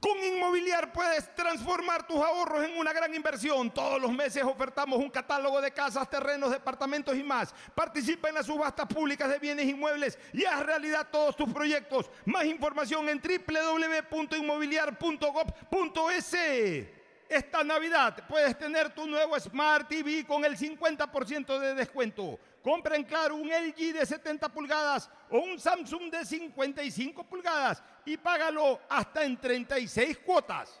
Con Inmobiliar puedes transformar tus ahorros en una gran inversión. Todos los meses ofertamos un catálogo de casas, terrenos, departamentos y más. Participa en las subastas públicas de bienes inmuebles y haz realidad todos tus proyectos. Más información en www.inmobiliar.gov.es. Esta Navidad puedes tener tu nuevo Smart TV con el 50% de descuento. Compra en Claro un LG de 70 pulgadas o un Samsung de 55 pulgadas y págalo hasta en 36 cuotas.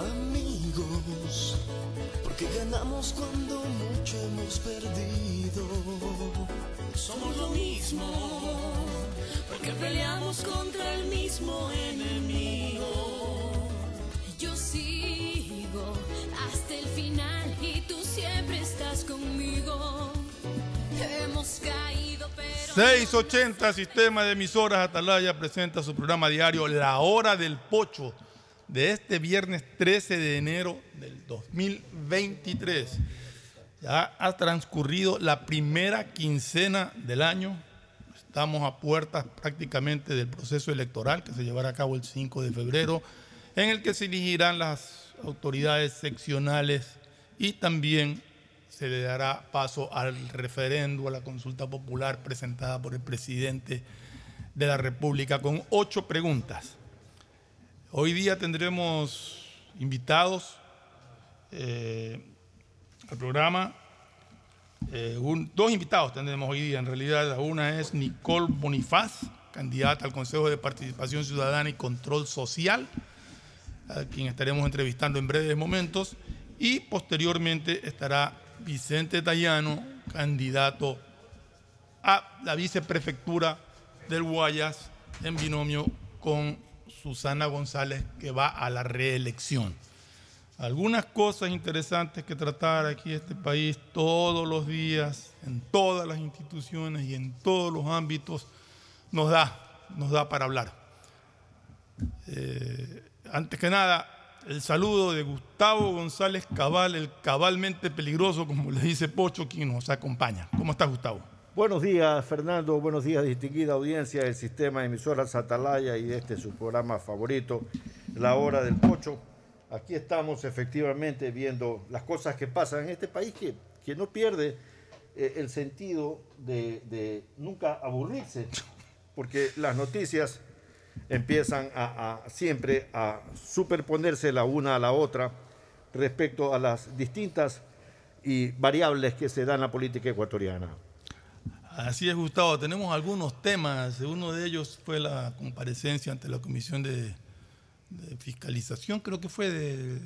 Amigos, porque ganamos cuando mucho hemos perdido. Somos lo mismo, porque peleamos contra el mismo enemigo. Yo sigo hasta el final y tú siempre estás conmigo. Hemos caído, pero. 680 Sistema de Emisoras Atalaya presenta su programa diario La Hora del Pocho de este viernes 13 de enero del 2023. Ya ha transcurrido la primera quincena del año. Estamos a puertas prácticamente del proceso electoral que se llevará a cabo el 5 de febrero, en el que se elegirán las autoridades seccionales y también se le dará paso al referendo, a la consulta popular presentada por el presidente de la República con ocho preguntas. Hoy día tendremos invitados eh, al programa. eh, dos invitados tendremos hoy día. En realidad, una es Nicole Bonifaz, candidata al Consejo de Participación Ciudadana y Control Social, a quien estaremos entrevistando en breves momentos. Y posteriormente estará Vicente Tallano, candidato a la viceprefectura del Guayas en binomio con Susana González, que va a la reelección. Algunas cosas interesantes que tratar aquí en este país todos los días, en todas las instituciones y en todos los ámbitos, nos da, nos da para hablar. Eh, antes que nada, el saludo de Gustavo González Cabal, el cabalmente peligroso, como le dice Pocho, quien nos acompaña. ¿Cómo estás, Gustavo? Buenos días, Fernando. Buenos días, distinguida audiencia del sistema de emisoras Atalaya y de este su programa favorito, La Hora del Pocho. Aquí estamos efectivamente viendo las cosas que pasan en este país que, que no pierde eh, el sentido de, nunca aburrirse, porque las noticias empiezan a, a siempre a superponerse la una a la otra respecto a las distintas y variables que se dan en la política ecuatoriana. Así es, Gustavo. Tenemos algunos temas. Uno de ellos fue la comparecencia ante la Comisión de, Fiscalización, creo que fue de-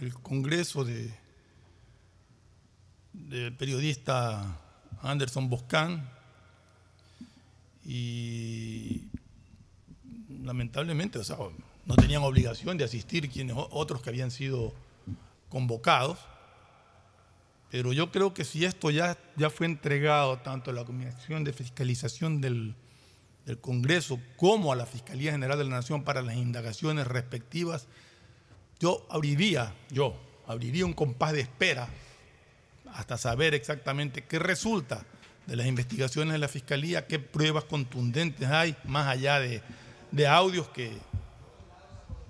del Congreso de, del periodista Anderson Boscan. Y lamentablemente, o sea, no tenían obligación de asistir quienes otros que habían sido convocados. Pero yo creo que si esto ya, ya fue entregado tanto a la Comisión de Fiscalización del, Congreso como a la Fiscalía General de la Nación para las indagaciones respectivas, yo abriría, yo abriría un compás de espera hasta saber exactamente qué resulta de las investigaciones de la Fiscalía, qué pruebas contundentes hay, más allá de, de audios que,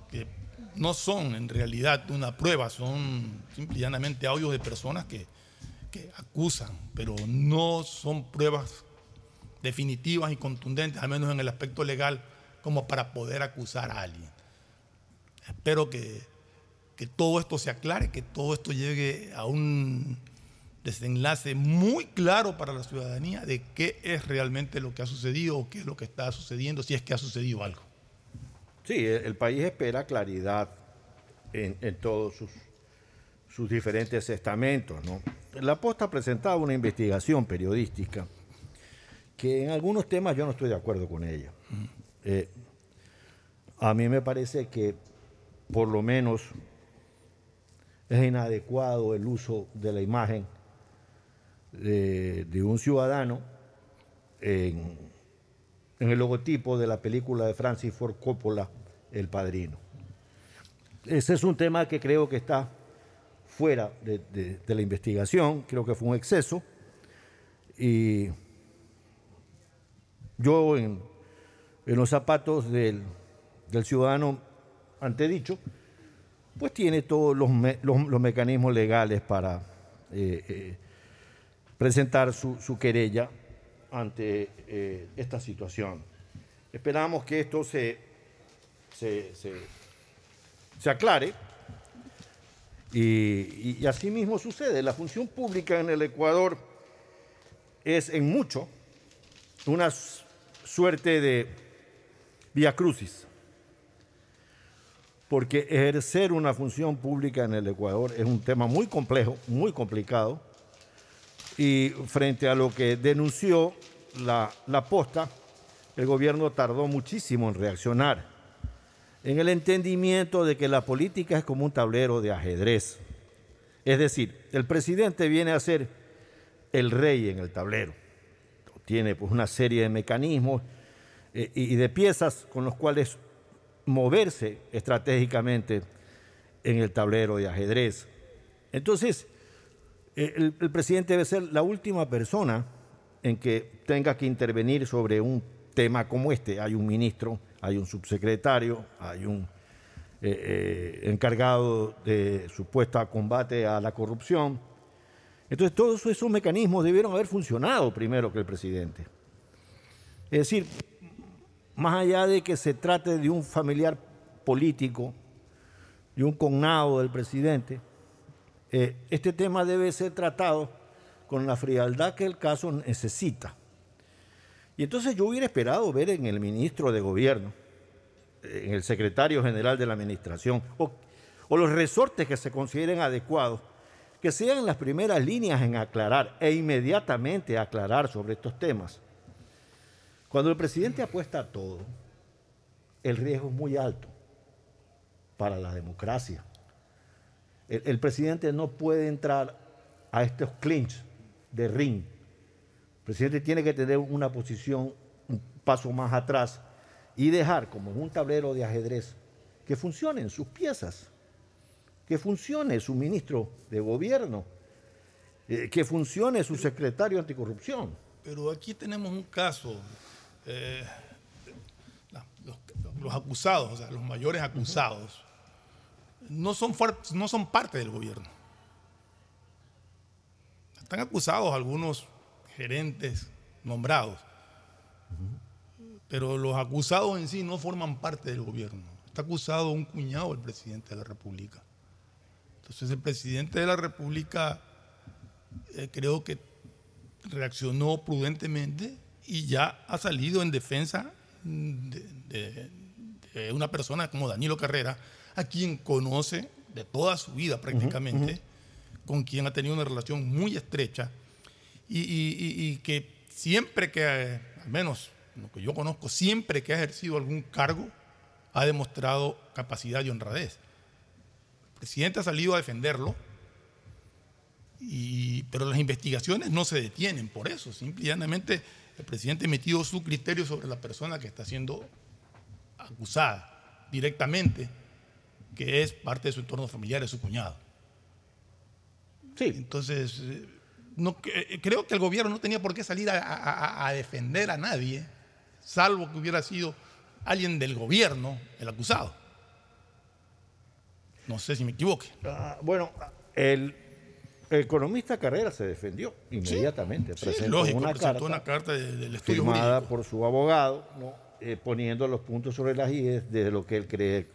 que no son en realidad una prueba, son simple y llanamente audios de personas que, que acusan, pero no son pruebas definitivas y contundentes, al menos en el aspecto legal, como para poder acusar a alguien. Espero que, que todo esto se aclare, que todo esto llegue a un desenlace muy claro para la ciudadanía de qué es realmente lo que ha sucedido o qué es lo que está sucediendo, si es que ha sucedido algo. Sí, el, país espera claridad en todos sus, sus diferentes estamentos. La Posta presentaba una investigación periodística que en algunos temas yo no estoy de acuerdo con ella. Eh, a mí me parece que por lo menos es inadecuado el uso de la imagen de, de un ciudadano en, en el logotipo de la película de Francis Ford Coppola, El Padrino. Ese es un tema que creo que está fuera de, la investigación, creo que fue un exceso. Y yo en, los zapatos del, ciudadano antedicho, pues tiene todos los, me- los- los mecanismos legales para eh, eh, presentar su, su querella ante eh, esta situación. Esperamos que esto se- se aclare y, así mismo sucede. La función pública en el Ecuador es en mucho una suerte de vía crucis, porque ejercer una función pública en el Ecuador es un tema muy complejo, muy complicado, y frente a lo que denunció la, la posta, el gobierno tardó muchísimo en reaccionar. En el entendimiento de que la política es como un tablero de ajedrez. Es decir, el presidente viene a ser el rey en el tablero. Tiene pues una serie de mecanismos eh, y de piezas con los cuales moverse estratégicamente en el tablero de ajedrez. Entonces, eh, el, el presidente debe ser la última persona en que tenga que intervenir sobre un tema como este. Hay un ministro, hay un subsecretario, hay un eh, eh, encargado de supuesto combate a la corrupción. Entonces todos esos mecanismos debieron haber funcionado primero que el presidente. Es decir, más allá de que se trate de un familiar político, de un cognado del presidente, eh, este tema debe ser tratado con la frialdad que el caso necesita. Y entonces yo hubiera esperado ver en el ministro de Gobierno, en el secretario general de la Administración, o, los resortes que se consideren adecuados, que sean las primeras líneas en aclarar e inmediatamente aclarar sobre estos temas. Cuando el presidente apuesta a todo, el riesgo es muy alto para la democracia. El, presidente no puede entrar a estos clinch de ring presidente tiene que tener una posición un paso más atrás y dejar como un tablero de ajedrez que funcionen sus piezas, que funcione su ministro de gobierno, eh, que funcione su secretario anticorrupción. Pero aquí tenemos un caso, eh, los, los acusados, o sea, los mayores acusados, no son, no son parte del gobierno. Están acusados algunos gerentes nombrados, pero los acusados en sí no forman parte del gobierno. Está acusado un cuñado del presidente de la República. Entonces el presidente de la República eh, creo que reaccionó prudentemente y ya ha salido en defensa de, de- de una persona como Danilo Carrera, a quien conoce de toda su vida prácticamente, con quien ha tenido una relación muy estrecha y, y- y- y que siempre que, al menos lo que yo conozco, siempre que ha ejercido algún cargo, ha demostrado capacidad y honradez. El presidente ha salido a defenderlo, y- pero las investigaciones no se detienen por eso. Simple y llanamente el presidente ha metido su criterio sobre la persona que está siendo acusada directamente, que es parte de su entorno familiar, es su cuñado. Sí. Entonces, eh, no, eh, creo que el gobierno no tenía por qué salir a, a- a- a defender a nadie, salvo que hubiera sido alguien del gobierno el acusado. No sé si me equivoque. Ah, bueno, el economista Carrera se defendió inmediatamente. Sí, presentó lógico, una presentó carta una carta de- del estudio firmada jurídico. por su abogado, ¿no? Eh, poniendo los puntos sobre las IES desde lo que él cree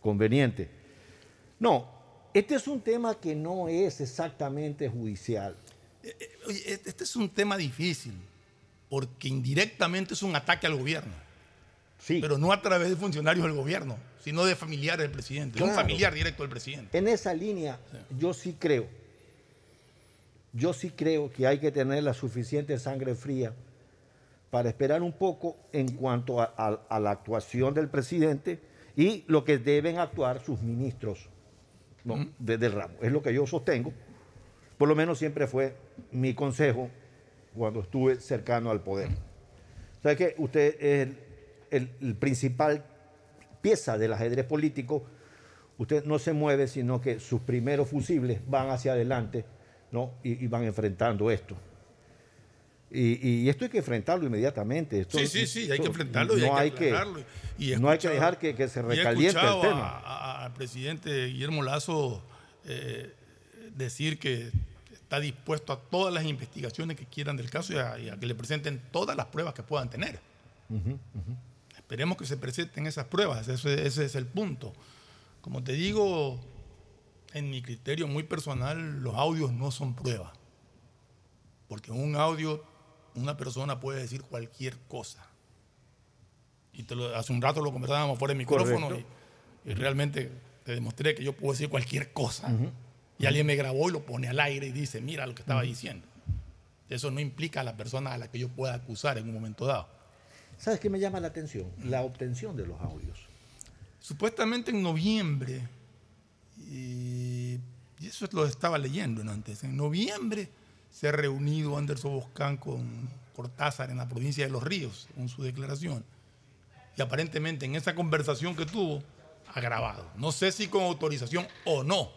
conveniente. No, este es un tema que no es exactamente judicial. Oye, e- este es un tema difícil, porque indirectamente es un ataque al gobierno. Sí. Pero no a través de funcionarios del gobierno, sino de familiares del presidente, de un familiar directo del presidente. En esa línea, yo sí creo, yo sí creo que hay que tener la suficiente sangre fría para esperar un poco en cuanto a, a- a la actuación del presidente y lo que deben actuar sus ministros ¿no? de- del ramo. Es lo que yo sostengo. Por lo menos siempre fue mi consejo cuando estuve cercano al poder. ¿Sabe que Usted es el, el- el principal pieza del ajedrez político. Usted no se mueve, sino que sus primeros fusibles van hacia adelante ¿no? y, y van enfrentando esto. Y, y esto hay que enfrentarlo inmediatamente. Esto- Sí, sí, sí, hay que enfrentarlo y no hay que aclararlo. Y he no hay que dejar que, que se recaliente el tema. al presidente Guillermo Lazo eh, decir que está dispuesto a todas las investigaciones que quieran del caso y a, y a que le presenten todas las pruebas que puedan tener. Esperemos que se presenten esas pruebas, ese, ese es el punto. Como te digo, en mi criterio muy personal, los audios no son pruebas. Porque en un audio una persona puede decir cualquier cosa. Y te lo- hace un rato lo conversábamos fuera del micrófono y, y realmente te demostré que yo puedo decir cualquier cosa. Y alguien me grabó y lo pone al aire y dice, mira lo que estaba diciendo. Eso no implica a la persona a la que yo pueda acusar en un momento dado. ¿Sabes qué me llama la atención? La obtención de los audios. supuestamente en noviembre, y, eso lo estaba leyendo antes, en noviembre se ha reunido Anderson Boscán con Cortázar en la provincia de Los Ríos, en su declaración. Y aparentemente en esa conversación que tuvo, ha grabado. No sé si con autorización o no.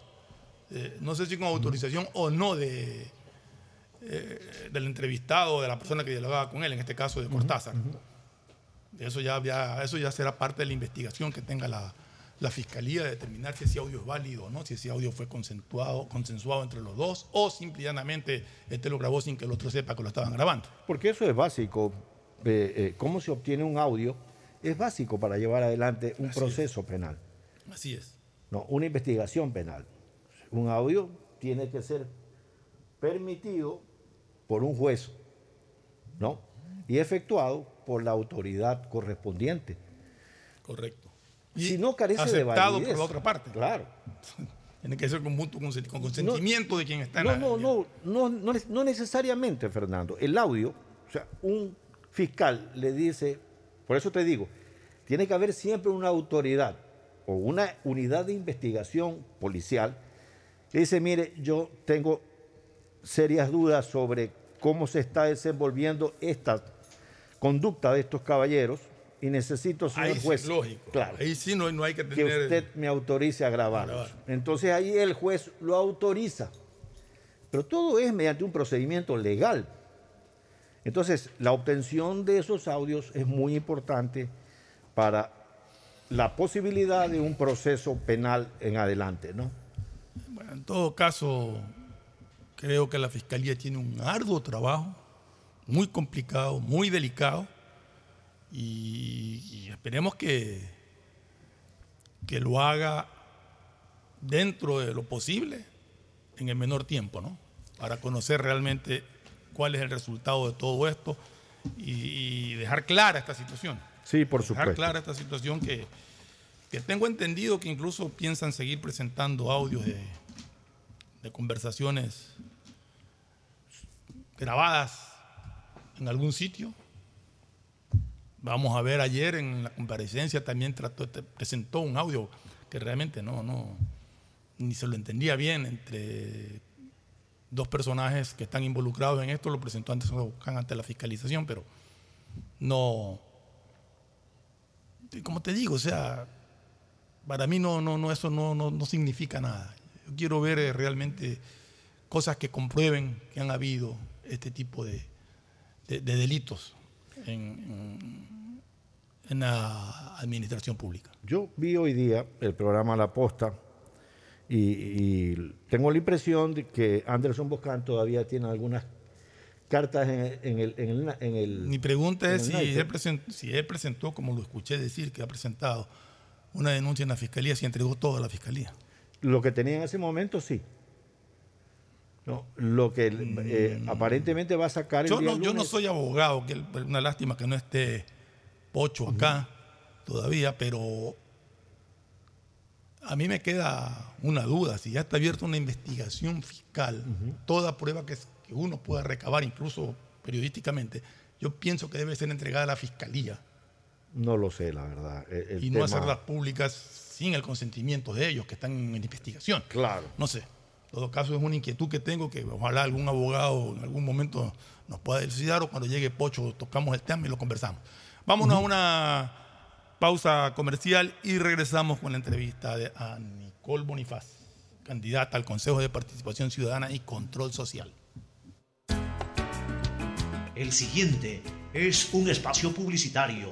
Eh, no sé si con autorización o no de, eh, del entrevistado o de la persona que dialogaba con él, en este caso de Cortázar. Eso ya, ya- eso ya será parte de la investigación que tenga la, la fiscalía de determinar si ese audio es válido o no, si ese audio fue consensuado, consensuado entre los dos o simplemente este lo grabó sin que el otro sepa que lo estaban grabando. Porque eso es básico. eh, eh, ¿Cómo se obtiene un audio? Es básico para llevar adelante un proceso penal. Así es. No, una investigación penal. Un audio tiene que ser permitido por un juez, ¿no? Y efectuado por la autoridad correspondiente. Correcto. Si no carece de validez. por la otra parte. Claro. Tiene que ser con mutuo consen- con consentimiento de quien está en No, la- no, no, no, no necesariamente, Fernando. El audio, o sea, un fiscal le dice, por eso te digo, tiene que haber siempre una autoridad o una unidad de investigación policial que dice, mire, yo tengo serias dudas sobre cómo se está desenvolviendo esta conducta de estos caballeros y necesito, señor Ahí sí juez, es lógico. claro, Ahí sí no, no hay que que tener. usted me autorice a grabar. Entonces ahí el juez lo autoriza. Pero todo es mediante un procedimiento legal. Entonces, la obtención de esos audios es muy importante para la posibilidad de un proceso penal en adelante, ¿no? Bueno, en todo caso, creo que la fiscalía tiene un arduo trabajo, muy complicado, muy delicado, y, y esperemos que, que lo haga dentro de lo posible, en el menor tiempo, ¿no? Para conocer realmente cuál es el resultado de todo esto y, y dejar clara esta situación. Sí, por Dejar supuesto. clara esta situación que, que tengo entendido que incluso piensan seguir presentando audios de, conversaciones grabadas en algún sitio. Vamos a ver ayer en la comparecencia también trató, presentó un audio que realmente no, no, ni se lo entendía bien entre dos personajes que están involucrados en esto, lo presentó antes ante la fiscalización, pero no, como te digo, o sea, para mí no, no, no eso no, no, no significa nada. Yo quiero ver eh, realmente cosas que comprueben que han habido este tipo de, de- de delitos en, en- en la administración pública. Yo vi hoy día el programa La Posta y, y tengo la impresión de que Anderson Boscan todavía tiene algunas cartas en, en el, en el- en el- Mi pregunta es el si naipe. él, presentó, si él presentó, como lo escuché decir, que ha presentado una denuncia en la fiscalía, si entregó todo a la fiscalía. Lo que tenía en ese momento, sí. No, lo que eh, aparentemente va a sacar el Yo día no, yo no soy abogado, que una lástima que no esté Pocho acá todavía, pero a mí me queda una duda. Si ya está abierta una investigación fiscal, toda prueba que, que uno pueda recabar, incluso periodísticamente, yo pienso que debe ser entregada a la fiscalía No lo sé, la verdad. El- el y no tema- hacerlas públicas sin el consentimiento de ellos que están en investigación. Claro. No sé. En todo caso, es una inquietud que tengo que ojalá algún abogado en algún momento nos pueda elucidar o cuando llegue Pocho tocamos el tema y lo conversamos. Vámonos a una pausa comercial y regresamos con la entrevista de, a Nicole Bonifaz, candidata al Consejo de Participación Ciudadana y Control Social. El siguiente es un espacio publicitario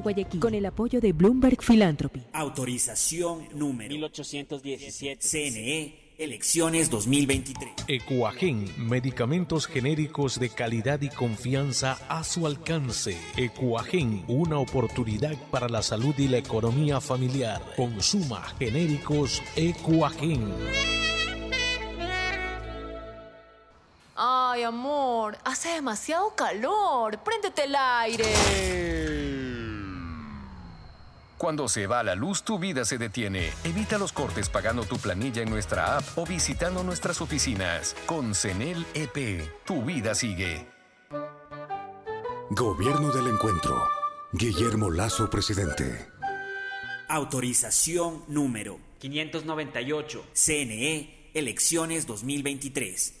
Guayaquil con el apoyo de Bloomberg Philanthropy. Autorización número 1817. CNE, elecciones 2023. Ecuagen, medicamentos genéricos de calidad y confianza a su alcance. Ecuagen, una oportunidad para la salud y la economía familiar. Consuma genéricos Ecuagen. Ay, amor, hace demasiado calor. Préndete el aire. Cuando se va la luz, tu vida se detiene. Evita los cortes pagando tu planilla en nuestra app o visitando nuestras oficinas. Con CENEL EP, tu vida sigue. Gobierno del Encuentro. Guillermo Lazo, presidente. Autorización número 598. CNE, elecciones 2023.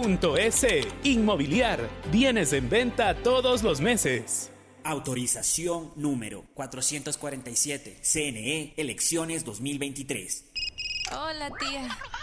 S. Inmobiliar. Bienes en venta todos los meses. Autorización número 447. CNE, elecciones 2023. Hola, tía.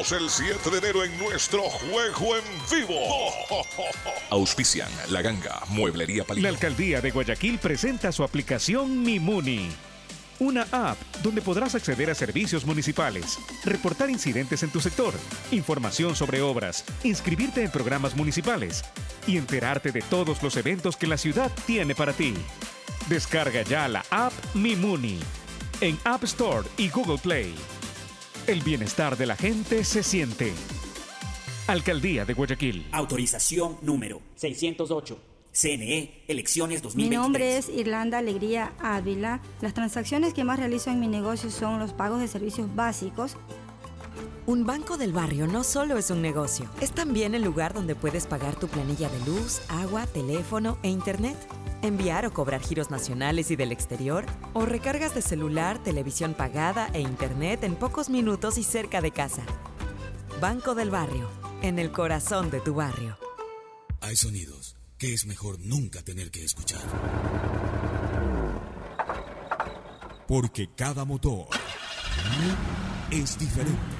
el 7 de enero en nuestro juego en vivo. Auspician La Ganga, Mueblería Palito. La alcaldía de Guayaquil presenta su aplicación Mimuni. Una app donde podrás acceder a servicios municipales, reportar incidentes en tu sector, información sobre obras, inscribirte en programas municipales y enterarte de todos los eventos que la ciudad tiene para ti. Descarga ya la app Mimuni en App Store y Google Play. El bienestar de la gente se siente. Alcaldía de Guayaquil. Autorización número 608. CNE, elecciones Mi 2023. nombre es Irlanda Alegría Ávila. Las transacciones que más realizo en mi negocio son los pagos de servicios básicos. Un banco del barrio no solo es un negocio, es también el lugar donde puedes pagar tu planilla de luz, agua, teléfono e internet, enviar o cobrar giros nacionales y del exterior, o recargas de celular, televisión pagada e internet en pocos minutos y cerca de casa. Banco del barrio, en el corazón de tu barrio. Hay sonidos que es mejor nunca tener que escuchar. Porque cada motor es diferente.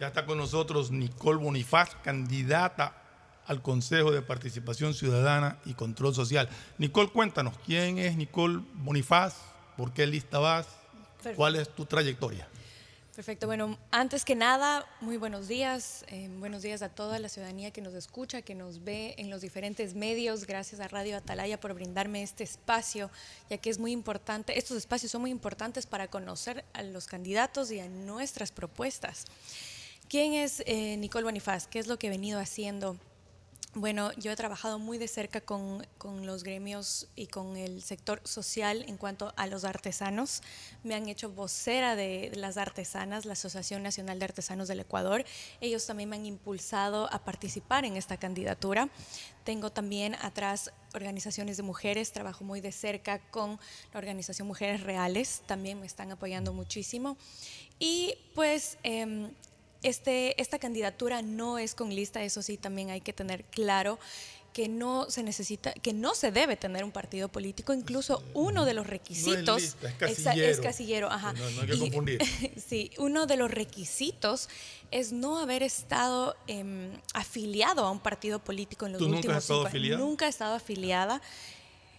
Ya está con nosotros Nicole Bonifaz, candidata al Consejo de Participación Ciudadana y Control Social. Nicole, cuéntanos, ¿quién es Nicole Bonifaz? ¿Por qué lista vas? ¿Cuál es tu trayectoria? Perfecto, bueno, antes que nada, muy buenos días, eh, buenos días a toda la ciudadanía que nos escucha, que nos ve en los diferentes medios, gracias a Radio Atalaya por brindarme este espacio, ya que es muy importante, estos espacios son muy importantes para conocer a los candidatos y a nuestras propuestas. ¿Quién es eh, Nicole Bonifaz? ¿Qué es lo que he venido haciendo? Bueno, yo he trabajado muy de cerca con, con, los gremios y con el sector social en cuanto a los artesanos. Me han hecho vocera de las artesanas, la Asociación Nacional de Artesanos del Ecuador. Ellos también me han impulsado a participar en esta candidatura. Tengo también atrás organizaciones de mujeres, trabajo muy de cerca con la organización Mujeres Reales, también me están apoyando muchísimo. Y pues... Eh, este, esta candidatura no es con lista, eso sí también hay que tener claro que no se necesita, que no se debe tener un partido político, incluso uno de los requisitos no es, lista, es, casillero. es, casillero. ajá. No, no hay que y, confundir. sí, uno de los requisitos es no haber estado eh, afiliado a un partido político en los ¿Tú últimos nunca has estado cinco afiliada? Nunca he estado afiliada.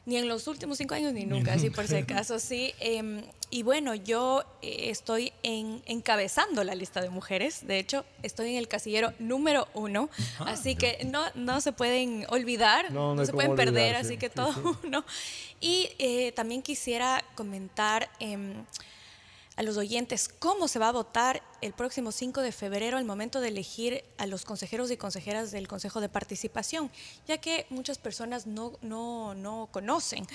Ni en los últimos cinco años ni nunca, así por si acaso, sí. Em, y bueno, yo eh, estoy en, encabezando la lista de mujeres, de hecho, estoy en el casillero número uno, ah, así que no, no se pueden olvidar, no, se pueden perder, así que todo uno. Y eh, también quisiera comentar... Em, a los oyentes cómo se va a votar el próximo 5 de febrero al momento de elegir a los consejeros y consejeras del Consejo de Participación, ya que muchas personas no, no, no conocen.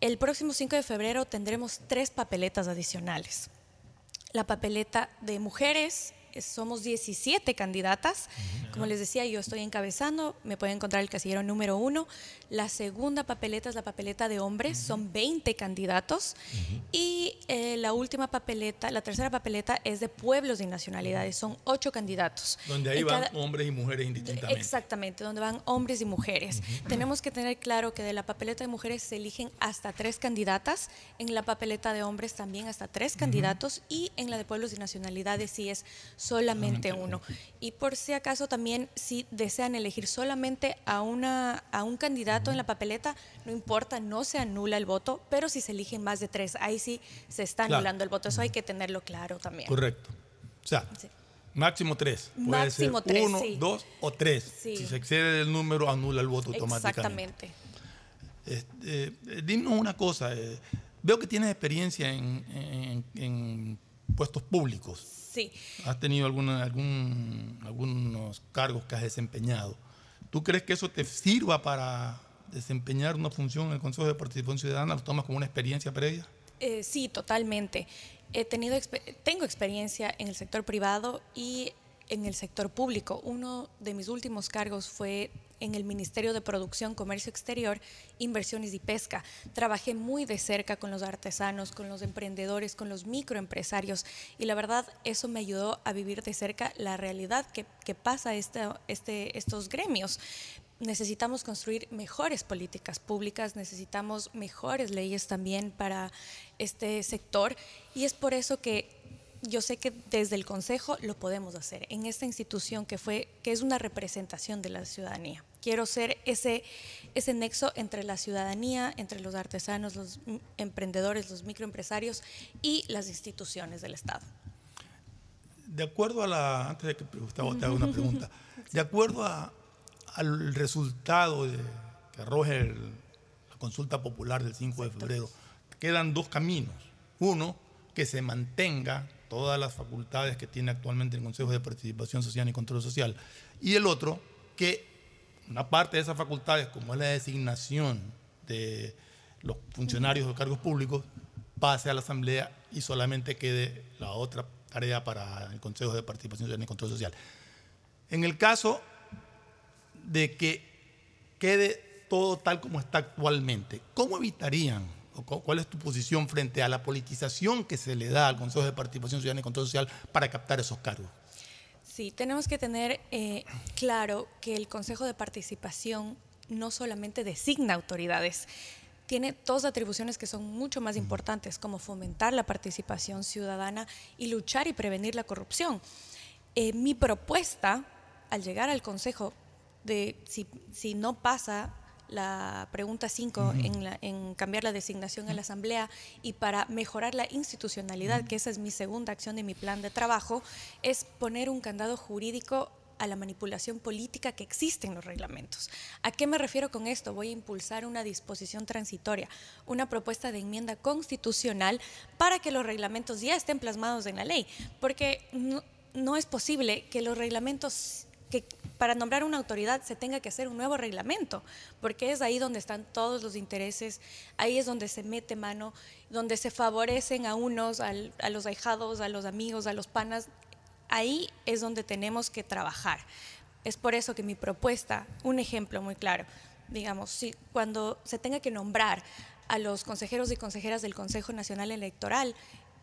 El próximo 5 de febrero tendremos tres papeletas adicionales. La papeleta de mujeres, somos 17 candidatas. Como les decía, yo estoy encabezando, me pueden encontrar el casillero número uno. La segunda papeleta es la papeleta de hombres, son 20 candidatos. Y eh, la última papeleta, la tercera papeleta es de pueblos y nacionalidades, son 8 candidatos. Donde ahí van hombres y mujeres indistintamente. Exactamente, donde van hombres y mujeres. Tenemos que tener claro que de la papeleta de mujeres se eligen hasta tres candidatas, en la papeleta de hombres también hasta tres candidatos y en la de pueblos y nacionalidades sí es solamente uno. Y por si acaso también si desean elegir solamente a, una, a un candidato en la papeleta, no importa, no se anula el voto, pero si se eligen más de tres, ahí sí se está anulando el voto. Eso hay que tenerlo claro también. Correcto. O sea, máximo tres. Puede máximo ser tres, uno, dos o tres. Si se excede del número, anula el voto automáticamente. Exactamente. Este, eh, dinos una cosa. Eh, veo que tienes experiencia en, en puestos públicos. Sí. Has tenido alguna, algún, algunos cargos que has desempeñado. ¿Tú crees que eso te sirva para desempeñar una función en el Consejo de Participación Ciudadana? ¿Lo tomas como una experiencia previa? Eh, sí, totalmente. He tenido, tengo experiencia en el sector privado y en el sector público. Uno de mis últimos cargos fue en el Ministerio de Producción, Comercio Exterior, Inversiones y Pesca. Trabajé muy de cerca con los artesanos, con los emprendedores, con los microempresarios y la verdad eso me ayudó a vivir de cerca la realidad que, pasa este, este, estos gremios necesitamos construir mejores políticas públicas, necesitamos mejores leyes también para este sector y es por eso que yo sé que desde el Consejo lo podemos hacer en esta institución que fue que es una representación de la ciudadanía. Quiero ser ese, ese nexo entre la ciudadanía, entre los artesanos, los emprendedores, los microempresarios y las instituciones del Estado. De acuerdo a la, antes de que Gustavo te haga una pregunta, de acuerdo al resultado de, que arroje la consulta popular del 5 de febrero, quedan dos caminos. Uno, que se mantenga todas las facultades que tiene actualmente el Consejo de Participación Social y Control Social. Y el otro, que una parte de esas facultades, como es la designación de los funcionarios de cargos públicos, pase a la Asamblea y solamente quede la otra tarea para el Consejo de Participación Social y Control Social. En el caso de que quede todo tal como está actualmente, ¿cómo evitarían, cuál es tu posición frente a la politización que se le da al Consejo de Participación Ciudadana y Control Social para captar esos cargos? Sí, tenemos que tener eh, claro que el Consejo de Participación no solamente designa autoridades, tiene dos atribuciones que son mucho más importantes, como fomentar la participación ciudadana y luchar y prevenir la corrupción. Eh, mi propuesta, al llegar al Consejo, de si, si no pasa la pregunta 5 en, cambiar la designación en la Asamblea y para mejorar la institucionalidad, que esa es mi segunda acción de mi plan de trabajo, es poner un candado jurídico a la manipulación política que existe en los reglamentos. ¿A qué me refiero con esto? Voy a impulsar una disposición transitoria, una propuesta de enmienda constitucional para que los reglamentos ya estén plasmados en la ley, porque no, no es posible que los reglamentos que para nombrar una autoridad se tenga que hacer un nuevo reglamento, porque es ahí donde están todos los intereses, ahí es donde se mete mano, donde se favorecen a unos, a los ahijados, a los amigos, a los panas, ahí es donde tenemos que trabajar. Es por eso que mi propuesta, un ejemplo muy claro, digamos, si cuando se tenga que nombrar a los consejeros y consejeras del Consejo Nacional Electoral,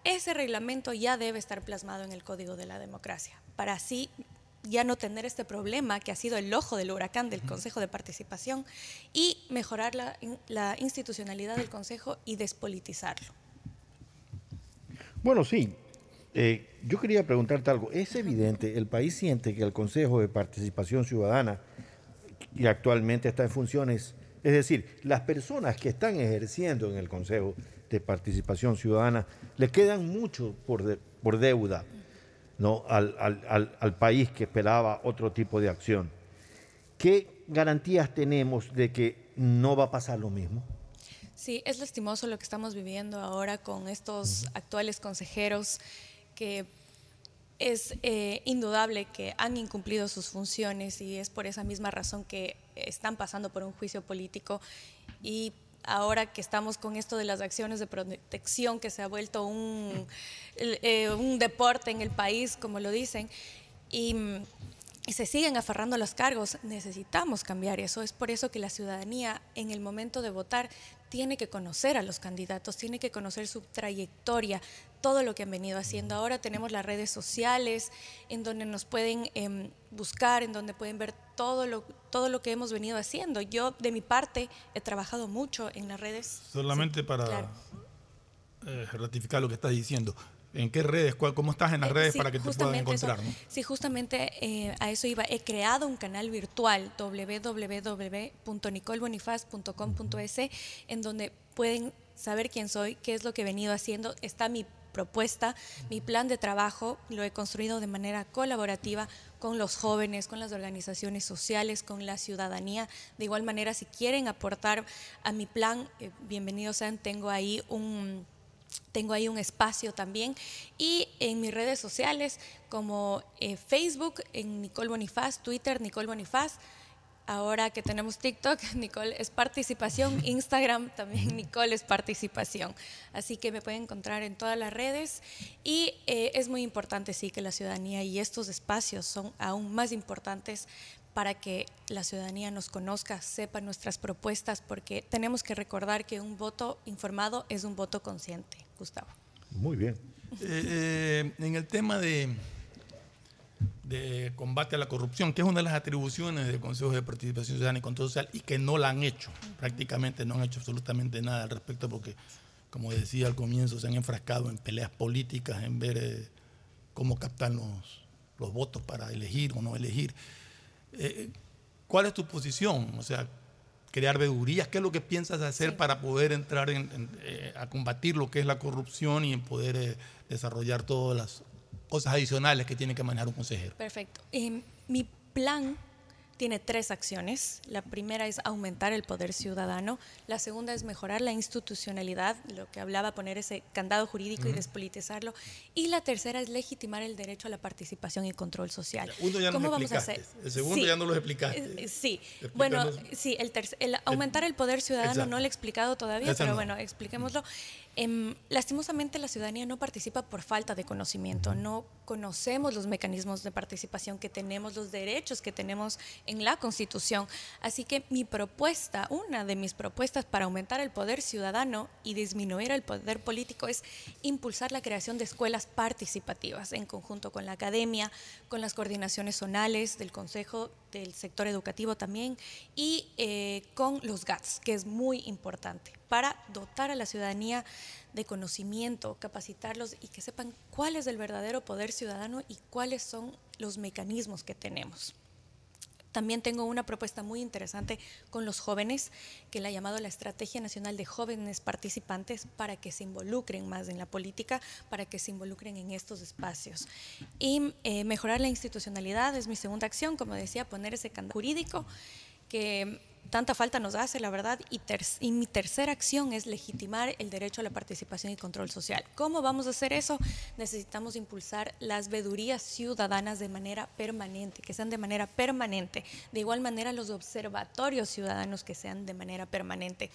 ese reglamento ya debe estar plasmado en el Código de la Democracia, para así ya no tener este problema que ha sido el ojo del huracán del Consejo de Participación y mejorar la, institucionalidad del Consejo y despolitizarlo. Bueno, sí. Eh, yo quería preguntarte algo. Es evidente, el país siente que el Consejo de Participación Ciudadana, que actualmente está en funciones, Es decir, las personas que están ejerciendo en el Consejo de Participación Ciudadana le quedan mucho por, por deuda ¿no? Al, al, país que esperaba otro tipo de acción. ¿Qué garantías tenemos de que no va a pasar lo mismo? Sí, es lastimoso lo que estamos viviendo ahora con estos actuales consejeros que es eh, indudable que han incumplido sus funciones y es por esa misma razón que están pasando por un juicio político y ahora que estamos con esto de las acciones de protección que se ha vuelto un, eh, un deporte en el país, como lo dicen, y se siguen aferrando a los cargos, necesitamos cambiar eso. Es por eso que la ciudadanía en el momento de votar tiene que conocer a los candidatos, tiene que conocer su trayectoria, todo lo que han venido haciendo. Ahora tenemos las redes sociales en donde nos pueden em, buscar, en donde pueden ver todo lo, todo lo que hemos venido haciendo. Yo, de mi parte, he trabajado mucho en las redes. Solamente para eh, ratificar lo que estás diciendo. ¿En qué redes? ¿Cómo estás en las eh, redes para que te puedan encontrar? Sí, justamente eh, a eso iba. He creado un canal virtual www.nicolbonifaz.com.es en donde pueden saber quién soy, qué es lo que he venido haciendo. Está mi propuesta, mi plan de trabajo, lo he construido de manera colaborativa con los jóvenes, con las organizaciones sociales, con la ciudadanía. De igual manera, si quieren aportar a mi plan, eh, bienvenidos sean, tengo ahí un tengo ahí un espacio también. Y en mis redes sociales como eh, Facebook, en Nicole Bonifaz, Twitter, Nicole Bonifaz. Ahora que tenemos TikTok, Nicole es participación, Instagram también Nicole es participación. Así que me pueden encontrar en todas las redes y eh, es muy importante, sí, que la ciudadanía y estos espacios son aún más importantes para que la ciudadanía nos conozca, sepa nuestras propuestas, porque tenemos que recordar que un voto informado es un voto consciente. Gustavo. Muy bien. Eh, eh, en el tema de, de combate a la corrupción, que es una de las atribuciones del Consejo de Participación Ciudadana y Control Social, y que no la han hecho, prácticamente no han hecho absolutamente nada al respecto, porque, como decía al comienzo, se han enfrascado en peleas políticas, en ver eh, cómo captar los, los votos para elegir o no elegir. Eh, ¿Cuál es tu posición? O sea, crear veedurías, ¿qué es lo que piensas hacer para poder entrar eh, a combatir lo que es la corrupción y en poder eh, desarrollar todas las cosas adicionales que tiene que manejar un consejero? Perfecto. mi plan tiene tres acciones. La primera es aumentar el poder ciudadano, la segunda es mejorar la institucionalidad, lo que hablaba, poner ese candado jurídico y despolitizarlo, y la tercera es legitimar el derecho a la participación y control social. ¿Cómo vamos a hacer? El segundo ya no lo explicaste. Eh, sí, bueno, sí, el, el aumentar el poder ciudadano no lo he explicado todavía, pero bueno, expliquémoslo. Em, lastimosamente la ciudadanía no participa por falta de conocimiento, no conocemos los mecanismos de participación que tenemos, los derechos que tenemos en la Constitución. Así que mi propuesta, una de mis propuestas para aumentar el poder ciudadano y disminuir el poder político es impulsar la creación de escuelas participativas en conjunto con la academia, con las coordinaciones zonales del Consejo del sector educativo también y eh, con los GATS, que es muy importante para dotar a la ciudadanía de conocimiento, capacitarlos y que sepan cuál es el verdadero poder ciudadano y cuáles son los mecanismos que tenemos. También tengo una propuesta muy interesante con los jóvenes, que la he llamado la Estrategia Nacional de Jóvenes Participantes, para que se involucren más en la política, para que se involucren en estos espacios. Y eh, mejorar la institucionalidad es mi segunda acción, como decía, poner ese candado jurídico que tanta falta nos hace, la verdad, y, mi tercera acción es legitimar el derecho a la participación y control social. ¿Cómo vamos a hacer eso? Necesitamos impulsar las vedurías ciudadanas de manera permanente, que sean de manera permanente. De igual manera, los observatorios ciudadanos que sean de manera permanente.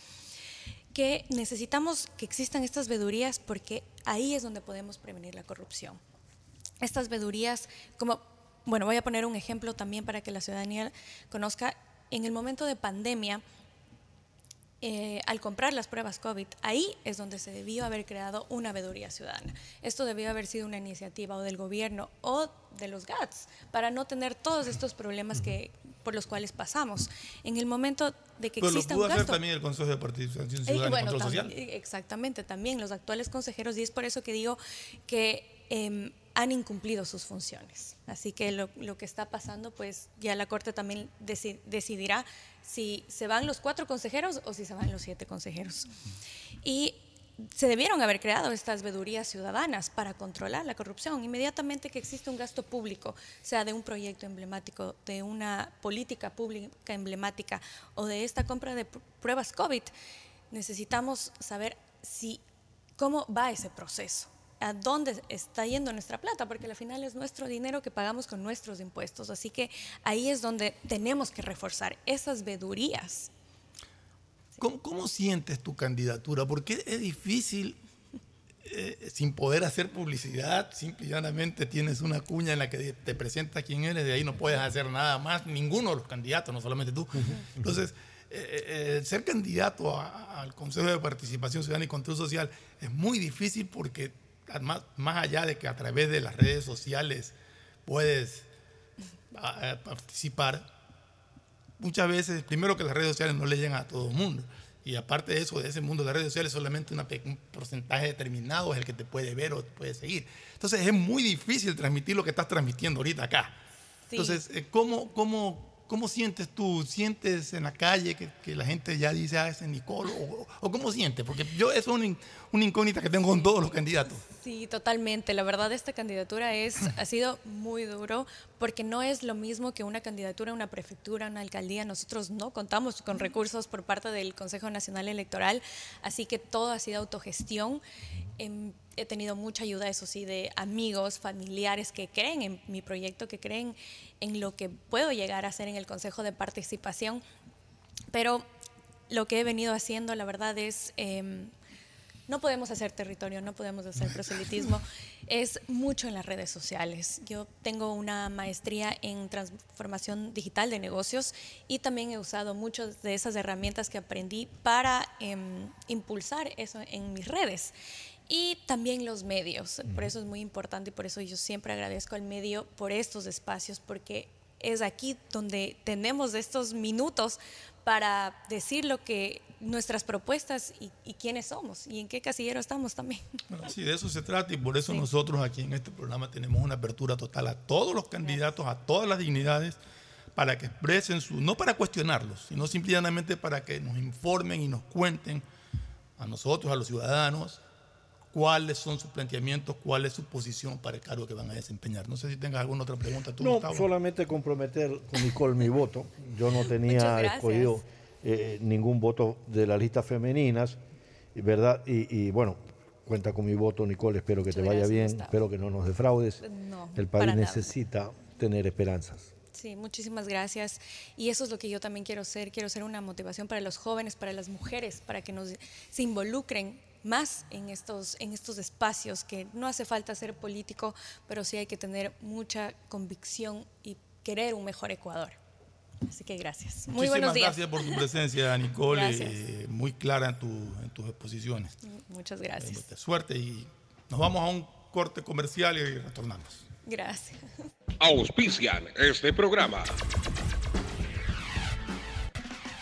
Que necesitamos que existan estas vedurías porque ahí es donde podemos prevenir la corrupción. Estas vedurías, como, bueno, voy a poner un ejemplo también para que la ciudadanía conozca en el momento de pandemia, eh, al comprar las pruebas COVID, ahí es donde se debió haber creado una veeduría ciudadana. Esto debió haber sido una iniciativa o del gobierno o de los GATS para no tener todos estos problemas que por los cuales pasamos. En el momento de que exista un gasto, también el Consejo de Participación Ciudadana y Control Social. Exactamente, también los actuales consejeros y es por eso que digo que em, han incumplido sus funciones. Así que lo, que está pasando, pues ya la Corte también decidirá si se van los cuatro consejeros o si se van los siete consejeros. Y se debieron haber creado estas vedurías ciudadanas para controlar la corrupción. Inmediatamente que existe un gasto público, sea de un proyecto emblemático, de una política pública emblemática o de esta compra de pruebas COVID, necesitamos saber si cómo va ese proceso a dónde está yendo nuestra plata, porque al final es nuestro dinero que pagamos con nuestros impuestos. Así que ahí es donde tenemos que reforzar esas vedurías. ¿Cómo, sientes tu candidatura? Porque es difícil, eh, sin poder hacer publicidad, simplemente tienes una cuña en la que te presenta quién eres, de ahí no puedes hacer nada más, ninguno de los candidatos, no solamente tú. Entonces, eh, eh, ser candidato al Consejo de Participación Ciudadana y Control Social es muy difícil porque más, allá de que a través de las redes sociales puedes participar, muchas veces, primero que las redes sociales no le llegan a todo el mundo. Y aparte de eso, de ese mundo de las redes sociales, solamente un porcentaje determinado es el que te puede ver o te puede seguir. Entonces es muy difícil transmitir lo que estás transmitiendo ahorita acá. Entonces, eh, ¿cómo, cómo, ¿Cómo sientes tú? ¿Sientes en la calle que, la gente ya dice, ah, ese Nicole? ¿O, cómo sientes? Porque yo es una, una, incógnita que tengo con todos los candidatos. Sí, totalmente. La verdad, esta candidatura es, ha sido muy duro porque no es lo mismo que una candidatura a una prefectura, una alcaldía. Nosotros no contamos con recursos por parte del Consejo Nacional Electoral, así que todo ha sido autogestión. Em, he tenido mucha ayuda, eso sí, de amigos, familiares que creen en mi proyecto, que creen en lo que puedo llegar a hacer en el Consejo de Participación. Pero lo que he venido haciendo, la verdad, es... Em, no podemos hacer territorio, no podemos hacer proselitismo, es mucho en las redes sociales. Yo tengo una maestría en transformación digital de negocios y también he usado muchas de esas herramientas que aprendí para em, impulsar eso en mis redes y también los medios. Por eso es muy importante y por eso yo siempre agradezco al medio por estos espacios, porque es aquí donde tenemos estos minutos para decir lo que nuestras propuestas y, quiénes somos y en qué casillero estamos también. sí, de eso se trata y por eso nosotros aquí en este programa tenemos una apertura total a todos los candidatos, a todas las dignidades, para que expresen su, no para cuestionarlos, sino simplemente para que nos informen y nos cuenten a nosotros, a los ciudadanos, cuáles son sus planteamientos, cuál es su posición para el cargo que van a desempeñar. No sé si tengas alguna otra pregunta. Tú, no, solamente comprometer con Nicole mi voto. Yo no tenía escogido eh, ningún voto de las listas femeninas, ¿verdad? Y, bueno, cuenta con mi voto, Nicole. Espero que te vaya bien, espero que no nos defraudes. el país necesita tener esperanzas. Sí, muchísimas gracias. Y eso es lo que yo también quiero ser. Quiero ser una motivación para los jóvenes, para las mujeres, para que nos se involucren más en estos, en estos espacios, que no hace falta ser político, pero sí hay que tener mucha convicción y querer un mejor Ecuador. Así que gracias. Muy buenos días. gracias por tu presencia, Nicole, eh, muy clara en, tu, en, tus exposiciones. Muchas gracias. suerte y nos vamos a un corte comercial y retornamos. Gracias. Auspician este programa.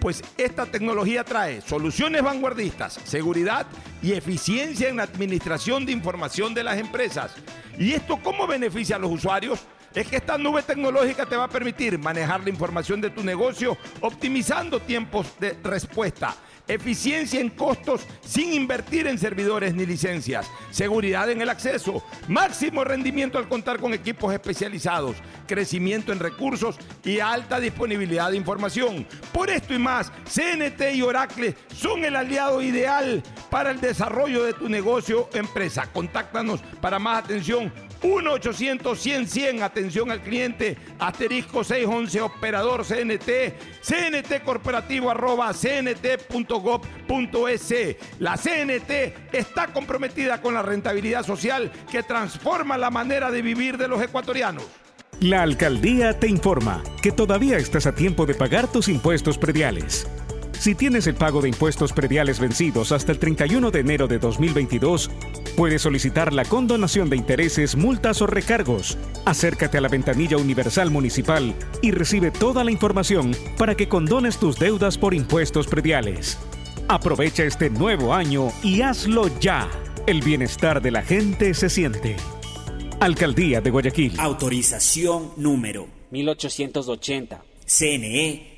Pues esta tecnología trae soluciones vanguardistas, seguridad y eficiencia en la administración de información de las empresas. ¿Y esto cómo beneficia a los usuarios? es que esta nube tecnológica te va a permitir manejar la información de tu negocio optimizando tiempos de respuesta eficiencia en costos sin invertir en servidores ni licencias, seguridad en el acceso, máximo rendimiento al contar con equipos especializados, crecimiento en recursos y alta disponibilidad de información. Por esto y más, CNT y Oracle son el aliado ideal para el desarrollo de tu negocio o empresa. Contáctanos para más atención 1-800-100-100, atención al cliente, asterisco 611, operador CNT, CNT corporativo arroba cnt.gov.es. La CNT está comprometida con la rentabilidad social que transforma la manera de vivir de los ecuatorianos. La alcaldía te informa que todavía estás a tiempo de pagar tus impuestos prediales. Si tienes el pago de impuestos prediales vencidos hasta el 31 de enero de 2022, puedes solicitar la condonación de intereses, multas o recargos. Acércate a la ventanilla universal municipal y recibe toda la información para que condones tus deudas por impuestos prediales. Aprovecha este nuevo año y hazlo ya. El bienestar de la gente se siente. Alcaldía de Guayaquil. Autorización número 1880. CNE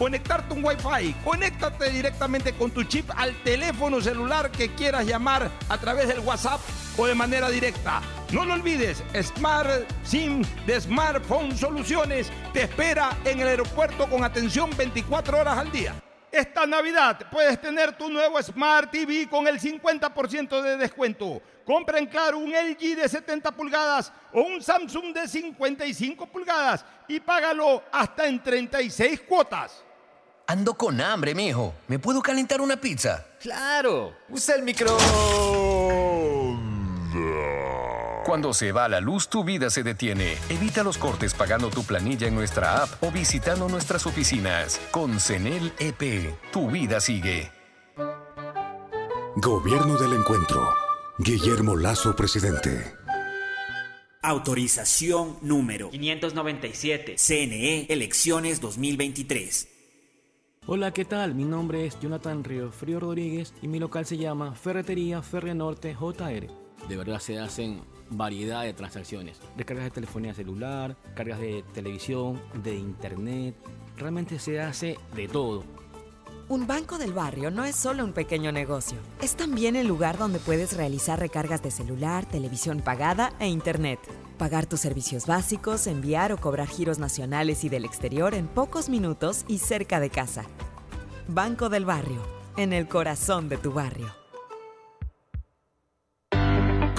conectarte un Wi-Fi. Conéctate directamente con tu chip al teléfono celular que quieras llamar a través del WhatsApp o de manera directa. No lo olvides, Smart SIM de Smartphone Soluciones te espera en el aeropuerto con atención 24 horas al día. Esta Navidad puedes tener tu nuevo Smart TV con el 50% de descuento. Compra en Claro un LG de 70 pulgadas o un Samsung de 55 pulgadas y págalo hasta en 36 cuotas. Ando con hambre, mijo. ¿Me puedo calentar una pizza? Claro. Usa el micro. Cuando se va la luz, tu vida se detiene. Evita los cortes pagando tu planilla en nuestra app o visitando nuestras oficinas. Con CENEL EP, tu vida sigue. Gobierno del Encuentro. Guillermo Lazo, presidente. Autorización número 597. CNE Elecciones 2023. Hola, ¿qué tal? Mi nombre es Jonathan Río Frío Rodríguez y mi local se llama Ferretería Ferre Norte JR. De verdad se hacen variedad de transacciones. Descargas de telefonía celular, cargas de televisión, de internet. Realmente se hace de todo. Un banco del barrio no es solo un pequeño negocio. Es también el lugar donde puedes realizar recargas de celular, televisión pagada e internet. Pagar tus servicios básicos, enviar o cobrar giros nacionales y del exterior en pocos minutos y cerca de casa. Banco del Barrio, en el corazón de tu barrio.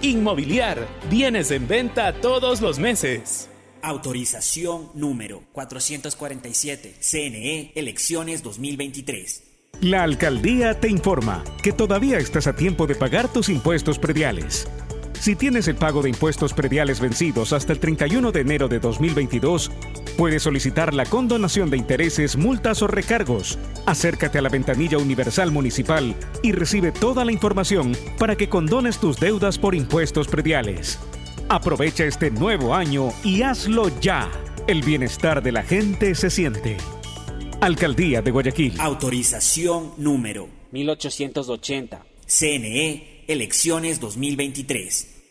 Inmobiliar, bienes en venta todos los meses. Autorización número 447. CNE, elecciones 2023. La alcaldía te informa que todavía estás a tiempo de pagar tus impuestos prediales. Si tienes el pago de impuestos prediales vencidos hasta el 31 de enero de 2022, puedes solicitar la condonación de intereses, multas o recargos. Acércate a la ventanilla universal municipal y recibe toda la información para que condones tus deudas por impuestos prediales. Aprovecha este nuevo año y hazlo ya. El bienestar de la gente se siente. Alcaldía de Guayaquil. Autorización número 1880. CNE, elecciones 2023.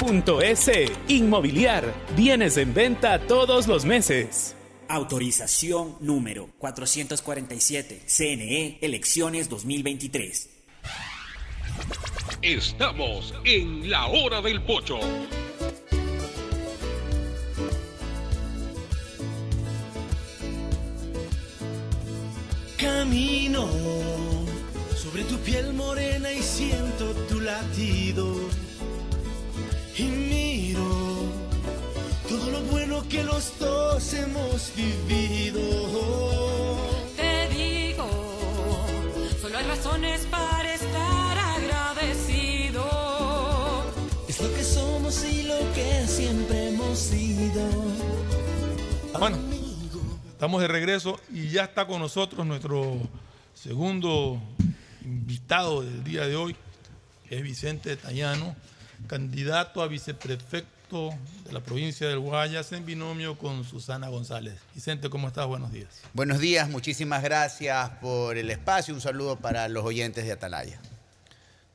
.es. Inmobiliar. Bienes en venta todos los meses. Autorización número 447. CNE, elecciones 2023. Estamos en la hora del pocho. Camino sobre tu piel morena y siento tu latido y miro todo lo bueno que los dos hemos vivido. Te digo, solo hay razones para estar agradecido. Es lo que somos y lo que siempre hemos sido. Bueno, estamos de regreso y ya está con nosotros nuestro segundo invitado del día de hoy, que es Vicente Tallano candidato a viceprefecto de la provincia del Guayas en binomio con Susana González. Vicente, ¿cómo estás? Buenos días. Buenos días, muchísimas gracias por el espacio. Un saludo para los oyentes de Atalaya.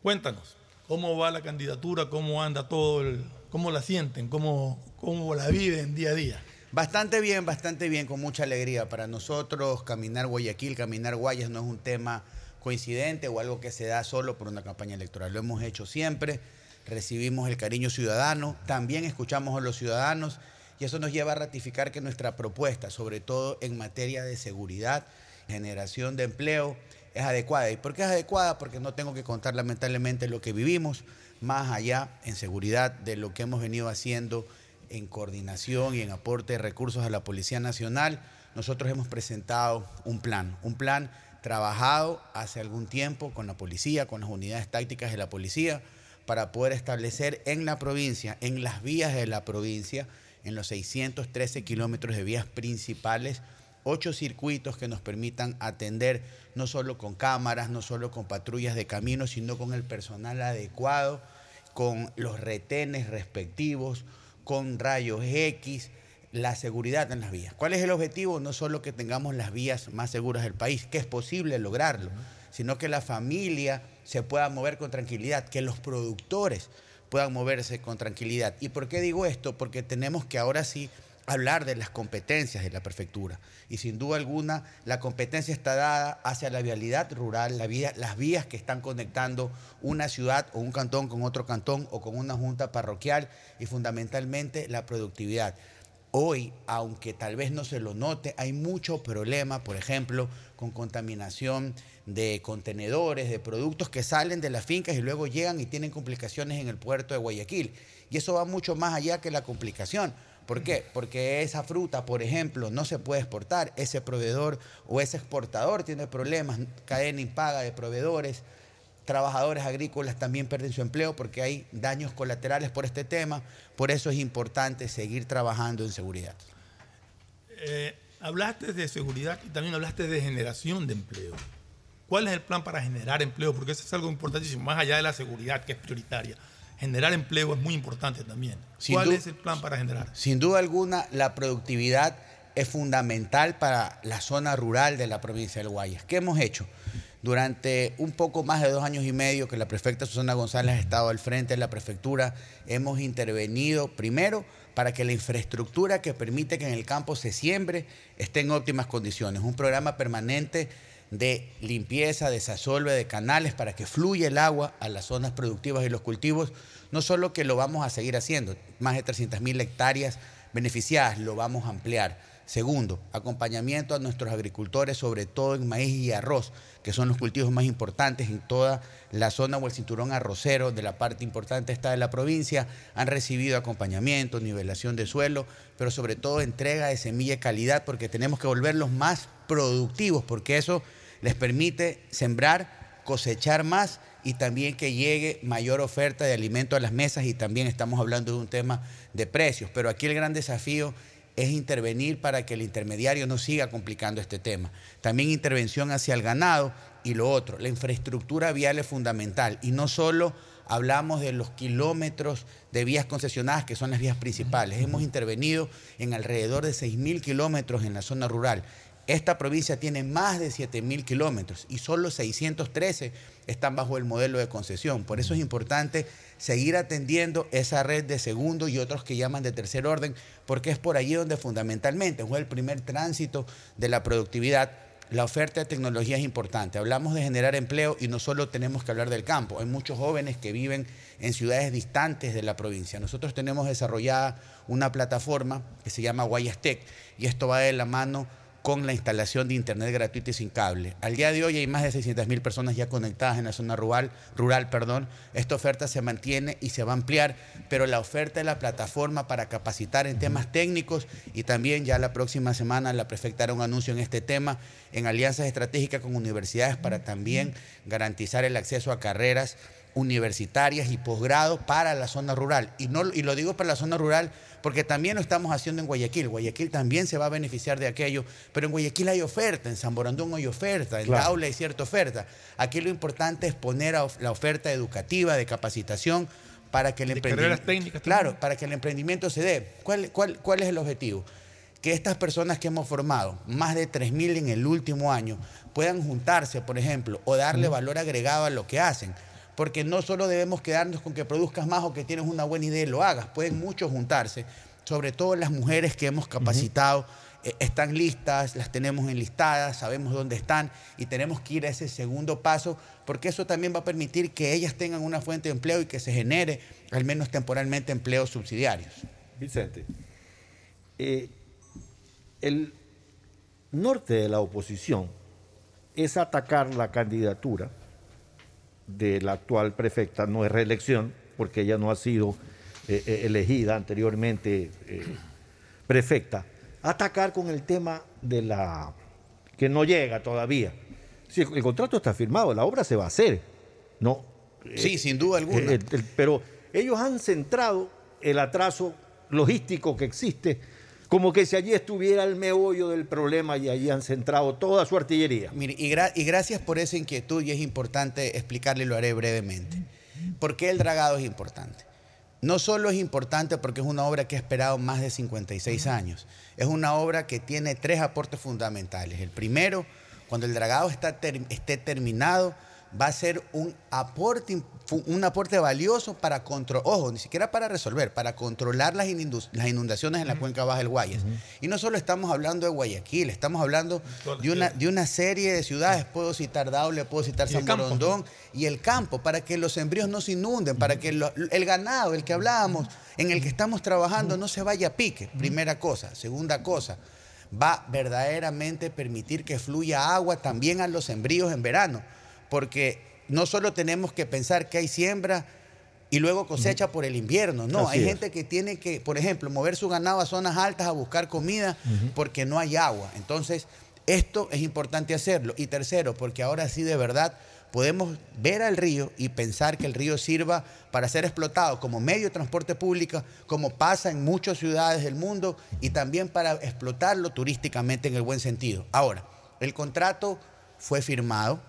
Cuéntanos, ¿cómo va la candidatura? ¿Cómo anda todo? El, ¿Cómo la sienten? ¿Cómo, ¿Cómo la viven día a día? Bastante bien, bastante bien, con mucha alegría. Para nosotros, caminar Guayaquil, caminar Guayas no es un tema coincidente o algo que se da solo por una campaña electoral. Lo hemos hecho siempre recibimos el cariño ciudadano, también escuchamos a los ciudadanos y eso nos lleva a ratificar que nuestra propuesta, sobre todo en materia de seguridad, generación de empleo, es adecuada. ¿Y por qué es adecuada? Porque no tengo que contar lamentablemente lo que vivimos, más allá en seguridad de lo que hemos venido haciendo en coordinación y en aporte de recursos a la Policía Nacional. Nosotros hemos presentado un plan, un plan trabajado hace algún tiempo con la policía, con las unidades tácticas de la policía, para poder establecer en la provincia, en las vías de la provincia, en los 613 kilómetros de vías principales, ocho circuitos que nos permitan atender no solo con cámaras, no solo con patrullas de camino, sino con el personal adecuado, con los retenes respectivos, con rayos X, la seguridad en las vías. ¿Cuál es el objetivo? No solo que tengamos las vías más seguras del país, que es posible lograrlo, sino que la familia se pueda mover con tranquilidad, que los productores puedan moverse con tranquilidad. ¿Y por qué digo esto? Porque tenemos que ahora sí hablar de las competencias de la prefectura. Y sin duda alguna, la competencia está dada hacia la vialidad rural, las vías que están conectando una ciudad o un cantón con otro cantón o con una junta parroquial y fundamentalmente la productividad. Hoy, aunque tal vez no se lo note, hay mucho problema, por ejemplo, con contaminación de contenedores, de productos que salen de las fincas y luego llegan y tienen complicaciones en el puerto de Guayaquil. Y eso va mucho más allá que la complicación, ¿Por qué? Porque esa fruta, por ejemplo, no se puede exportar. Ese proveedor o ese exportador tiene problemas, cadena impaga de proveedores. Trabajadores agrícolas también pierden su empleo porque hay daños colaterales por este tema. Por eso es importante seguir trabajando en seguridad. Eh, hablaste de seguridad y también hablaste de generación de empleo. ¿Cuál es el plan para generar empleo? Porque eso es algo importantísimo, más allá de la seguridad, que es prioritaria. Generar empleo es muy importante también. Sin ¿Cuál es el plan para generar? Sin duda alguna, la productividad es fundamental para la zona rural de la provincia del Guayas. ¿Qué hemos hecho? Durante un poco más de dos años y medio que la prefecta Susana González ha estado al frente de la prefectura, hemos intervenido primero para que la infraestructura que permite que en el campo se siembre esté en óptimas condiciones. Un programa permanente de limpieza, desasolve de canales para que fluya el agua a las zonas productivas y los cultivos. No solo que lo vamos a seguir haciendo, más de 300 mil hectáreas beneficiadas, lo vamos a ampliar. Segundo, acompañamiento a nuestros agricultores, sobre todo en maíz y arroz, que son los cultivos más importantes en toda la zona o el cinturón arrocero de la parte importante esta de la provincia. Han recibido acompañamiento, nivelación de suelo, pero sobre todo entrega de semilla de calidad, porque tenemos que volverlos más productivos, porque eso les permite sembrar, cosechar más y también que llegue mayor oferta de alimento a las mesas y también estamos hablando de un tema de precios. Pero aquí el gran desafío es intervenir para que el intermediario no siga complicando este tema. También intervención hacia el ganado y lo otro, la infraestructura vial es fundamental y no solo hablamos de los kilómetros de vías concesionadas que son las vías principales, hemos intervenido en alrededor de 6.000 kilómetros en la zona rural. Esta provincia tiene más de 7.000 kilómetros y solo 613 están bajo el modelo de concesión. Por eso es importante seguir atendiendo esa red de segundo y otros que llaman de tercer orden, porque es por allí donde fundamentalmente fue el primer tránsito de la productividad. La oferta de tecnología es importante. Hablamos de generar empleo y no solo tenemos que hablar del campo. Hay muchos jóvenes que viven en ciudades distantes de la provincia. Nosotros tenemos desarrollada una plataforma que se llama Guayastec y esto va de la mano con la instalación de internet gratuito y sin cable. Al día de hoy hay más de 600 mil personas ya conectadas en la zona rural, rural perdón. Esta oferta se mantiene y se va a ampliar, pero la oferta de la plataforma para capacitar en temas técnicos y también ya la próxima semana la prefecta hará un anuncio en este tema en alianzas estratégicas con universidades para también garantizar el acceso a carreras universitarias y posgrado para la zona rural. Y, no, y lo digo para la zona rural porque también lo estamos haciendo en Guayaquil. Guayaquil también se va a beneficiar de aquello, pero en Guayaquil hay oferta, en San Borondón hay oferta, en Claro. Hay cierta oferta. Aquí lo importante es poner la oferta educativa, de capacitación, para que el emprendimiento... técnicas. Claro, para que el emprendimiento se dé. ¿Cuál, cuál, cuál es el objetivo? Que estas personas que hemos formado, más de 3.000 en el último año, puedan juntarse, por ejemplo, o darle valor agregado a lo que hacen. Porque no solo debemos quedarnos con que produzcas más o que tienes una buena idea y lo hagas. Pueden muchos juntarse, sobre todo las mujeres que hemos capacitado. eh, están listas, las tenemos enlistadas, sabemos dónde están y tenemos que ir a ese segundo paso porque eso también va a permitir que ellas tengan una fuente de empleo y que se genere, al menos temporalmente, empleos subsidiarios. Vicente, eh, el norte de la oposición es atacar la candidatura de la actual prefecta, no es reelección, porque ella no ha sido eh, eh, elegida anteriormente eh, prefecta, atacar con el tema de la que no llega todavía. Sí, el contrato está firmado, la obra se va a hacer, ¿no? Sí, sin duda alguna. Pero ellos han centrado el atraso logístico que existe como que si allí estuviera el meollo del problema y allí han centrado toda su artillería. Mire, y, gra- y gracias por esa inquietud y es importante explicarle y lo haré brevemente. ¿Por qué el dragado es importante? No solo es importante porque es una obra que ha esperado más de 56 años, es una obra que tiene tres aportes fundamentales. El primero, cuando el dragado está ter- esté terminado, va a ser un aporte, un aporte valioso para controlar, ojo, ni siquiera para resolver, para controlar las, inundaciones en la cuenca baja del Guayas. Y no solo estamos hablando de Guayaquil, estamos hablando de una, de una serie de ciudades, puedo citar Daule, puedo citar San. Borondón y el campo, para que los sembríos no se inunden, para que lo- el ganado, el que hablábamos, en el que estamos trabajando, no se vaya a pique, primera cosa. Segunda cosa, va verdaderamente permitir que fluya agua también a los sembríos en verano, porque no solo tenemos que pensar que hay siembra y luego cosecha por el invierno. No, Así hay es. gente que tiene que, por ejemplo, mover su ganado a zonas altas a buscar comida porque no hay agua. Entonces, esto es importante hacerlo. Y tercero, porque ahora sí de verdad podemos ver al río y pensar que el río sirva para ser explotado como medio de transporte público, como pasa en muchas ciudades del mundo, y también para explotarlo turísticamente en el buen sentido. Ahora, el contrato fue firmado,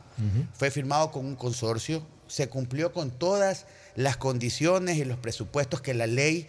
fue firmado con un consorcio, se cumplió con todas las condiciones y los presupuestos que la ley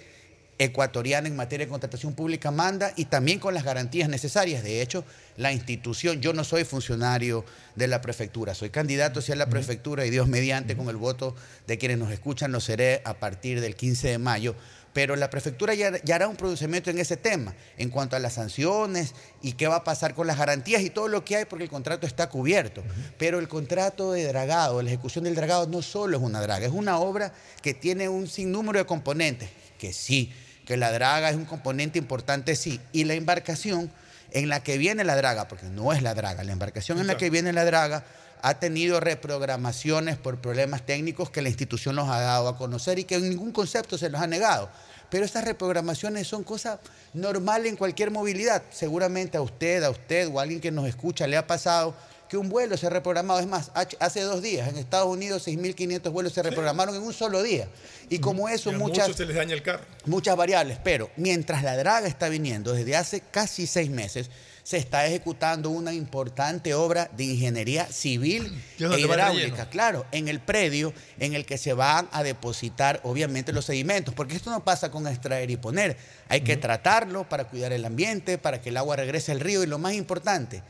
ecuatoriana en materia de contratación pública manda y también con las garantías necesarias. De hecho, la institución, yo no soy funcionario de la prefectura, soy candidato hacia la prefectura y Dios mediante con el voto de quienes nos escuchan lo seré a partir del 15 de mayo. Pero la prefectura ya, ya hará un procedimiento en ese tema, en cuanto a las sanciones y qué va a pasar con las garantías y todo lo que hay, porque el contrato está cubierto. Pero el contrato de dragado, la ejecución del dragado, no solo es una draga, es una obra que tiene un sinnúmero de componentes, que sí, que la draga es un componente importante, sí, y la embarcación en la que viene la draga, porque no es la draga, la embarcación en la que viene la draga ha tenido reprogramaciones por problemas técnicos que la institución nos ha dado a conocer y que en ningún concepto se los ha negado. Pero estas reprogramaciones son cosas normales en cualquier movilidad. Seguramente a usted, a usted o a alguien que nos escucha le ha pasado que un vuelo se ha reprogramado. Es más, hace- dos días en Estados Unidos 6.500 vuelos se reprogramaron en un solo día. Y como eso, Y a muchas muchos se les daña el carro. muchas variables, pero mientras la draga está viniendo desde hace casi seis meses, se está ejecutando una importante obra de ingeniería civil ¿Y es e hidráulica, claro, en el predio en el que se van a depositar obviamente los sedimentos, porque esto no pasa con extraer y poner, hay que tratarlo para cuidar el ambiente, para que el agua regrese al río y lo más importante,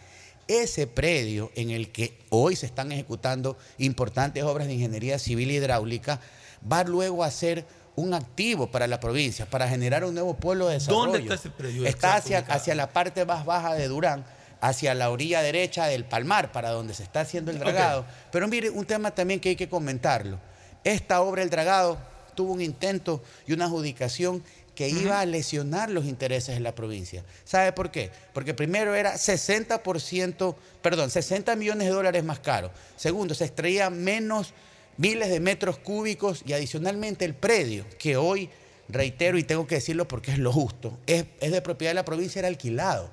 ese predio en el que hoy se están ejecutando importantes obras de ingeniería civil e hidráulica va luego a ser un activo para la provincia, para generar un nuevo pueblo de desarrollo. ¿Dónde está ese predio? Está hacia, hacia la parte más baja de Durán, hacia la orilla derecha del Palmar, para donde se está haciendo el dragado. Pero mire, un tema también que hay que comentarlo. Esta obra, el dragado, tuvo un intento y una adjudicación que iba a lesionar los intereses de la provincia. ¿Sabe por qué? Porque primero era 60%, perdón, 60 millones de dólares más caro. Segundo, se extraía menos miles de metros cúbicos y adicionalmente el predio, que hoy, reitero y tengo que decirlo porque es lo justo, es, es de propiedad de la provincia, era alquilado.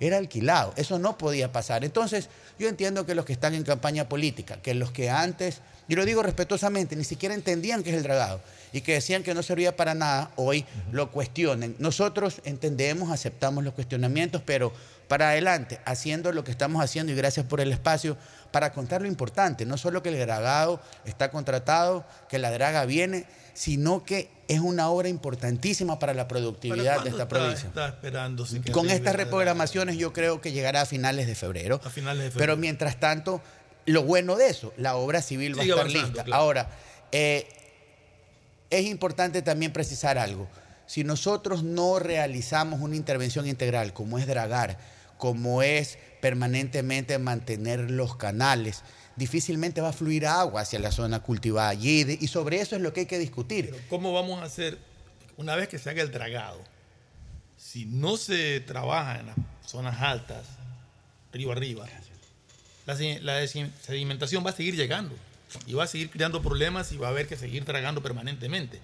Era alquilado, eso no podía pasar. Entonces, yo entiendo que los que están en campaña política, que los que antes, y lo digo respetuosamente, ni siquiera entendían qué es el dragado y que decían que no servía para nada, hoy lo cuestionen. Nosotros entendemos, aceptamos los cuestionamientos, pero para adelante, haciendo lo que estamos haciendo y gracias por el espacio, para contar lo importante, no solo que el dragado está contratado, que la draga viene, sino que es una obra importantísima para la productividad ¿Para de esta está- provincia. Está esperándose que Con estas reprogramaciones yo creo que llegará a finales de febrero. A finales de Pero mientras tanto, lo bueno de eso, la obra civil va a estar avanzando, lista. claro. Ahora, eh, es importante también precisar algo. Si nosotros no realizamos una intervención integral, como es dragar, como es permanentemente mantener los canales, difícilmente va a fluir agua hacia la zona cultivada allí. Y sobre eso es lo que hay que discutir. ¿Cómo vamos a hacer una vez que se haga el dragado? Si no se trabaja en las zonas altas, río arriba, la, sedimentación va a seguir llegando y va a seguir creando problemas y va a haber que seguir dragando permanentemente.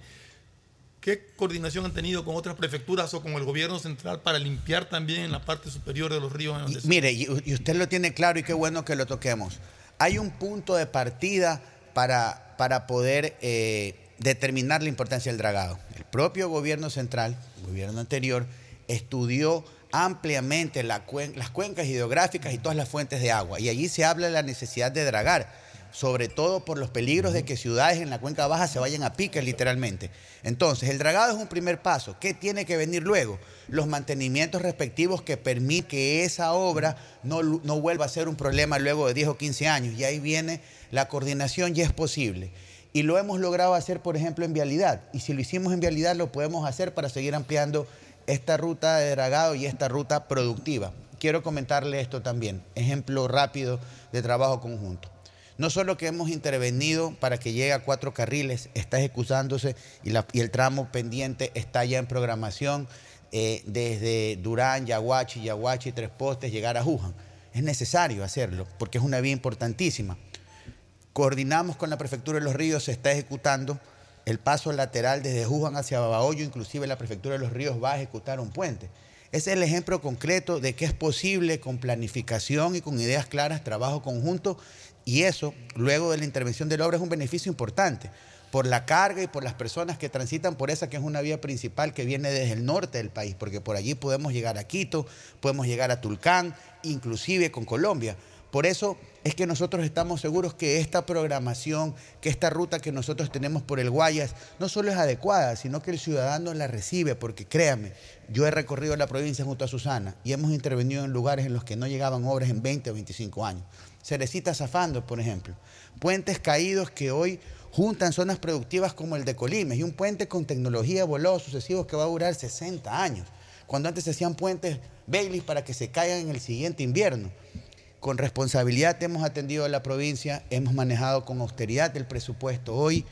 ¿Qué coordinación han tenido con otras prefecturas o con el gobierno central para limpiar también en la parte superior de los ríos? en Mire, y, y usted lo tiene claro y qué bueno que lo toquemos. Hay un punto de partida para, para poder eh, determinar la importancia del dragado. El propio gobierno central, el gobierno anterior, estudió ampliamente la cuen- las cuencas hidrográficas y todas las fuentes de agua. Y allí se habla de la necesidad de dragar, sobre todo por los peligros de que ciudades en la cuenca baja se vayan a pique literalmente. Entonces, el dragado es un primer paso. ¿Qué tiene que venir luego? Los mantenimientos respectivos que permiten que esa obra no, no vuelva a ser un problema luego de 10 o 15 años. Y ahí viene la coordinación y es posible. Y lo hemos logrado hacer, por ejemplo, en vialidad. Y si lo hicimos en vialidad, lo podemos hacer para seguir ampliando esta ruta de dragado y esta ruta productiva. Quiero comentarle esto también, ejemplo rápido de trabajo conjunto. No solo que hemos intervenido para que llegue a cuatro carriles, está ejecutándose y, el tramo pendiente está ya en programación eh, desde Durán, Yaguachi, Yaguachi, Tres Postes, llegar a Juján. Es necesario hacerlo porque es una vía importantísima. Coordinamos con la Prefectura de los Ríos, se está ejecutando el paso lateral desde Juján hacia Babahoyo, inclusive la prefectura de los ríos va a ejecutar un puente. Ese es el ejemplo concreto de que es posible con planificación y con ideas claras, trabajo conjunto, y eso, luego de la intervención de la obra, es un beneficio importante por la carga y por las personas que transitan por esa que es una vía principal que viene desde el norte del país, porque por allí podemos llegar a Quito, podemos llegar a Tulcán, inclusive con Colombia. Por eso es que nosotros estamos seguros que esta programación, que esta ruta que nosotros tenemos por el Guayas, no solo es adecuada, sino que el ciudadano la recibe, porque créame, yo he recorrido la provincia junto a Susana y hemos intervenido en lugares en los que no llegaban obras en 20 o 25 años. Cerecita Zafando, por ejemplo. Puentes caídos que hoy juntan zonas productivas como el de Colimes y un puente con tecnología de volados sucesivos que va a durar 60 años, cuando antes se hacían puentes Bailey para que se caigan en el siguiente invierno. Con responsabilidad hemos atendido a la provincia, hemos manejado con austeridad el presupuesto. Hoy,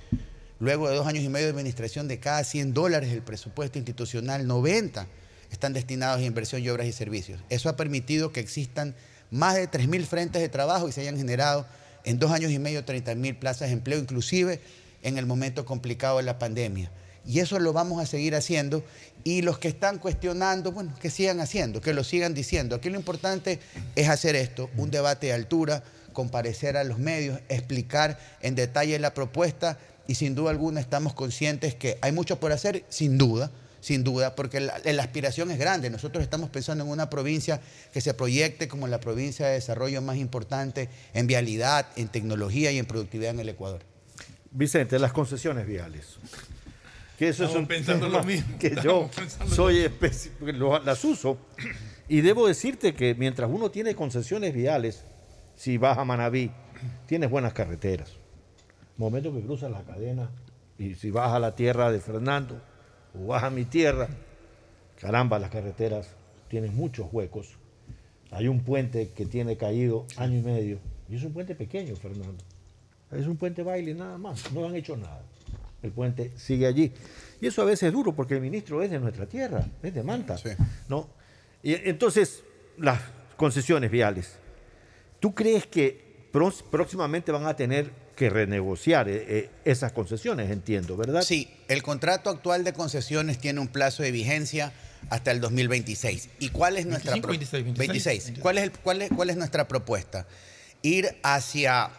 luego de dos años y medio de administración de cada 100 dólares el presupuesto institucional, 90 están destinados a inversión y obras y servicios. Eso ha permitido que existan más de 3.000 frentes de trabajo y se hayan generado en dos años y medio 30.000 plazas de empleo, inclusive en el momento complicado de la pandemia. Y eso lo vamos a seguir haciendo. Y los que están cuestionando, bueno, que sigan haciendo, que lo sigan diciendo. Aquí lo importante es hacer esto, un debate de altura, comparecer a los medios, explicar en detalle la propuesta y sin duda alguna estamos conscientes que hay mucho por hacer, sin duda, sin duda, porque la, aspiración es grande. Nosotros estamos pensando en una provincia que se proyecte como la provincia de desarrollo más importante en vialidad, en tecnología y en productividad en el Ecuador. Vicente, las concesiones viales. Que eso Estamos es un pensando lo mismo. que yo Estamos soy lo- las uso y debo decirte que mientras uno tiene concesiones viales, si vas a Manabí, tienes buenas carreteras. Momento que cruzas la cadena y si vas a la tierra de Fernando o vas a mi tierra, caramba, las carreteras tienen muchos huecos. Hay un puente que tiene caído año y medio y es un puente pequeño, Fernando. Es un puente baile nada más, no han hecho nada. El puente sigue allí. Y eso a veces es duro porque el ministro es de nuestra tierra, es de Manta. ¿no? Y entonces, las concesiones viales. ¿Tú crees que próximamente van a tener que renegociar eh, eh, esas concesiones, entiendo, verdad? Sí, el contrato actual de concesiones tiene un plazo de vigencia hasta el 2026. ¿Y cuál es nuestra 25, pro- 26, 26. ¿Cuál es, el- cuál, es, ¿Cuál es nuestra propuesta? Ir hacia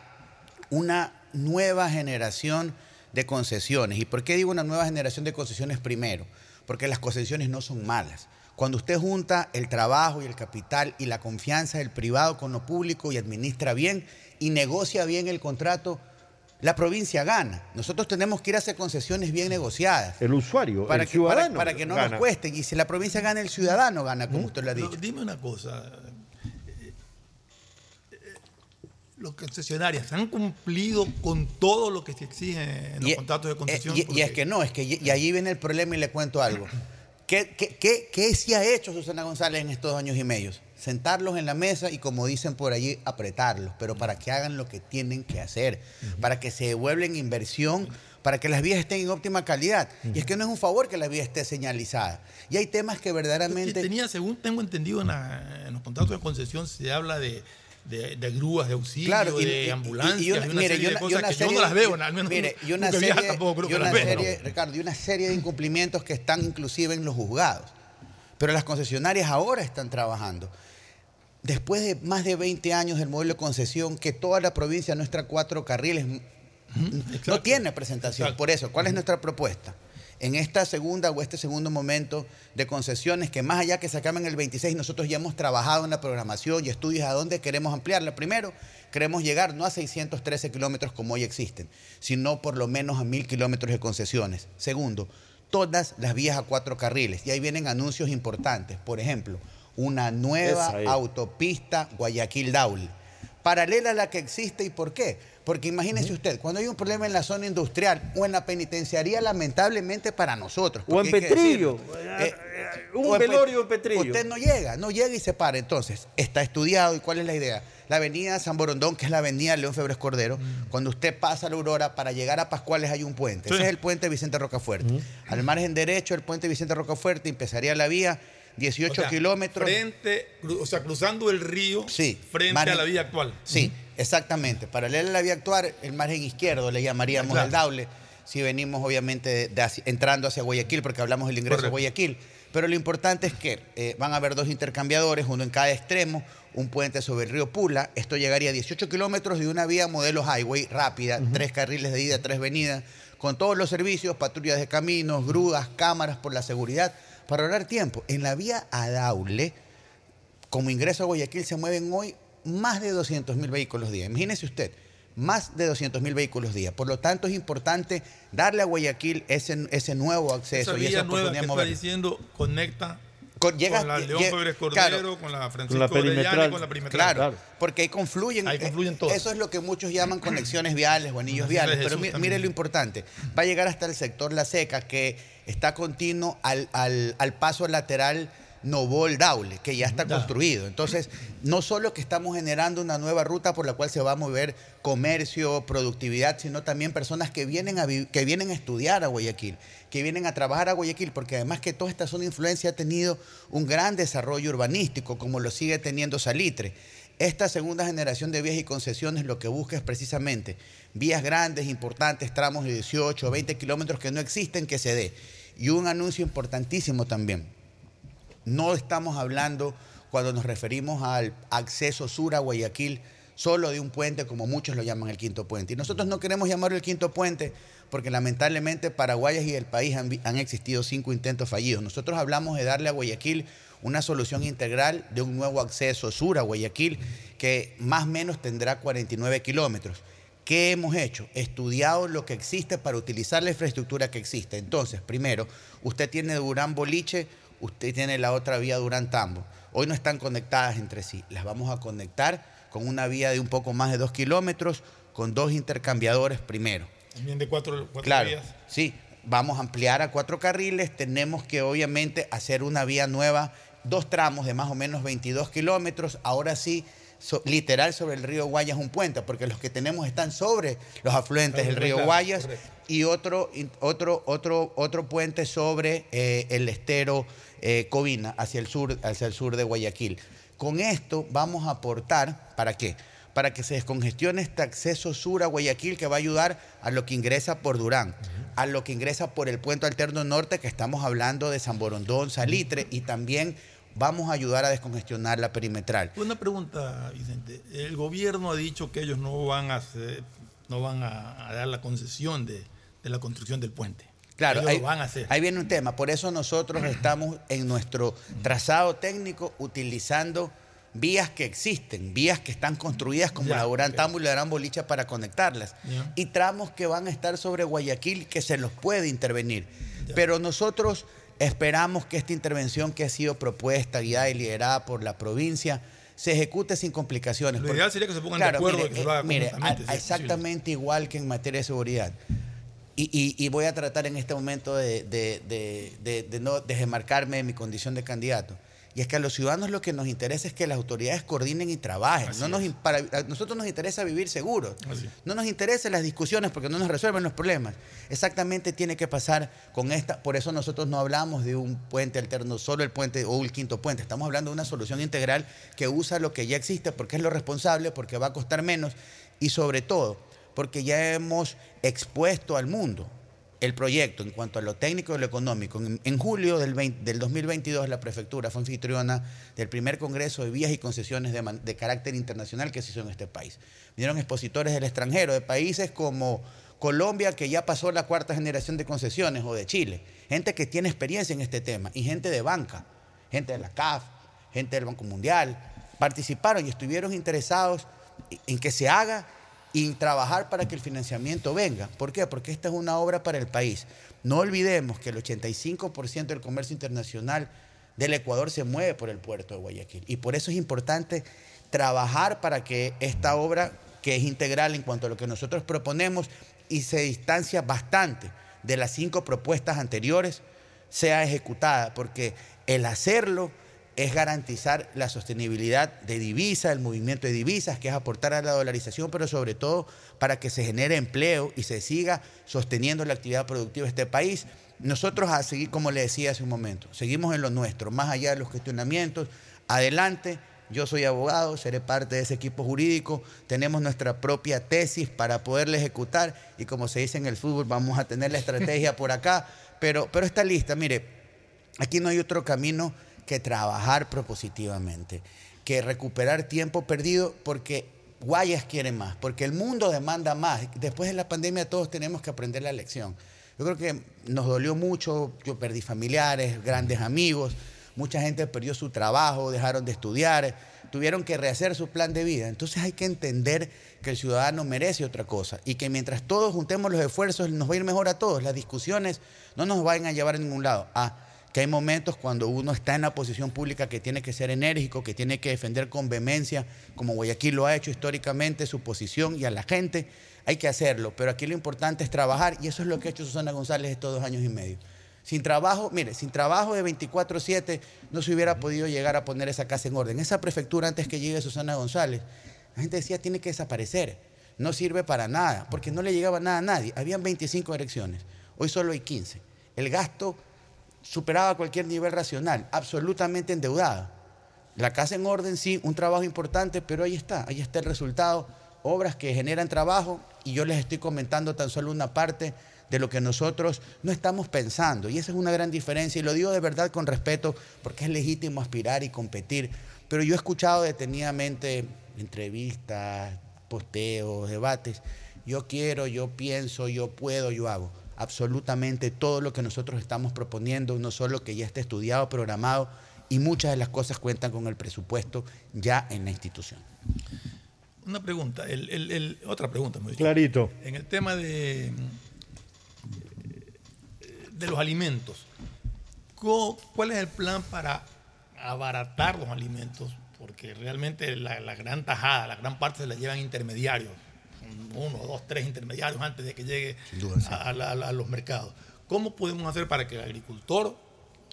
una nueva generación de concesiones. ¿Y por qué digo una nueva generación de concesiones primero? Porque las concesiones no son malas. Cuando usted junta el trabajo y el capital y la confianza del privado con lo público y administra bien y negocia bien el contrato, la provincia gana. Nosotros tenemos que ir a hacer concesiones bien negociadas. El usuario, Para el que, ciudadano. para que no gana. nos cuesten. Y si la provincia gana, el ciudadano gana, como usted lo ha dicho. dime una cosa. eh, eh, Los concesionarios han cumplido con todo lo que se exige en los Y- contratos de eh, concesión. y, y es que no, es que y, ahí viene el problema y le cuento algo. ¿Qué, qué, qué, qué sí ha hecho Susana González en estos años y medios? Sentarlos en la mesa y, como dicen por allí, apretarlos, pero para que hagan lo que tienen que hacer, para que se devuelven inversión, para que las vías estén en óptima calidad. Y es que no es un favor que la vía esté señalizada. Y hay temas que verdaderamente... tenía, según tengo entendido, en, la- en los contratos de concesión se habla de, de, de grúas de auxilio, Claro, y- de ambulancias, y- y una- de una mire, serie de cosas yo no las veo, al menos mire, y una serie- tampoco creo que las serie, Ricardo, y una serie de incumplimientos que están inclusive en los juzgados. Pero las concesionarias ahora están trabajando. Después de más de 20 años del modelo de concesión, que toda la provincia nuestra cuatro carriles no tiene presentación. Por eso, ¿cuál es nuestra propuesta? En esta segunda o este segundo momento de concesiones, que más allá que se acaben el 26, nosotros ya hemos trabajado en la programación y estudios a dónde queremos ampliarla. Primero, queremos llegar no a 613 kilómetros como hoy existen, sino por lo menos a mil kilómetros de concesiones. Segundo, todas las vías a cuatro carriles. Y ahí vienen anuncios importantes. Por ejemplo, una nueva autopista Guayaquil-Daule paralela a la que existe y por qué. Porque imagínese usted, cuando hay un problema en la zona industrial o en la penitenciaría, lamentablemente para nosotros. O en Petrillo. decirlo, eh, Un o velorio en Petrillo. Usted no llega, no llega y se para. Entonces, está estudiado. ¿Y cuál es la idea? La avenida San Borondón, que es la avenida León Febres Cordero, cuando usted pasa a la Aurora, para llegar a Pascuales hay un puente. Sí. Ese es el puente Vicente Rocafuerte. Al margen derecho, el puente Vicente Rocafuerte empezaría la vía 18 O sea, kilómetros. Frente, o sea, cruzando el río frente margen- a la vía actual. Sí, exactamente. Paralela a la vía actual, el margen izquierdo le llamaríamos Claro. el Daule. si venimos obviamente de- de entrando hacia Guayaquil, porque hablamos del ingreso a. Guayaquil. Pero lo importante es que eh, van a haber dos intercambiadores, uno en cada extremo, un puente sobre el río Pula. Esto llegaría a 18 kilómetros de una vía modelo highway rápida, tres carriles de ida, tres venidas, con todos los servicios, patrullas de caminos, grúas, cámaras por la seguridad, para ahorrar tiempo. En la vía Adaule, como ingreso a Guayaquil, se mueven hoy más de 200 mil vehículos día. Imagínese usted, más de 200 mil vehículos día. Por lo tanto, es importante darle a Guayaquil ese, ese nuevo acceso Esa y esa nueva que está diciendo conecta Con, llega- con la León lle- Febres claro. Cordero, con la Francisco la Orellana y perimetral. con la perimetral. Claro, porque ahí confluyen. Ahí confluyen todos. Eso es lo que muchos llaman conexiones viales o anillos viales. es, Pero Jesús, mi- también. mire lo importante. Va a llegar hasta el sector La Seca, que está continuo al, al- al paso lateral Novol Daule, que ya está construido. Entonces, no solo que estamos generando una nueva ruta por la cual se va a mover comercio, productividad, sino también personas que vienen a, que vienen a estudiar a Guayaquil, que vienen a trabajar a Guayaquil, porque además que toda esta zona de influencia ha tenido un gran desarrollo urbanístico, como lo sigue teniendo Salitre. Esta segunda generación de vías y concesiones lo que busca es precisamente vías grandes, importantes, tramos de 18 o 20 kilómetros que no existen, que se dé. Y un anuncio importantísimo también. No estamos hablando, cuando nos referimos al acceso sur a Guayaquil, solo de un puente, como muchos lo llaman el quinto puente. Y nosotros no queremos llamarlo el quinto puente porque lamentablemente para Guayas y el país han existido cinco intentos fallidos. Nosotros hablamos de darle a Guayaquil una solución integral de un nuevo acceso sur a Guayaquil que más o menos tendrá 49 kilómetros. ¿Qué hemos hecho? Estudiado lo que existe para utilizar la infraestructura que existe. Entonces, primero, usted tiene Durán Boliche, usted tiene la otra vía Durán Tambo. Hoy no están conectadas entre sí. Las vamos a conectar con una vía de un poco más de dos kilómetros, con dos intercambiadores primero. También de cuatro, cuatro Claro, vías. sí, vamos a ampliar a cuatro carriles, tenemos que obviamente hacer una vía nueva, dos tramos de más o menos 22 kilómetros, ahora sí, so- literal sobre el río Guayas un puente, porque los que tenemos están sobre los afluentes del río Guayas correcto. y otro, otro, otro, otro puente sobre eh, el estero eh, Covina, hacia el, sur, hacia el sur de Guayaquil. Con esto vamos a aportar, ¿para qué? Para que se descongestione este acceso sur a Guayaquil que va a ayudar a lo que ingresa por Durán, a lo que ingresa por el puente alterno norte, que estamos hablando de San Borondón, Salitre, y también vamos a ayudar a descongestionar la perimetral. Una pregunta, Vicente. El gobierno ha dicho que ellos no van a hacer, no van a, a dar la concesión de, de la construcción del puente. Claro, ahí, van a hacer. ahí viene un tema. Por eso nosotros estamos en nuestro trazado técnico utilizando vías que existen, vías que están construidas como Ya, la ok. Tambo y la Gran Bolicha para conectarlas. Ya. Y tramos que van a estar sobre Guayaquil que se los puede intervenir. Pero nosotros esperamos que esta intervención que ha sido propuesta, guiada y liderada por la provincia, se ejecute sin complicaciones. Lo ideal sería que se pongan de acuerdo y que se lo haga mire, conjuntamente, a- si exactamente igual que en materia de seguridad. Y, y- y voy a tratar en este momento de, de- de- de- de no desmarcarme de mi condición de candidato. Y es que a los ciudadanos lo que nos interesa es que las autoridades coordinen y trabajen. No nos, para- a nosotros nos interesa vivir seguros. No nos interesan las discusiones porque no nos resuelven los problemas. Exactamente tiene que pasar con esta. Por eso nosotros no hablamos de un puente alterno, solo el puente o el quinto puente. Estamos hablando de una solución integral que usa lo que ya existe porque es lo responsable, porque va a costar menos y sobre todo porque ya hemos expuesto al mundo el proyecto en cuanto a lo técnico y lo económico. En, julio del, 20 del 2022 la prefectura fue anfitriona del primer Congreso de Vías y Concesiones de, de carácter internacional que se hizo en este país. Vinieron expositores del extranjero, de países como Colombia, que ya pasó la cuarta generación de concesiones, o de Chile. Gente que tiene experiencia en este tema, y gente de banca, gente de la CAF, gente del Banco Mundial. Participaron y estuvieron interesados en que se haga y trabajar para que el financiamiento venga. ¿Por qué? Porque esta es una obra para el país. No olvidemos que el 85% del comercio internacional del Ecuador se mueve por el puerto de Guayaquil. Y por eso es importante trabajar para que esta obra, que es integral en cuanto a lo que nosotros proponemos y se distancia bastante de las cinco propuestas anteriores, sea ejecutada, porque el hacerlo es garantizar la sostenibilidad de divisa, el movimiento de divisas, que es aportar a la dolarización, pero sobre todo para que se genere empleo y se siga sosteniendo la actividad productiva de este país. Nosotros a seguir, como le decía hace un momento, seguimos en lo nuestro, más allá de los cuestionamientos, adelante, Yo soy abogado, seré parte de ese equipo jurídico, tenemos nuestra propia tesis para poderla ejecutar y como se dice en el fútbol, vamos a tener la estrategia por acá, pero, pero está lista. Mire, aquí no hay otro camino que trabajar propositivamente, que recuperar tiempo perdido porque Guayas quiere más, porque el mundo demanda más. Después de la pandemia todos tenemos que aprender la lección. Yo creo que nos dolió mucho, yo perdí familiares, grandes amigos, mucha gente perdió su trabajo, dejaron de estudiar, tuvieron que rehacer su plan de vida. Entonces hay que entender que el ciudadano merece otra cosa y que mientras todos juntemos los esfuerzos nos va a ir mejor a todos. Las discusiones no nos vayan a llevar a ningún lado. Ah, hay momentos cuando uno está en la posición pública que tiene que ser enérgico, que tiene que defender con vehemencia, como Guayaquil lo ha hecho históricamente, su posición y a la gente hay que hacerlo, pero aquí lo importante es trabajar y eso es lo que ha hecho Susana González estos dos años y medio. Sin trabajo, mire, sin trabajo de 24/7 no se hubiera podido llegar a poner esa casa en orden. Esa prefectura antes que llegue Susana González, la gente decía tiene que desaparecer, no sirve para nada, porque no le llegaba nada a nadie. Habían 25 elecciones, hoy solo hay 15. El gasto superaba cualquier nivel racional, absolutamente endeudada. La casa en orden, sí, un trabajo importante, pero ahí está, ahí está el resultado obras que generan trabajo y yo les estoy comentando tan solo una parte de lo que nosotros no estamos pensando. Y esa es una gran diferencia y lo digo de verdad con respeto porque es legítimo aspirar y competir. Pero yo he escuchado detenidamente entrevistas, posteos, debates. Yo quiero, yo pienso, yo puedo, yo hago. Absolutamente todo lo que nosotros estamos proponiendo, no solo que ya esté estudiado, programado, y muchas de las cosas cuentan con el presupuesto ya en la institución. Una pregunta, otra pregunta. Muy Clarito. En el tema de, de los alimentos, ¿cuál es el plan para abaratar los alimentos? Porque realmente la, gran tajada, la gran parte se la llevan intermediarios, uno, dos, tres intermediarios antes de que llegue a, los mercados. ¿Cómo podemos hacer para que el agricultor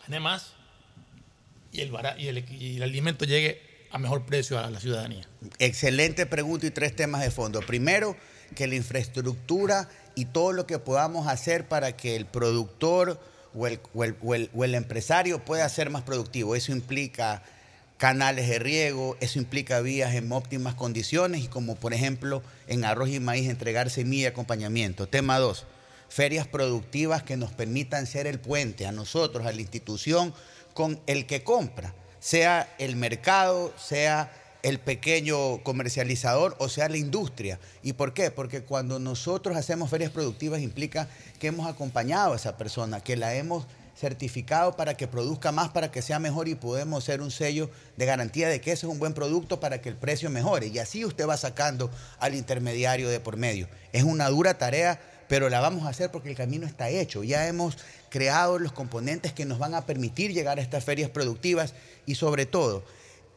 gane más y el, y el, y el alimento llegue a mejor precio a la ciudadanía? Excelente pregunta y tres temas de fondo. Primero, que la infraestructura y todo lo que podamos hacer para que el productor o el, o el, empresario pueda ser más productivo. Eso implica canales de riego, eso implica vías en óptimas condiciones y como por ejemplo en arroz y maíz entregar semilla y acompañamiento. Tema dos, ferias productivas que nos permitan ser el puente a nosotros, a la institución, con el que compra sea el mercado, sea el pequeño comercializador o sea la industria. ¿Y por qué? Porque cuando nosotros hacemos ferias productivas implica que hemos acompañado a esa persona, que la hemos certificado para que produzca más, para que sea mejor y podemos ser un sello de garantía de que ese es un buen producto para que el precio mejore. Y así usted va sacando al intermediario de por medio. Es una dura tarea, pero la vamos a hacer porque el camino está hecho. Ya hemos creado los componentes que nos van a permitir llegar a estas ferias productivas y sobre todo,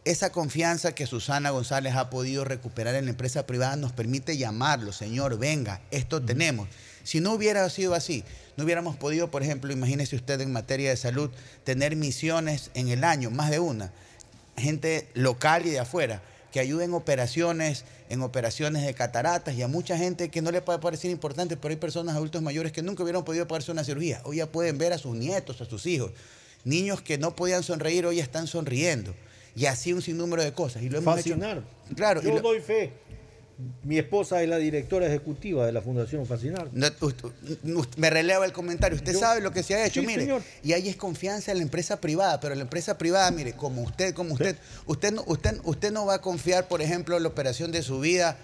esa confianza que Susana González ha podido recuperar en la empresa privada nos permite llamarlo, señor, venga, esto tenemos. Si no hubiera sido así, no hubiéramos podido, por ejemplo, imagínese usted en materia de salud, tener misiones en el año, más de una, gente local y de afuera, que ayuden operaciones, en operaciones de cataratas y a mucha gente que no le puede parecer importante, pero hay personas adultos mayores que nunca hubieran podido pagarse una cirugía. Hoy ya pueden ver a sus nietos, a sus hijos. Niños que no podían sonreír hoy están sonriendo. Y así un sinnúmero de cosas. Y lo hemos Fascinar. Claro. Yo doy fe. Mi esposa es la directora ejecutiva de la Fundación Fascinar. me releva el comentario. Usted sabe lo que se ha hecho, mire. Y ahí es confianza en la empresa privada, pero la empresa privada, mire, como usted, como usted, usted, no, usted, usted no va a confiar, por ejemplo, en la operación de su vida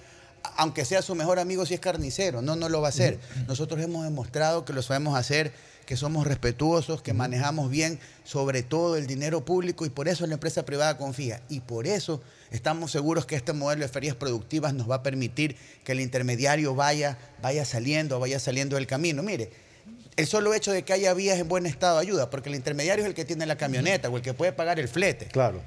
aunque sea su mejor amigo si es carnicero, no, no lo va a hacer. Nosotros hemos demostrado que lo sabemos hacer que somos respetuosos, que manejamos bien sobre todo el dinero público y por eso la empresa privada confía. Y por eso estamos seguros que este modelo de ferias productivas nos va a permitir que el intermediario vaya, vaya saliendo, vaya saliendo del camino. Mire, el solo hecho de que haya vías en buen estado ayuda, porque el intermediario es el que tiene la camioneta o el que puede pagar el flete. Claro.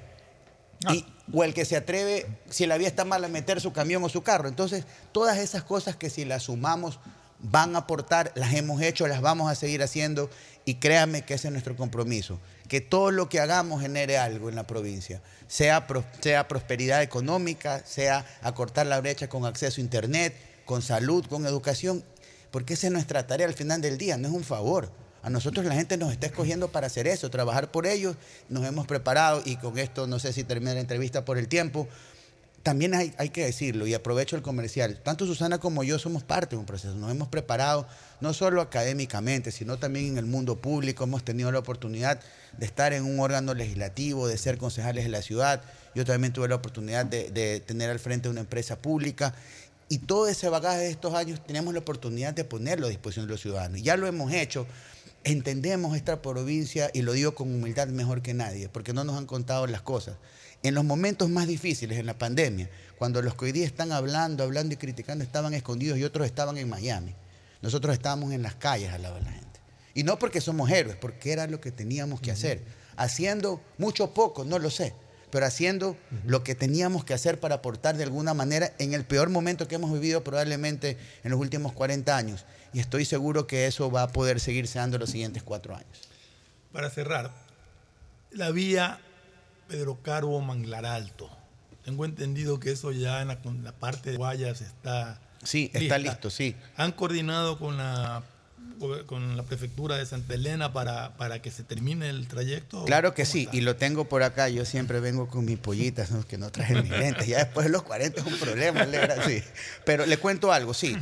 o el que se atreve, si la vía está mal, a meter su camión o su carro. Entonces, todas esas cosas que si las sumamos van a aportar, las hemos hecho, las vamos a seguir haciendo y créanme que ese es nuestro compromiso, que todo lo que hagamos genere algo en la provincia, sea, sea prosperidad económica, sea acortar la brecha con acceso a Internet, con salud, con educación, porque esa es nuestra tarea al final del día, no es un favor. A nosotros la gente nos está escogiendo para hacer eso, trabajar por ellos. Nos hemos preparado y con esto no sé si termina la entrevista por el tiempo. También hay, que decirlo y aprovecho el comercial. Tanto Susana como yo somos parte de un proceso. Nos hemos preparado no solo académicamente, sino también en el mundo público. Hemos tenido la oportunidad de estar en un órgano legislativo, de ser concejales de la ciudad. Yo también tuve la oportunidad de, de tener al frente una empresa pública. Y todo ese bagaje de estos años tenemos la oportunidad de ponerlo a disposición de los ciudadanos. Ya lo hemos hecho. Entendemos esta provincia y lo digo con humildad mejor que nadie, porque no nos han contado las cosas. En los momentos más difíciles, en la pandemia, cuando los que hoy día están hablando, hablando y criticando estaban escondidos y otros estaban en Miami, nosotros estábamos en las calles al lado de la gente. Y no porque somos héroes, porque era lo que teníamos que hacer. Haciendo mucho poco, no lo sé, pero haciendo lo que teníamos que hacer para aportar de alguna manera en el peor momento que hemos vivido probablemente en los últimos 40 años. Y estoy seguro que eso va a poder seguirse dando los siguientes cuatro años. Para cerrar, la vía Pedro Carbo Manglar Alto. Tengo entendido que eso ya en la, parte de Guayas está. Sí, está listo, sí. ¿Han coordinado con la, con la prefectura de Santa Elena para, para que se termine el trayecto? Claro que sí, y lo tengo por acá. Yo siempre vengo con mis pollitas, ¿no? que no traje mis lentes. Ya después de los 40 es un problema, sí. Pero le cuento algo, sí.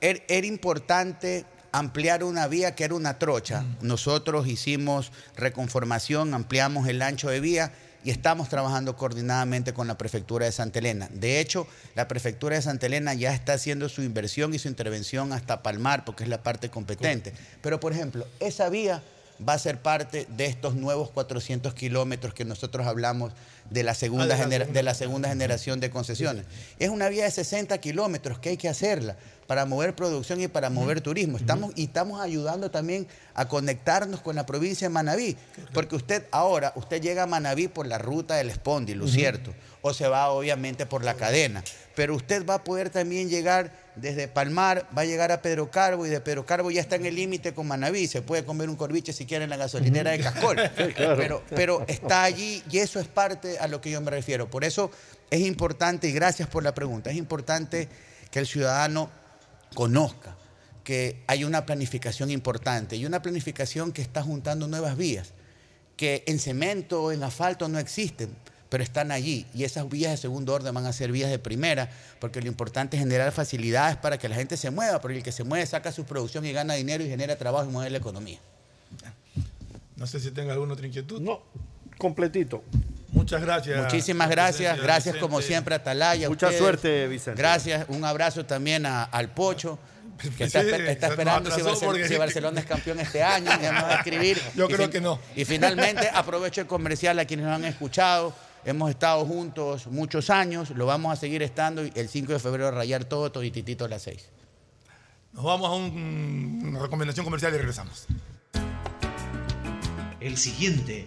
Era, era importante ampliar una vía que era una trocha. Nosotros hicimos reconformación, ampliamos el ancho de vía y estamos trabajando coordinadamente con la prefectura de Santa Elena. De hecho, la prefectura de Santa Elena ya está haciendo su inversión y su intervención hasta Palmar, porque es la parte competente. Pero, por ejemplo, esa vía va a ser parte de estos nuevos 400 kilómetros que nosotros hablamos de la, segunda de la segunda generación de concesiones. Es una vía de 60 kilómetros que hay que hacerla para mover producción y para mover turismo. Estamos, y estamos ayudando también a conectarnos con la provincia de Manabí, porque usted ahora, usted llega a Manabí por la ruta del Espóndilo, ¿cierto? O se va obviamente por la cadena, pero usted va a poder también llegar desde Palmar, va a llegar a Pedro Carbo y de Pedro Carbo ya está en el límite con Manabí, se puede comer un corviche si quiere en la gasolinera de Cascol, pero está allí y eso es parte a lo que yo me refiero. Por eso es importante, y gracias por la pregunta, es importante que el ciudadano conozca que hay una planificación importante y una planificación que está juntando nuevas vías, que en cemento o en asfalto no existen, pero están allí y esas vías de segundo orden van a ser vías de primera, porque lo importante es generar facilidades para que la gente se mueva, porque el que se mueve saca su producción y gana dinero y genera trabajo y mueve la economía. No sé si tenga alguna otra inquietud. No, completito. Muchas gracias. Muchísimas gracias, gracias como siempre a Atalaya. a Mucha ustedes. suerte, Vicente. Gracias, un abrazo también a- al Pocho. Que está, Sí, esperando si, porque- Barcelona es campeón este año, ya nos va a escribir. Yo creo fin- que no. Y finalmente aprovecho el comercial a quienes nos han escuchado. Hemos estado juntos muchos años, lo vamos a seguir estando y el 5 de febrero rayar todo, todititito a las 6. Nos vamos a un- una recomendación comercial y regresamos. El siguiente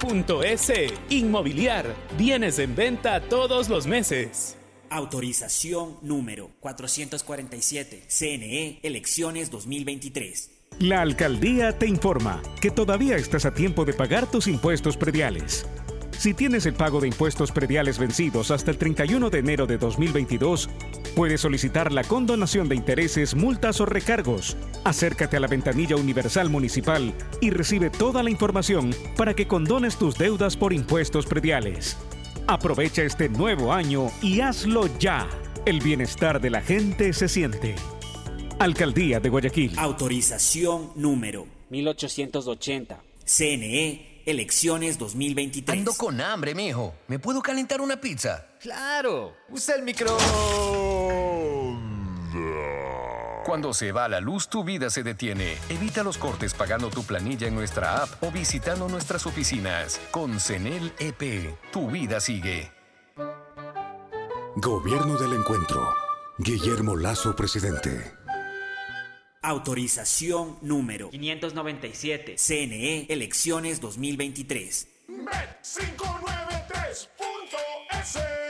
www.inmobiliariapublica.es. Inmobiliar, bienes en venta todos los meses. Autorización número 447. CNE E, Elecciones 2023. La alcaldía te informa que todavía estás a tiempo de pagar tus impuestos prediales. Si tienes el pago de impuestos prediales vencidos hasta el 31 de enero de 2022, puedes solicitar la condonación de intereses, multas o recargos. Acércate a la ventanilla universal municipal y recibe toda la información para que condones tus deudas por impuestos prediales. Aprovecha este nuevo año y hazlo ya. El bienestar de la gente se siente. Alcaldía de Guayaquil. Autorización número 1880. CNE Elecciones 2023. Ando con hambre, mijo. ¿Me puedo calentar una pizza? Claro. Usa el micro. Cuando se va la luz, tu vida se detiene. Evita los cortes pagando tu planilla en nuestra app o visitando nuestras oficinas. Con CENEL EP, tu vida sigue. Gobierno del Encuentro. Guillermo Lazo, presidente. Autorización número 597. CNE Elecciones 2023. Bet593.es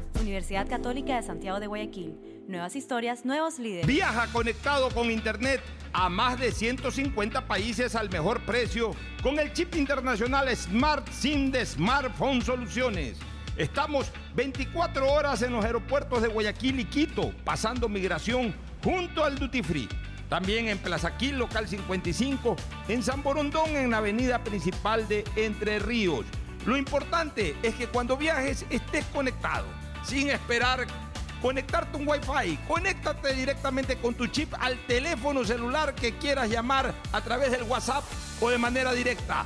Universidad Católica de Santiago de Guayaquil. Nuevas historias, nuevos líderes. Viaja conectado con Internet a más de 150 países al mejor precio con el chip internacional Smart SIM de Smartphone Soluciones. Estamos 24 horas en los aeropuertos de Guayaquil y Quito, pasando migración junto al Duty Free. También en Plaza Quil, local 55, en San Borondón, en la avenida principal de Entre Ríos. Lo importante es que cuando viajes estés conectado, sin esperar conectarte un Wi-Fi. Conéctate directamente con tu chip al teléfono celular que quieras llamar a través del WhatsApp o de manera directa.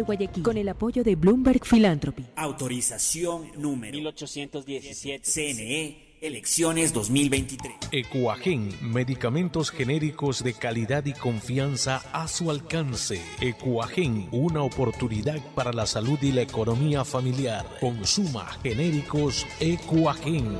Guayaquil con el apoyo de Bloomberg Philanthropy. Autorización número 1817. CNE Elecciones 2023. Ecuagen, medicamentos genéricos de calidad y confianza a su alcance. Ecuagen, una oportunidad para la salud y la economía familiar. Consuma genéricos Ecuagen.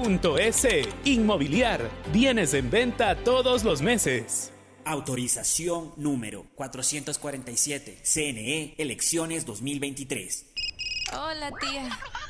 Inmobiliar. Bienes en venta todos los meses. Autorización número 447. CNE Elecciones 2023. Hola, tía.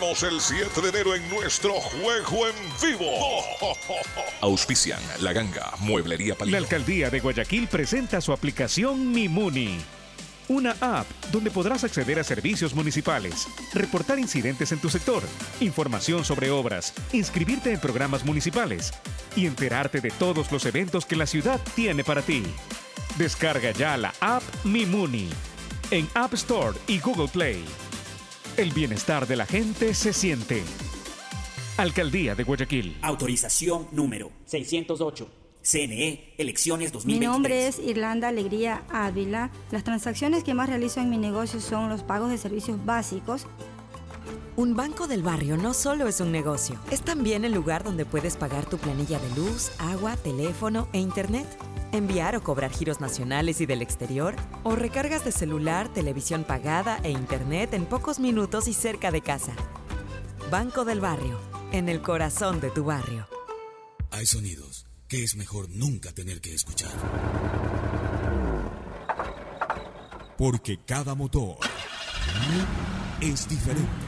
el 7 de enero en nuestro juego en vivo. Auspician La Ganga, Mueblería La Palito. alcaldía de Guayaquil presenta su aplicación Mimuni. Una app donde podrás acceder a servicios municipales, reportar incidentes en tu sector, información sobre obras, inscribirte en programas municipales y enterarte de todos los eventos que la ciudad tiene para ti. Descarga ya la app Mimuni en App Store y Google Play. El bienestar de la gente se siente. Alcaldía de Guayaquil. Autorización número 608. CNE, elecciones Mi 2023. nombre es Irlanda Alegría Ávila. Las transacciones que más realizo en mi negocio son los pagos de servicios básicos. Un banco del barrio no solo es un negocio, es también el lugar donde puedes pagar tu planilla de luz, agua, teléfono e internet, enviar o cobrar giros nacionales y del exterior, o recargas de celular, televisión pagada e internet en pocos minutos y cerca de casa. Banco del barrio, en el corazón de tu barrio. Hay sonidos que es mejor nunca tener que escuchar. Porque cada motor es diferente.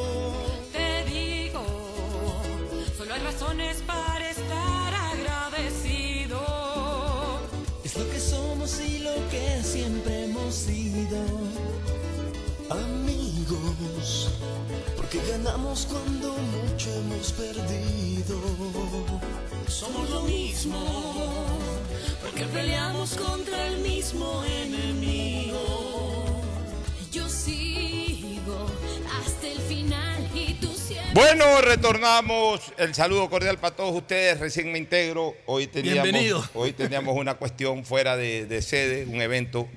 Razones para estar agradecido. Es lo que somos y lo que siempre hemos sido. Amigos, porque ganamos cuando mucho hemos perdido. Somos lo mismo, porque peleamos contra el mismo enemigo. Bueno, retornamos. El saludo cordial para todos ustedes. Recién me integro. Hoy teníamos, Bienvenido. Hoy teníamos una cuestión fuera de, de sede, un evento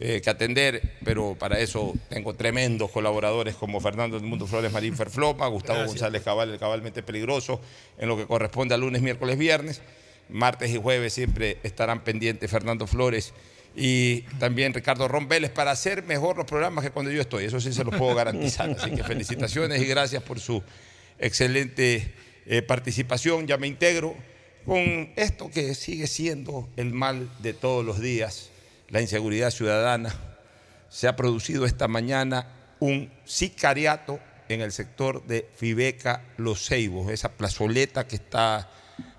eh, que atender, pero para eso tengo tremendos colaboradores como Fernando del Mundo Flores Marín Ferfloma, Gustavo Gracias. González Cabal, el cabalmente peligroso, en lo que corresponde a lunes, miércoles, viernes. Martes y jueves siempre estarán pendientes Fernando Flores y también Ricardo Ron Vélez para hacer mejor los programas que cuando yo estoy. Eso sí se los puedo garantizar. Así que felicitaciones y gracias por su excelente eh, participación. Ya me integro con esto que sigue siendo el mal de todos los días, la inseguridad ciudadana. Se ha producido esta mañana un sicariato en el sector de Fibeca Los Ceibos, esa plazoleta que está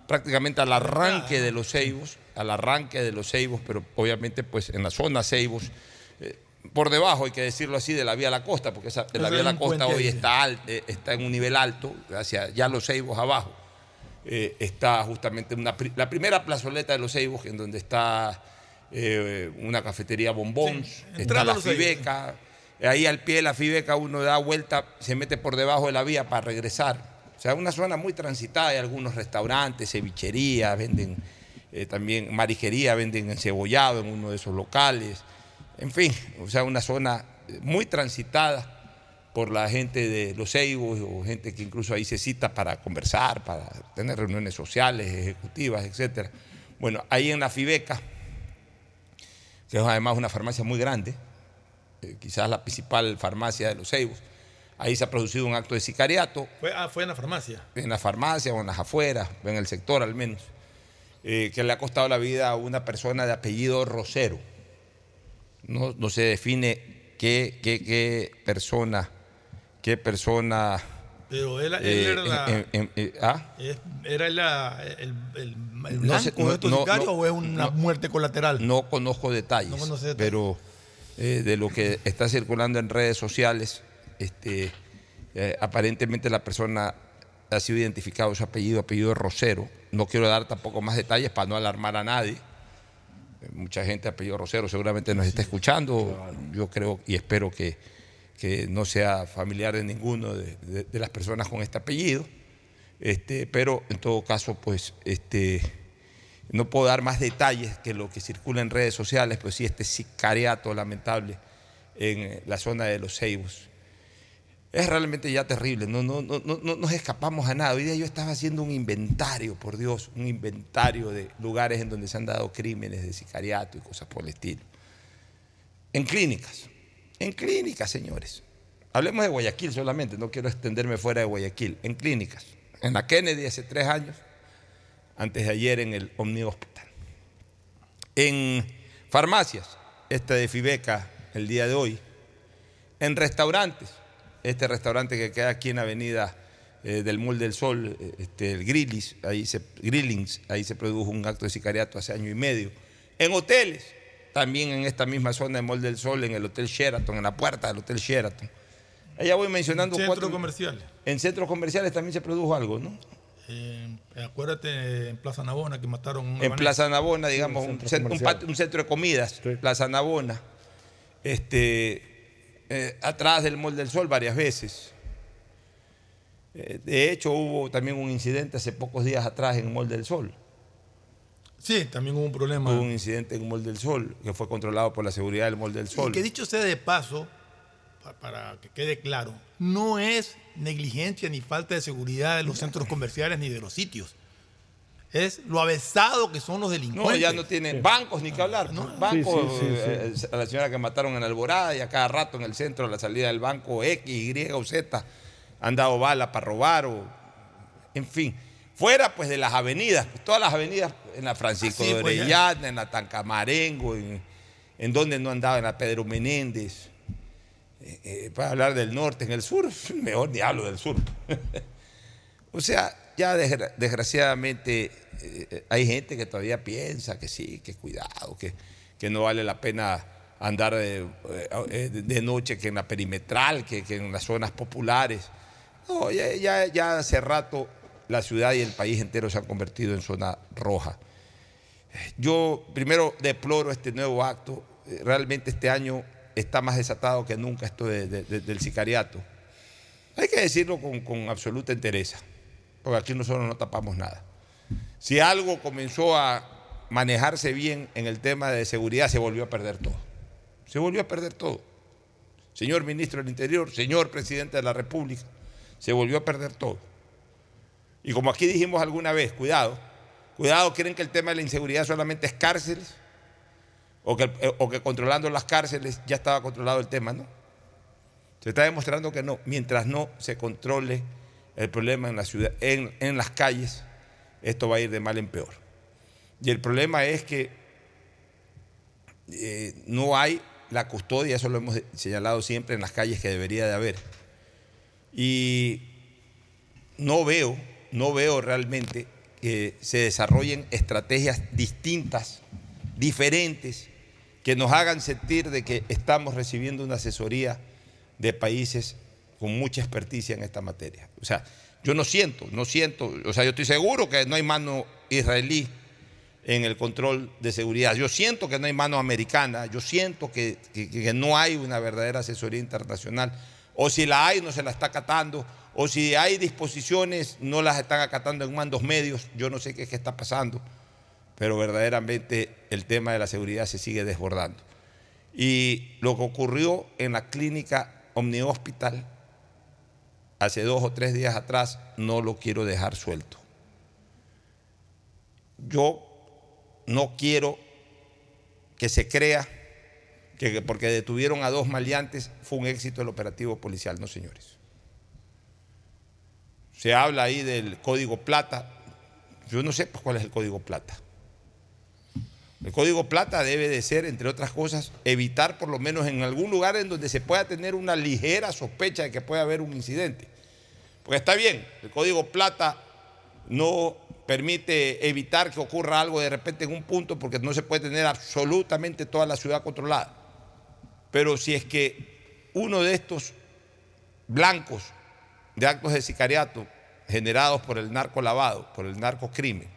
prácticamente al arranque de Los Ceibos, al arranque de Los Ceibos, pero obviamente pues en la zona Ceibos, eh, por debajo, hay que decirlo así, de la vía a la costa, porque esa, de la vía a la costa hoy está, al- eh, está en un nivel alto, hacia ya Los Ceibos abajo. Eh, está justamente una, la primera plazoleta de Los Ceibos, en donde está eh, una cafetería Bombons, está la. Fibeca, ahí al pie de la Fibeca uno da vuelta, se mete por debajo de la vía para regresar. O sea, una zona muy transitada, hay algunos restaurantes, cevicherías, venden eh, también marijería, venden encebollado en uno de esos locales. En fin, o sea, una zona muy transitada por la gente de los Ceibos o gente que incluso ahí se cita para conversar, para tener reuniones sociales, ejecutivas, etc. Bueno, ahí en la Fibeca, que es además una farmacia muy grande, eh, quizás la principal farmacia de los Ceibos, ahí se ha producido un acto de sicariato Fue, ah, fue en la farmacia. en la farmacia o en las afueras, en el sector al menos, eh, que le ha costado la vida a una persona de apellido Rosero. No, no se define qué, qué- qué persona, qué persona. Pero él, él eh, era la. en- en- en- ¿ah? ¿Era la- el, el, el blanco No sé, no- de estos sicarios o es una muerte colateral? No conozco detalles, detalles. pero eh, de lo que está circulando en redes sociales, este, eh, aparentemente la persona ha sido identificado su apellido, apellido Rosero. No quiero dar tampoco más detalles para no alarmar a nadie. Eh, Mucha gente apellido Rosero seguramente nos está escuchando. Yo creo y espero que que no sea familiar de ninguno de, las personas con este apellido. Este, pero en todo caso, pues, este, no puedo dar más detalles que lo que circula en redes sociales, pues sí, este sicariato lamentable en eh, la zona de los Ceibos. Es realmente ya terrible, no, no, no, no, no nos escapamos a nada. Hoy día yo estaba haciendo un inventario, por Dios, un inventario de lugares en donde se han dado crímenes de sicariato y cosas por el estilo. En clínicas, en clínicas, señores. Hablemos de Guayaquil solamente, no quiero extenderme fuera de Guayaquil. En clínicas. En la Kennedy hace tres años, antes de ayer en el Omni Hospital. En farmacias, esta de Fibeca el día de hoy. En restaurantes, este restaurante que queda aquí en la avenida eh, del Mall del Sol, eh, este, el Grillis, ahí se, Grillings, ahí se produjo un acto de sicariato hace año y medio. En hoteles, también en esta misma zona de Mall del Sol, en el Hotel Sheraton, en la puerta del Hotel Sheraton. Allá voy mencionando Centros cuatro- comerciales. En centros comerciales también se produjo algo, ¿no? Eh, acuérdate en Plaza Navona que mataron un En. Plaza Navona, digamos, Sí, un, centro cen- un comercial. patio- un centro de comidas, Plaza Navona, este, eh, atrás del Mall del Sol varias veces. Eh, de hecho, hubo también un incidente hace pocos días atrás en el Mall del Sol. Sí, también hubo un problema. Hubo un incidente en el Mall del Sol que fue controlado por la seguridad del Mall del Sol. Y que dicho sea de paso, pa- para que quede claro, no es negligencia ni falta de seguridad de los centros comerciales ni de los sitios. Es lo avesado que son los delincuentes. No, ya no tienen bancos ni que hablar. ¿no? Bancos, Sí, sí, sí, eh, a la señora que mataron en Alborada y a cada rato en el centro, a la salida del banco X, Y o Z, han dado bala para robar o. En fin. Fuera pues de las avenidas, pues, todas las avenidas en la Francisco Ah, de pues, ya. Orellana, en la Tancamarengo, en, en donde no andaba, en la Pedro Menéndez. Eh, eh, para hablar del norte, en el sur, mejor ni hablo del sur. O sea, ya desgra- desgraciadamente eh, hay gente que todavía piensa que sí, que cuidado, que, que no vale la pena andar de, eh, noche que en la perimetral, que, que en las zonas populares. No, ya, ya, hace rato la ciudad y el país entero se han convertido en zona roja. Yo primero deploro este nuevo acto. Eh, Realmente este año está más desatado que nunca esto de- de- de- del sicariato. Hay que decirlo con, con absoluta entereza, porque aquí nosotros no tapamos nada. Si algo comenzó a manejarse bien en el tema de seguridad, se volvió a perder todo. Se volvió a perder todo. Señor ministro del Interior, señor presidente de la República, se volvió a perder todo. Y como aquí dijimos alguna vez, cuidado, cuidado, creen que el tema de la inseguridad solamente es cárceles, o que, que controlando las cárceles ya estaba controlado el tema, ¿no? Se está demostrando que no, mientras no se controle el problema en las calles, esto va a ir de mal en peor. Y el problema es que eh, no hay la custodia, eso lo hemos señalado siempre en las calles que debería de haber. Y no veo, no veo realmente que se desarrollen estrategias distintas, diferentes, que nos hagan sentir de que estamos recibiendo una asesoría de países con mucha experticia en esta materia. O sea, yo no siento, no siento, o sea, yo estoy seguro que no hay mano israelí en el control de seguridad. Yo siento que no hay mano americana, yo siento que, no hay una verdadera asesoría internacional, o si la hay no se la está acatando, o si hay disposiciones no las están acatando en mandos medios, yo no sé qué que está pasando, pero verdaderamente el tema de la seguridad se sigue desbordando. Y lo que ocurrió en la clínica Omni Hospital hace dos o tres días atrás no lo quiero dejar suelto. Yo no quiero que se crea que que porque detuvieron a dos maleantes fue un éxito el operativo policial, no señores. Se habla ahí del código plata. Yo no sé pues, cuál es el código plata. El código plata debe de ser, entre otras cosas, evitar por lo menos en algún lugar en donde se pueda tener una ligera sospecha de que pueda haber un incidente. Porque está bien, el código plata no permite evitar que ocurra algo de repente en un punto porque no se puede tener absolutamente toda la ciudad controlada. Pero si es que uno de estos blancos de actos de sicariato generados por el narco lavado, por el narcocrimen,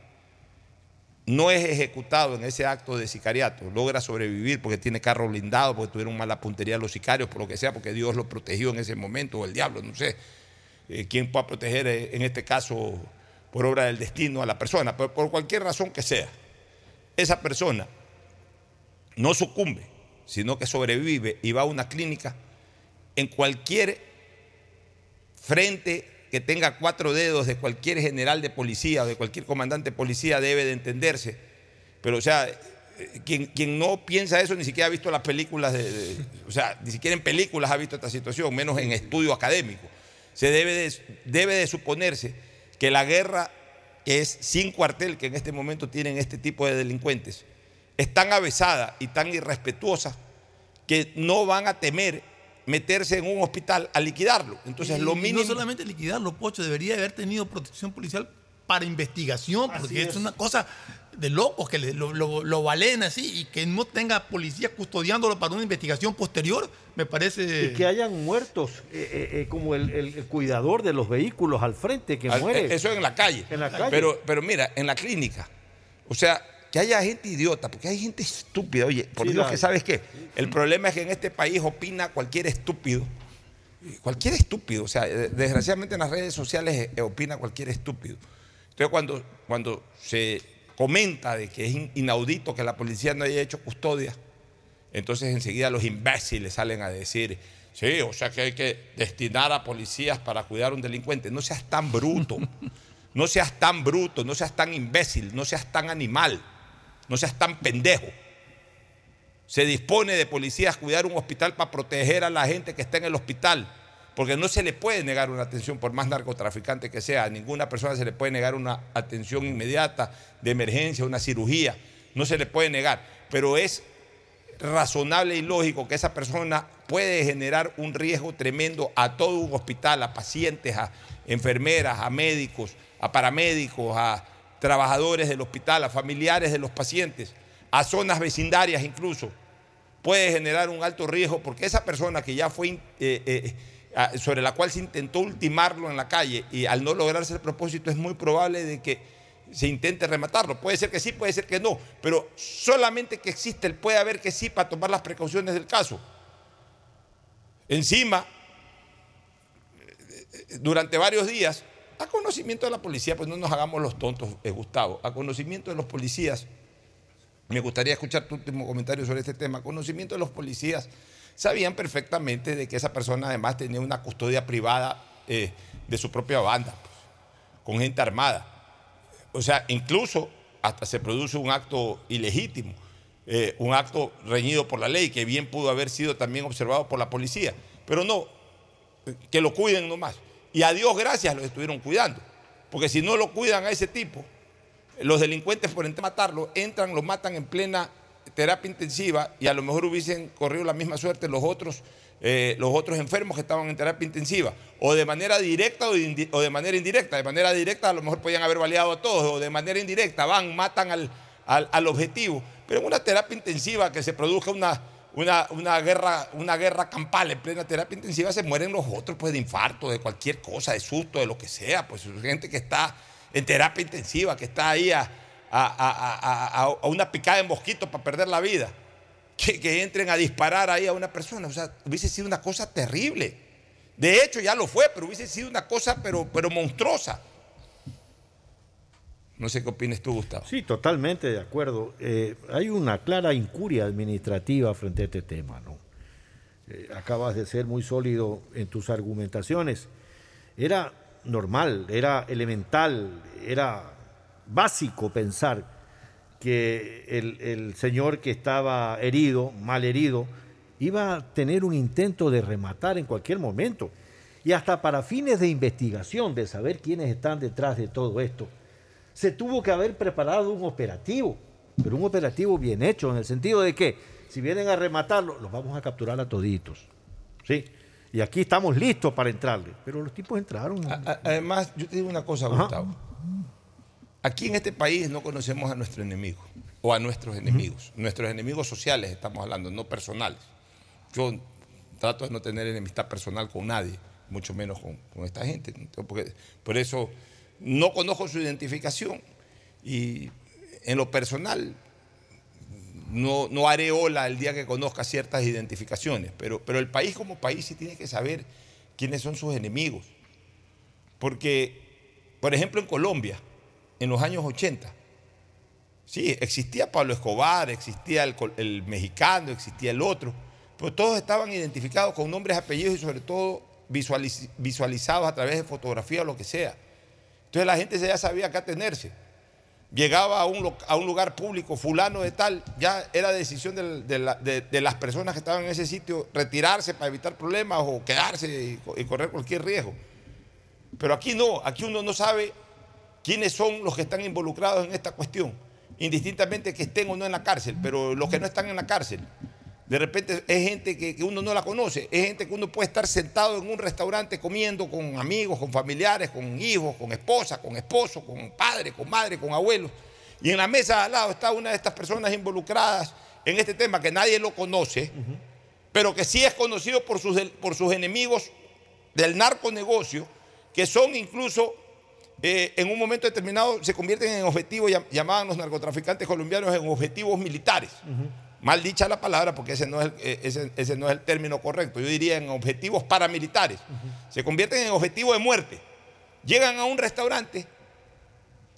no es ejecutado en ese acto de sicariato, logra sobrevivir porque tiene carro blindado, porque tuvieron mala puntería los sicarios, por lo que sea, porque Dios lo protegió en ese momento, o el diablo, no sé eh, quién pueda proteger eh, en este caso por obra del destino a la persona, pero por cualquier razón que sea, esa persona no sucumbe, sino que sobrevive y va a una clínica en cualquier frente que tenga cuatro dedos de cualquier general de policía o de cualquier comandante de policía debe de entenderse. Pero, o sea, eh, quien, quien no piensa eso ni siquiera ha visto las películas, de, o sea, ni siquiera en películas ha visto esta situación, menos en estudio académico. Se debe de, debe de suponerse que la guerra es sin cuartel que en este momento tienen este tipo de delincuentes es tan avesada y tan irrespetuosa que no van a temer meterse en un hospital a liquidarlo. Entonces, Y- lo y mínimo. no solamente liquidarlo, Pocho, debería haber tenido protección policial para investigación, porque es. es. una cosa de locos que le- lo, lo, lo valen así y que no tenga policía custodiándolo para una investigación posterior, me parece... Y que hayan muertos, eh, eh, eh, como el, el- el cuidador de los vehículos al frente que Al- muere. Eso en la calle. En la calle. Pero, pero mira, en la clínica. O sea, que haya gente idiota, porque hay gente estúpida. Oye, por Sí, Dios la que sabes qué. El problema es que en este país opina cualquier estúpido. Cualquier estúpido. O sea, desgraciadamente en las redes sociales opina cualquier estúpido. Entonces, cuando, cuando se comenta de que es in- inaudito que la policía no haya hecho custodia, entonces enseguida los imbéciles salen a decir, sí, o sea que hay que destinar a policías para cuidar a un delincuente. No seas tan bruto, no seas tan bruto, no seas tan imbécil, no seas tan animal, no seas tan pendejo. Se dispone de policías a cuidar un hospital para proteger a la gente que está en el hospital, porque no se le puede negar una atención, por más narcotraficante que sea, a ninguna persona se le puede negar una atención inmediata, de emergencia, una cirugía, no se le puede negar, pero es razonable y lógico que esa persona puede generar un riesgo tremendo a todo un hospital, a pacientes, a enfermeras, a médicos, a paramédicos, a trabajadores del hospital, a familiares de los pacientes, a zonas vecindarias incluso. Puede generar un alto riesgo porque esa persona que ya fue, eh, eh, sobre la cual se intentó ultimarlo en la calle y al no lograrse el propósito es muy probable de que se intente rematarlo. Puede ser que sí, puede ser que no, pero solamente que existe el puede haber que sí para tomar las precauciones del caso. Encima, durante varios días, a conocimiento de la policía, pues no nos hagamos los tontos, eh, Gustavo, a conocimiento de los policías, me gustaría escuchar tu último comentario sobre este tema, a conocimiento de los policías, sabían perfectamente de que esa persona además tenía una custodia privada eh, de su propia banda, pues, con gente armada. O sea, incluso hasta se produce un acto ilegítimo, eh, un acto reñido por la ley, que bien pudo haber sido también observado por la policía. Pero no, que lo cuiden nomás. Y a Dios gracias lo estuvieron cuidando. Porque si no lo cuidan a ese tipo, los delincuentes por matarlo, entran, lo matan en plena terapia intensiva y a lo mejor hubiesen corrido la misma suerte los otros, eh, los otros enfermos que estaban en terapia intensiva, o de manera directa o o de manera indirecta. De manera directa a lo mejor podían haber baleado a todos, o de manera indirecta van, matan al, al- al objetivo. Pero en una terapia intensiva que se produzca una, una, una guerra, una guerra campal en plena terapia intensiva, se mueren los otros pues, de infarto, de cualquier cosa, de susto, de lo que sea. Pues gente que está en terapia intensiva, que está ahí a, a- una picada de mosquito para perder la vida. Que, que entren a disparar ahí a una persona. O sea, hubiese sido una cosa terrible. De hecho, ya lo fue, pero hubiese sido una cosa, pero, pero monstruosa. No sé qué opinas tú, Gustavo. Sí, totalmente de acuerdo. Eh, hay una clara incuria administrativa frente a este tema, ¿no? Eh, acabas de ser muy sólido en tus argumentaciones. Era normal, era elemental, era básico pensar que el, el señor que estaba herido, mal herido, iba a tener un intento de rematar en cualquier momento. Y hasta para fines de investigación, de saber quiénes están detrás de todo esto, se tuvo que haber preparado un operativo, pero un operativo bien hecho, en el sentido de que si vienen a rematarlo, los vamos a capturar a toditos. ¿Sí? Y aquí estamos listos para entrarle. Pero los tipos entraron. Además, yo te digo una cosa, Ajá. Aquí en este país no conocemos a nuestro enemigo o a nuestros enemigos. Nuestros enemigos sociales estamos hablando, no personales. Yo trato de no tener enemistad personal con nadie, mucho menos con, con esta gente. Porque- por eso no conozco su identificación y en lo personal, no, no haré ola el día que conozca ciertas identificaciones, pero, pero el país como país sí tiene que saber quiénes son sus enemigos. Porque, por ejemplo, en Colombia, en los años 80, sí, existía Pablo Escobar, existía el, mexicano, existía el otro, pero todos estaban identificados con nombres, apellidos y sobre todo visualiz- visualizados a través de fotografía o lo que sea. Entonces la gente ya sabía qué atenerse. Llegaba a un, lugar público, fulano de tal, ya era decisión de, la- de- las personas que estaban en ese sitio retirarse para evitar problemas o quedarse y correr cualquier riesgo. Pero aquí no, aquí uno no sabe quiénes son los que están involucrados en esta cuestión, indistintamente que estén o no en la cárcel, pero los que no están en la cárcel. De repente es gente que, que uno no la conoce, es gente que uno puede estar sentado en un restaurante comiendo con amigos, con familiares, con hijos, con esposa, con esposo, con padre, con madre, con abuelos. Y en la mesa de al lado está una de estas personas involucradas en este tema que nadie lo conoce, pero que sí es conocido por sus, por sus enemigos del narconegocio, que son incluso eh, en un momento determinado se convierten en objetivos, llam- llamaban los narcotraficantes colombianos en objetivos militares. Mal dicha la palabra porque ese no, es el, eh, ese, ese no es el término correcto. Yo diría en objetivos paramilitares. Se convierten en objetivos de muerte. Llegan a un restaurante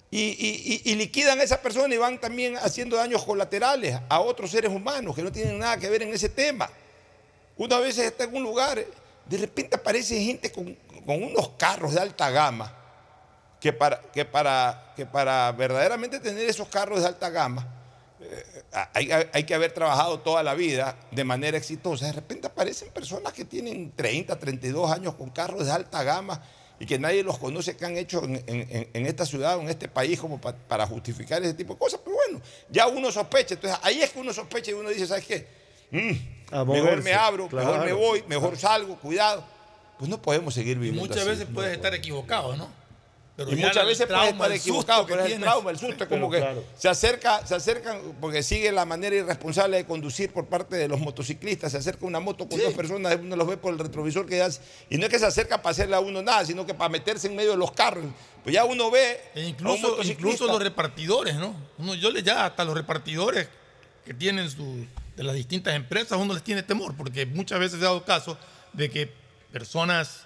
y, y- y- y liquidan a esa persona y van también haciendo daños colaterales a otros seres humanos que no tienen nada que ver en ese tema. Una vez está en un lugar, de repente aparece gente con, con unos carros de alta gama, que para, que, para, que para verdaderamente tener esos carros de alta gama, eh, hay, hay- que haber trabajado toda la vida de manera exitosa. De repente aparecen personas que tienen 30, 32 años con carros de alta gama y que nadie los conoce que han hecho en, en- esta ciudad o en este país como pa- para justificar ese tipo de cosas. Pero bueno, ya uno sospecha. Entonces ahí es que uno sospecha y uno dice, ¿sabes qué? Mm, mejor me abro, mejor me voy, mejor salgo, cuidado. Pues no podemos seguir viviendo Muchas así. veces puedes estar equivocado, ¿no? Pero y muchas veces puede trauma, estar equivocado, que pero es el trauma, el susto, es como que claro. se acerca, se acercan, porque sigue la manera irresponsable de conducir por parte de los motociclistas, se acerca una moto con dos personas, uno los ve por el retrovisor que hace, y no es que se acerca para hacerle a uno nada, sino que para meterse en medio de los carros. Pues ya uno ve E a un incluso, incluso los repartidores, ¿no? Uno, yo le ya hasta los repartidores que tienen su, de las distintas empresas, uno les tiene temor, porque muchas veces he dado caso de que personas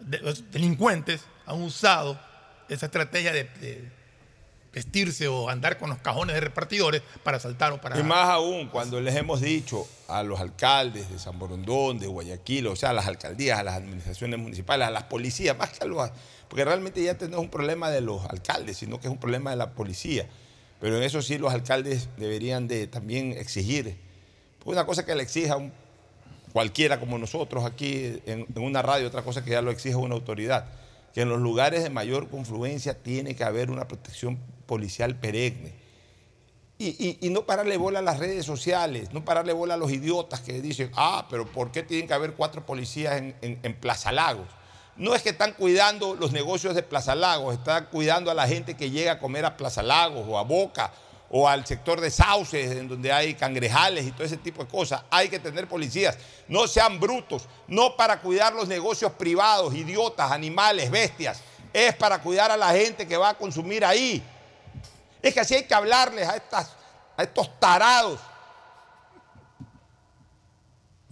de- delincuentes han usado esa estrategia de, vestirse o andar con los cajones de repartidores para saltar o para... Y más aún cuando les hemos dicho a los alcaldes de San Borondón, de Guayaquil, o sea, a las alcaldías, a las administraciones municipales, a las policías, más que a los... Porque realmente ya este no es un problema de los alcaldes, sino que es un problema de la policía. Pero en eso sí los alcaldes deberían de también exigir. Porque una cosa que le exija un, cualquiera como nosotros aquí en, en una radio, otra cosa que ya lo exija una autoridad. Que en los lugares de mayor confluencia tiene que haber una protección policial perenne. Y, y- no pararle bola a las redes sociales, no pararle bola a los idiotas que dicen, ah, pero ¿por qué tienen que haber cuatro policías en, en- en Plaza Lagos? No es que están cuidando los negocios de Plaza Lagos, están cuidando a la gente que llega a comer a Plaza Lagos o a Boca o al sector de sauces, en donde hay cangrejales y todo ese tipo de cosas. Hay que tener policías. No sean brutos, no para cuidar los negocios privados, idiotas, animales, bestias. Es para cuidar a la gente que va a consumir ahí. Es que así hay que hablarles a, estas, a estos tarados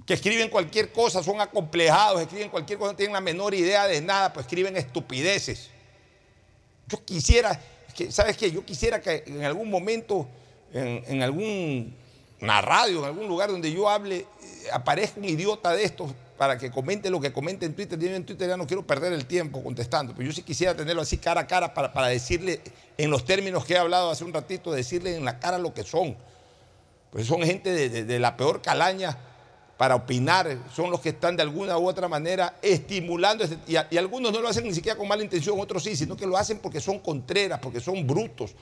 que escriben cualquier cosa, son acomplejados, escriben cualquier cosa, no tienen la menor idea de nada, pues escriben estupideces. Yo quisiera, ¿sabes qué? Yo quisiera que en algún momento, en, en alguna radio, en algún lugar donde yo hable, eh, aparezca un idiota de estos para que comente lo que comente en Twitter. Yo en Twitter ya no quiero perder el tiempo contestando, pero yo sí quisiera tenerlo así cara a cara para, para decirle, en los términos que he hablado hace un ratito, decirle en la cara lo que son. Pues son gente de la peor calaña para opinar, son los que están de alguna u otra manera estimulando, y, algunos no lo hacen ni siquiera con mala intención, otros sí, sino que lo hacen porque son contreras, porque son brutos,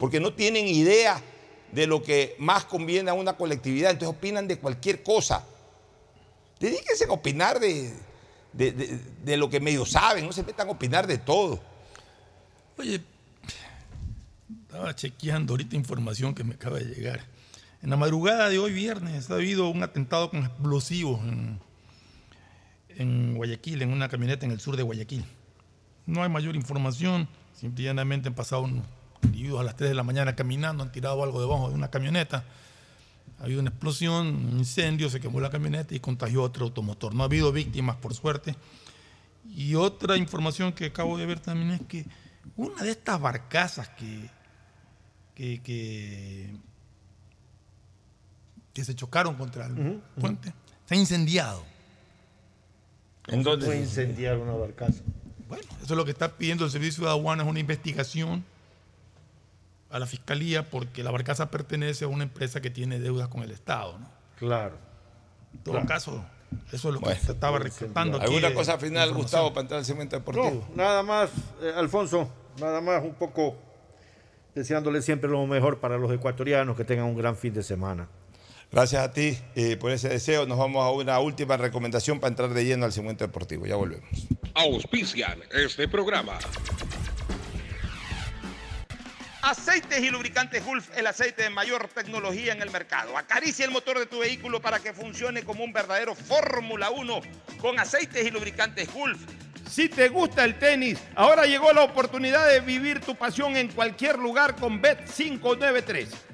porque no tienen idea de lo que más conviene a una colectividad, entonces opinan de cualquier cosa. Dedíquense a opinar de- de- de lo que medio saben, no se metan a opinar de todo. Oye, estaba chequeando ahorita información que me acaba de llegar. En la madrugada de hoy viernes ha habido un atentado con explosivos en, Guayaquil, en una camioneta en el sur de Guayaquil. No hay mayor información, simplemente han pasado individuos a las 3 de la mañana caminando, han tirado algo debajo de una camioneta. Ha habido una explosión, un incendio, se quemó la camioneta y contagió otro automotor. No ha habido víctimas, por suerte. Y otra información que acabo de ver también es que una de estas barcazas que, que, que, que se chocaron contra el puente se ha incendiado. ¿En dónde? Fue incendiar una barcaza. Bueno, eso es lo que está pidiendo el Servicio de Aduanas, una investigación a la Fiscalía, porque la barcaza pertenece a una empresa que tiene deudas con el Estado. ¿no? Claro. En todo caso, eso es lo que se estaba reclutando. ¿Alguna cosa final, Gustavo, para entrar al segmento deportivo? No, nada más, eh, Alfonso, nada más un poco deseándole siempre lo mejor para los ecuatorianos, que tengan un gran fin de semana. Gracias a ti eh, por ese deseo. Nos vamos a una última recomendación para entrar de lleno al segmento deportivo. Ya volvemos. Auspician este programa. Aceites y lubricantes Gulf, el aceite de mayor tecnología en el mercado. Acaricia el motor de tu vehículo para que funcione como un verdadero Fórmula 1 con aceites y lubricantes Gulf. Si te gusta el tenis, ahora llegó la oportunidad de vivir tu pasión en cualquier lugar con Bet 593.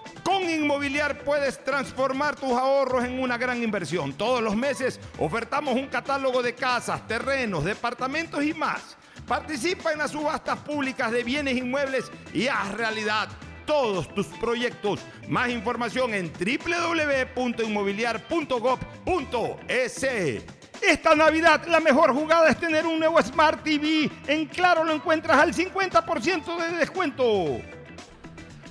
Con Inmobiliar puedes transformar tus ahorros en una gran inversión. Todos los meses ofertamos un catálogo de casas, terrenos, departamentos y más. Participa en las subastas públicas de bienes inmuebles y haz realidad todos tus proyectos. Más información en www.inmobiliar.gov.es. Esta Navidad la mejor jugada es tener un nuevo Smart TV. En Claro lo encuentras al 50% de descuento.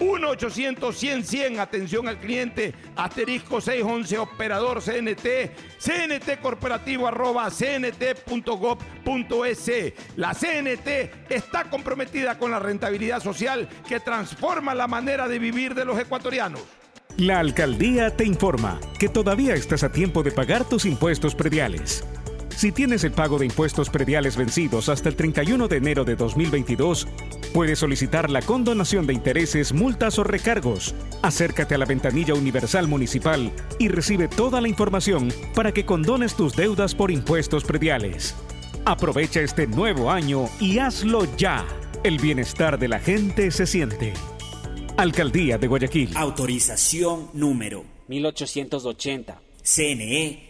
1-800-100-100, atención al cliente, asterisco 611, operador CNT, CNT corporativo arroba cnt.gov.es. La CNT está comprometida con la rentabilidad social que transforma la manera de vivir de los ecuatorianos. La alcaldía te informa que todavía estás a tiempo de pagar tus impuestos prediales. Si tienes el pago de impuestos prediales vencidos hasta el 31 de enero de 2022, puedes solicitar la condonación de intereses, multas o recargos. Acércate a la ventanilla universal municipal y recibe toda la información para que condones tus deudas por impuestos prediales. Aprovecha este nuevo año y hazlo ya. El bienestar de la gente se siente. Alcaldía de Guayaquil. Autorización número 1880. CNE,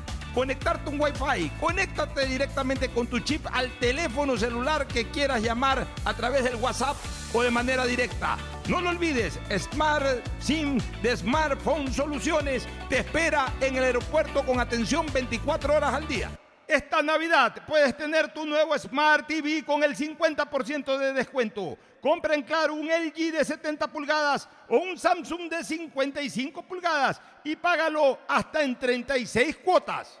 conectarte un Wi-Fi. Conéctate directamente con tu chip al teléfono celular que quieras llamar a través del WhatsApp o de manera directa. No lo olvides, Smart SIM de Smartphone Soluciones te espera en el aeropuerto con atención 24 horas al día. Esta Navidad puedes tener tu nuevo Smart TV con el 50% de descuento. Compra en Claro un LG de 70 pulgadas o un Samsung de 55 pulgadas y págalo hasta en 36 cuotas.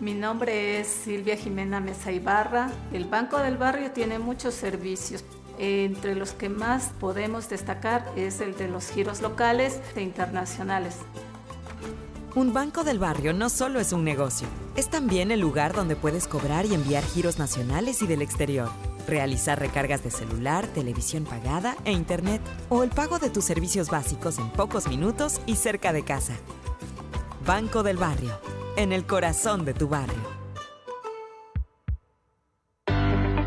Mi nombre es Silvia Jimena Mesa Ibarra. El Banco del Barrio tiene muchos servicios. Entre los que más podemos destacar es el de los giros locales e internacionales. Un banco del barrio no solo es un negocio, es también el lugar donde puedes cobrar y enviar giros nacionales y del exterior, realizar recargas de celular, televisión pagada e internet o el pago de tus servicios básicos en pocos minutos y cerca de casa. Banco del Barrio, en el corazón de tu barrio.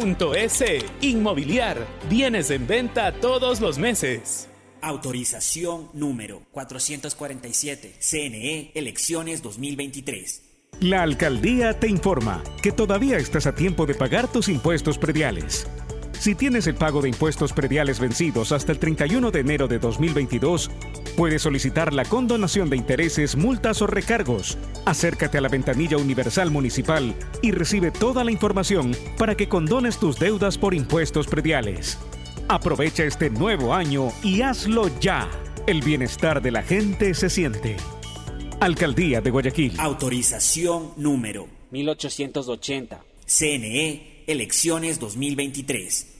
S. Inmobiliar. Bienes en venta todos los meses. Autorización número 447. CNE, elecciones 2023. La alcaldía te informa que todavía estás a tiempo de pagar tus impuestos prediales. Si tienes el pago de impuestos prediales vencidos hasta el 31 de enero de 2022, puedes solicitar la condonación de intereses, multas o recargos. Acércate a la ventanilla universal municipal y recibe toda la información para que condones tus deudas por impuestos prediales. Aprovecha este nuevo año y hazlo ya. El bienestar de la gente se siente. Alcaldía de Guayaquil. Autorización número 1880. CNE, elecciones 2023.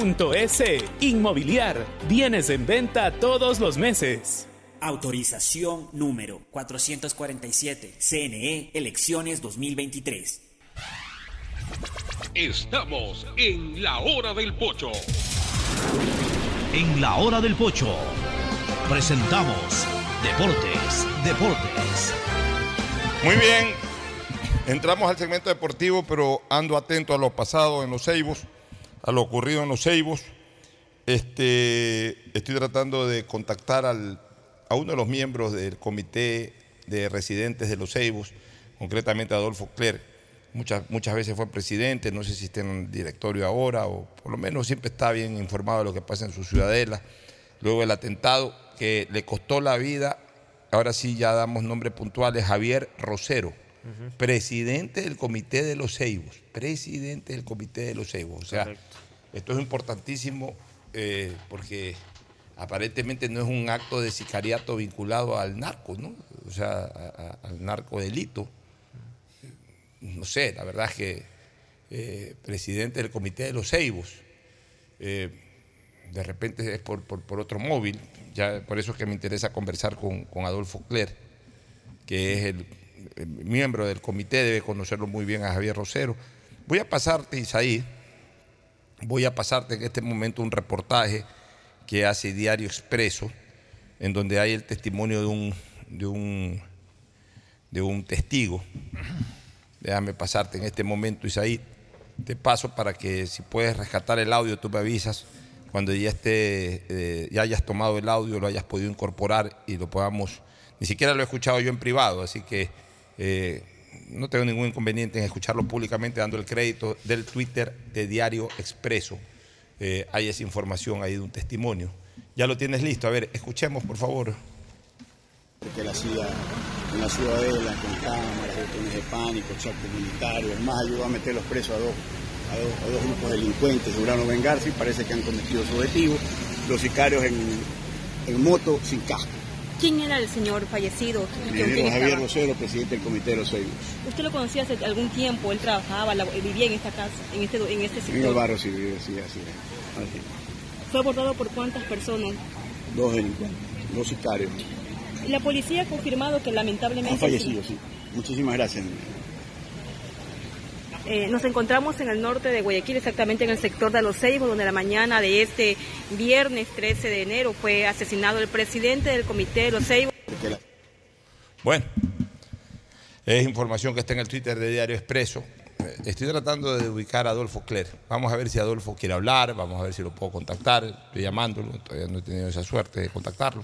S. Inmobiliar. Bienes en venta todos los meses. Autorización número 447. CNE, elecciones 2023. Estamos en la hora del pocho. En la hora del pocho presentamos Deportes, Deportes. Muy bien, entramos al segmento deportivo, pero ando atento a lo pasado en los Ceibos a lo ocurrido en los Ceibos. Este, estoy tratando de contactar al, a uno de los miembros del comité de residentes de los Ceibos, concretamente Adolfo Cler. Muchas, muchas veces fue presidente, no sé si está en el directorio ahora, o por lo menos siempre está bien informado de lo que pasa en su ciudadela. luego del atentado que le costó la vida, ahora sí ya damos nombres puntuales, Javier Rosero, presidente del Comité de los Ceibos, presidente del Comité de los Ceibos. O sea, esto es importantísimo eh, porque aparentemente no es un acto de sicariato vinculado al narco, ¿no? O sea, a- a- al narcodelito. No sé, la verdad es que eh, presidente del Comité de los Ceibos, eh, de repente es por, otro móvil, ya por eso es que me interesa conversar con, Adolfo Cler, que es el miembro del comité, debe conocerlo muy bien a Javier Rosero. Voy a pasarte, Isaí, voy a pasarte en este momento un reportaje que hace Diario Expreso, en donde hay el testimonio de un, de un, de un testigo. Déjame pasarte en este momento, Isaí. Te paso para que si puedes rescatar el audio, tú me avisas cuando ya esté, eh, ya hayas tomado el audio, lo hayas podido incorporar y lo podamos. Ni siquiera lo he escuchado yo en privado, así que eh, no tengo ningún inconveniente en escucharlo públicamente, dando el crédito del Twitter de Diario Expreso. Eh, hay esa información ahí de un testimonio. Ya lo tienes listo. A ver, escuchemos, por favor. que la hacía en la ciudadela con cámaras, botones de pánico, chat comunitario, además ayudó a meter los presos a dos, a dos, grupos delincuentes, lograron vengarse y parece que han cometido su objetivo, los sicarios en moto sin casco. ¿Quién era el señor fallecido? ¿Con quién Ingeniero Javier estaba? Rosero, presidente del Comité de los. ¿Usted lo conocía hace algún tiempo? Él trabajaba, vivía en esta casa, en este, en este En el sector. barrio sí, vive, sí, así. ¿Fue abordado por cuántas personas? Dos delincuentes, dos sicarios. La policía ha confirmado que lamentablemente... Han fallecido, sí. Muchísimas gracias. Eh, nos encontramos en el norte de Guayaquil, exactamente en el sector de Los Ceibos, donde la mañana de este viernes 13 de enero fue asesinado el presidente del comité de Los Ceibos. Bueno, es información que está en el Twitter de Diario Expreso. Eh, Estoy tratando de ubicar a Adolfo Cler. Vamos a ver si Adolfo quiere hablar, vamos a ver si lo puedo contactar. Estoy llamándolo, todavía no he tenido esa suerte de contactarlo.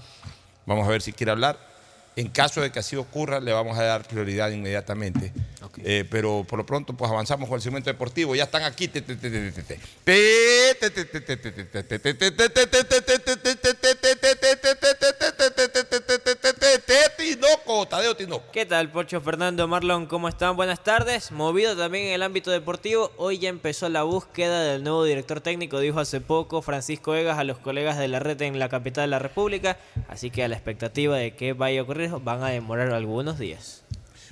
Vamos a ver si quiere hablar. En caso de que así ocurra, le vamos a dar prioridad inmediatamente. Eh, pero por lo pronto, pues avanzamos con el segmento deportivo. Ya están aquí. Tinoco, Tadeo Tinoco. ¿Qué tal, Pocho Fernando Marlon? ¿Cómo están? Buenas tardes. Movido también en el ámbito deportivo, hoy ya empezó la búsqueda del nuevo director técnico, dijo hace poco Francisco Egas a los colegas de la red en la capital de la República. Así que a la expectativa de que vaya a ocurrir, van a demorar algunos días.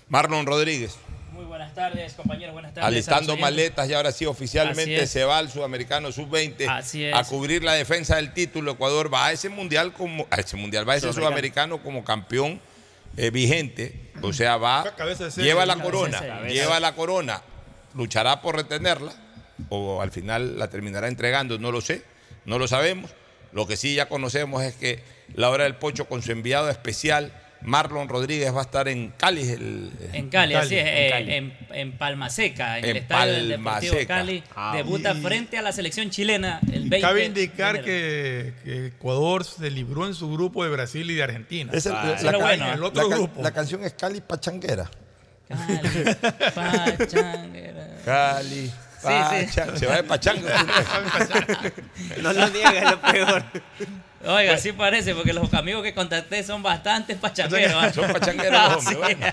Marlon Rodríguez. Muy buenas tardes, compañeros. Buenas tardes. Alistando maletas y ahora sí oficialmente se va al sudamericano sub-20 Así es. a cubrir la defensa del título. Ecuador va a ese mundial como a ese mundial va a ese Sudamericano. sudamericano como campeón eh, vigente, o sea va lleva la corona, lleva la corona, luchará por retenerla o al final la terminará entregando, no lo sé, no lo sabemos. Lo que sí ya conocemos es que la hora del pocho con su enviado especial Marlon Rodríguez va a estar en Cali. el- En Cali, así es, en eh, Cali. en, en Palma Seca, en, el estadio del Deportivo Seca. Cali. Ah, debuta y- frente a la selección chilena el 20 Cabe indicar que, que Ecuador se libró en su grupo de Brasil y de Argentina. Es el- Ah, la, bueno. el otro la grupo. la canción es Cali Pachanguera. Pachanguera. Cali. Sí, Pacha- Se va de pachanga. No lo niegues, lo peor. Oiga, así parece, porque los amigos que contacté son bastantes pachangueros. ¿ah? Son pachangueros los hombres. Sí. bueno.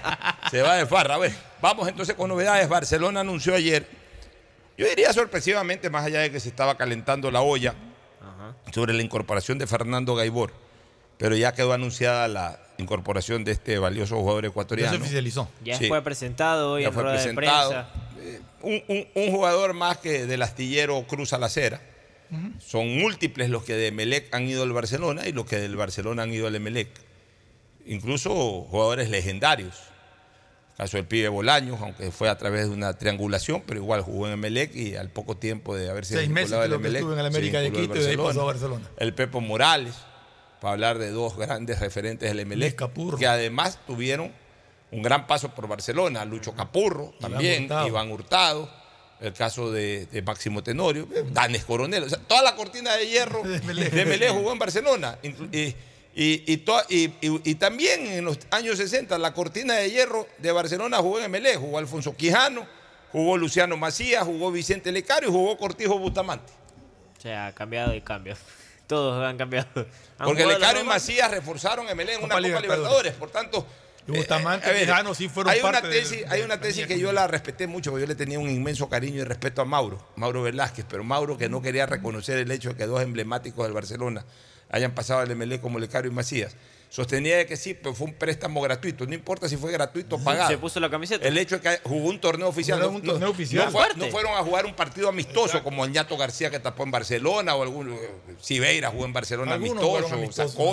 Se va de farra. A ver, vamos entonces con novedades. Barcelona anunció ayer, yo diría sorpresivamente, más allá de que se estaba calentando la olla, sobre la incorporación de Fernando Gaibor. Pero ya quedó anunciada la incorporación de este valioso jugador ecuatoriano. Ya Sí. fue presentado hoy Ya en fue rueda presentado. de prensa. Un, un- un jugador más que del astillero cruza la acera. Son múltiples los que de Melec han ido al Barcelona y los que del Barcelona han ido al Emelec. Incluso jugadores legendarios. El caso del pibe Bolaños, aunque fue a través de una triangulación, pero igual jugó en Emelec y al poco tiempo de haberse Seis meses Emelec, estuvo en el América de Quito y de ahí pasó a Barcelona. El Pepo Morales, para hablar de dos grandes referentes del Emelec, que además tuvieron un gran paso por Barcelona. Lucho Capurro también, Hurtado. Iván Hurtado, el caso de, de Máximo Tenorio, Danes Coronel. O sea, toda la cortina de hierro de Emelec jugó en Barcelona. Y, y, y, to- y- y- y también en los años 60, la cortina de hierro de Barcelona jugó en Emelec. Jugó Alfonso Quijano, jugó Luciano Macías, jugó Vicente Lecario y jugó Cortijo Bustamante. O sea, ha cambiado y cambio. Todos han cambiado. Han Porque Lecario y. Macías reforzaron a Melé en una Copa Copa Libertadores. Libertadores. Por tanto, Y Bustamante eh, y Quijano sí fueron hay una del- tesis, hay una tesis que yo la respeté mucho, porque yo le tenía un inmenso cariño y respeto a Mauro, Mauro Velázquez, pero Mauro que no quería reconocer el hecho de que dos emblemáticos del Barcelona hayan pasado al MLE como Lecario y Macías. Sostenía de que sí, pero fue un préstamo gratuito, no importa si fue gratuito o pagado. Se puso la camiseta. El hecho de que jugó un torneo oficial. No- un no- torneo oficial. no fue- Fuerte. no fueron a jugar un partido amistoso como Añato García que tapó en Barcelona o algún eh, Sibeira jugó en Barcelona Algunos amistoso, exacto.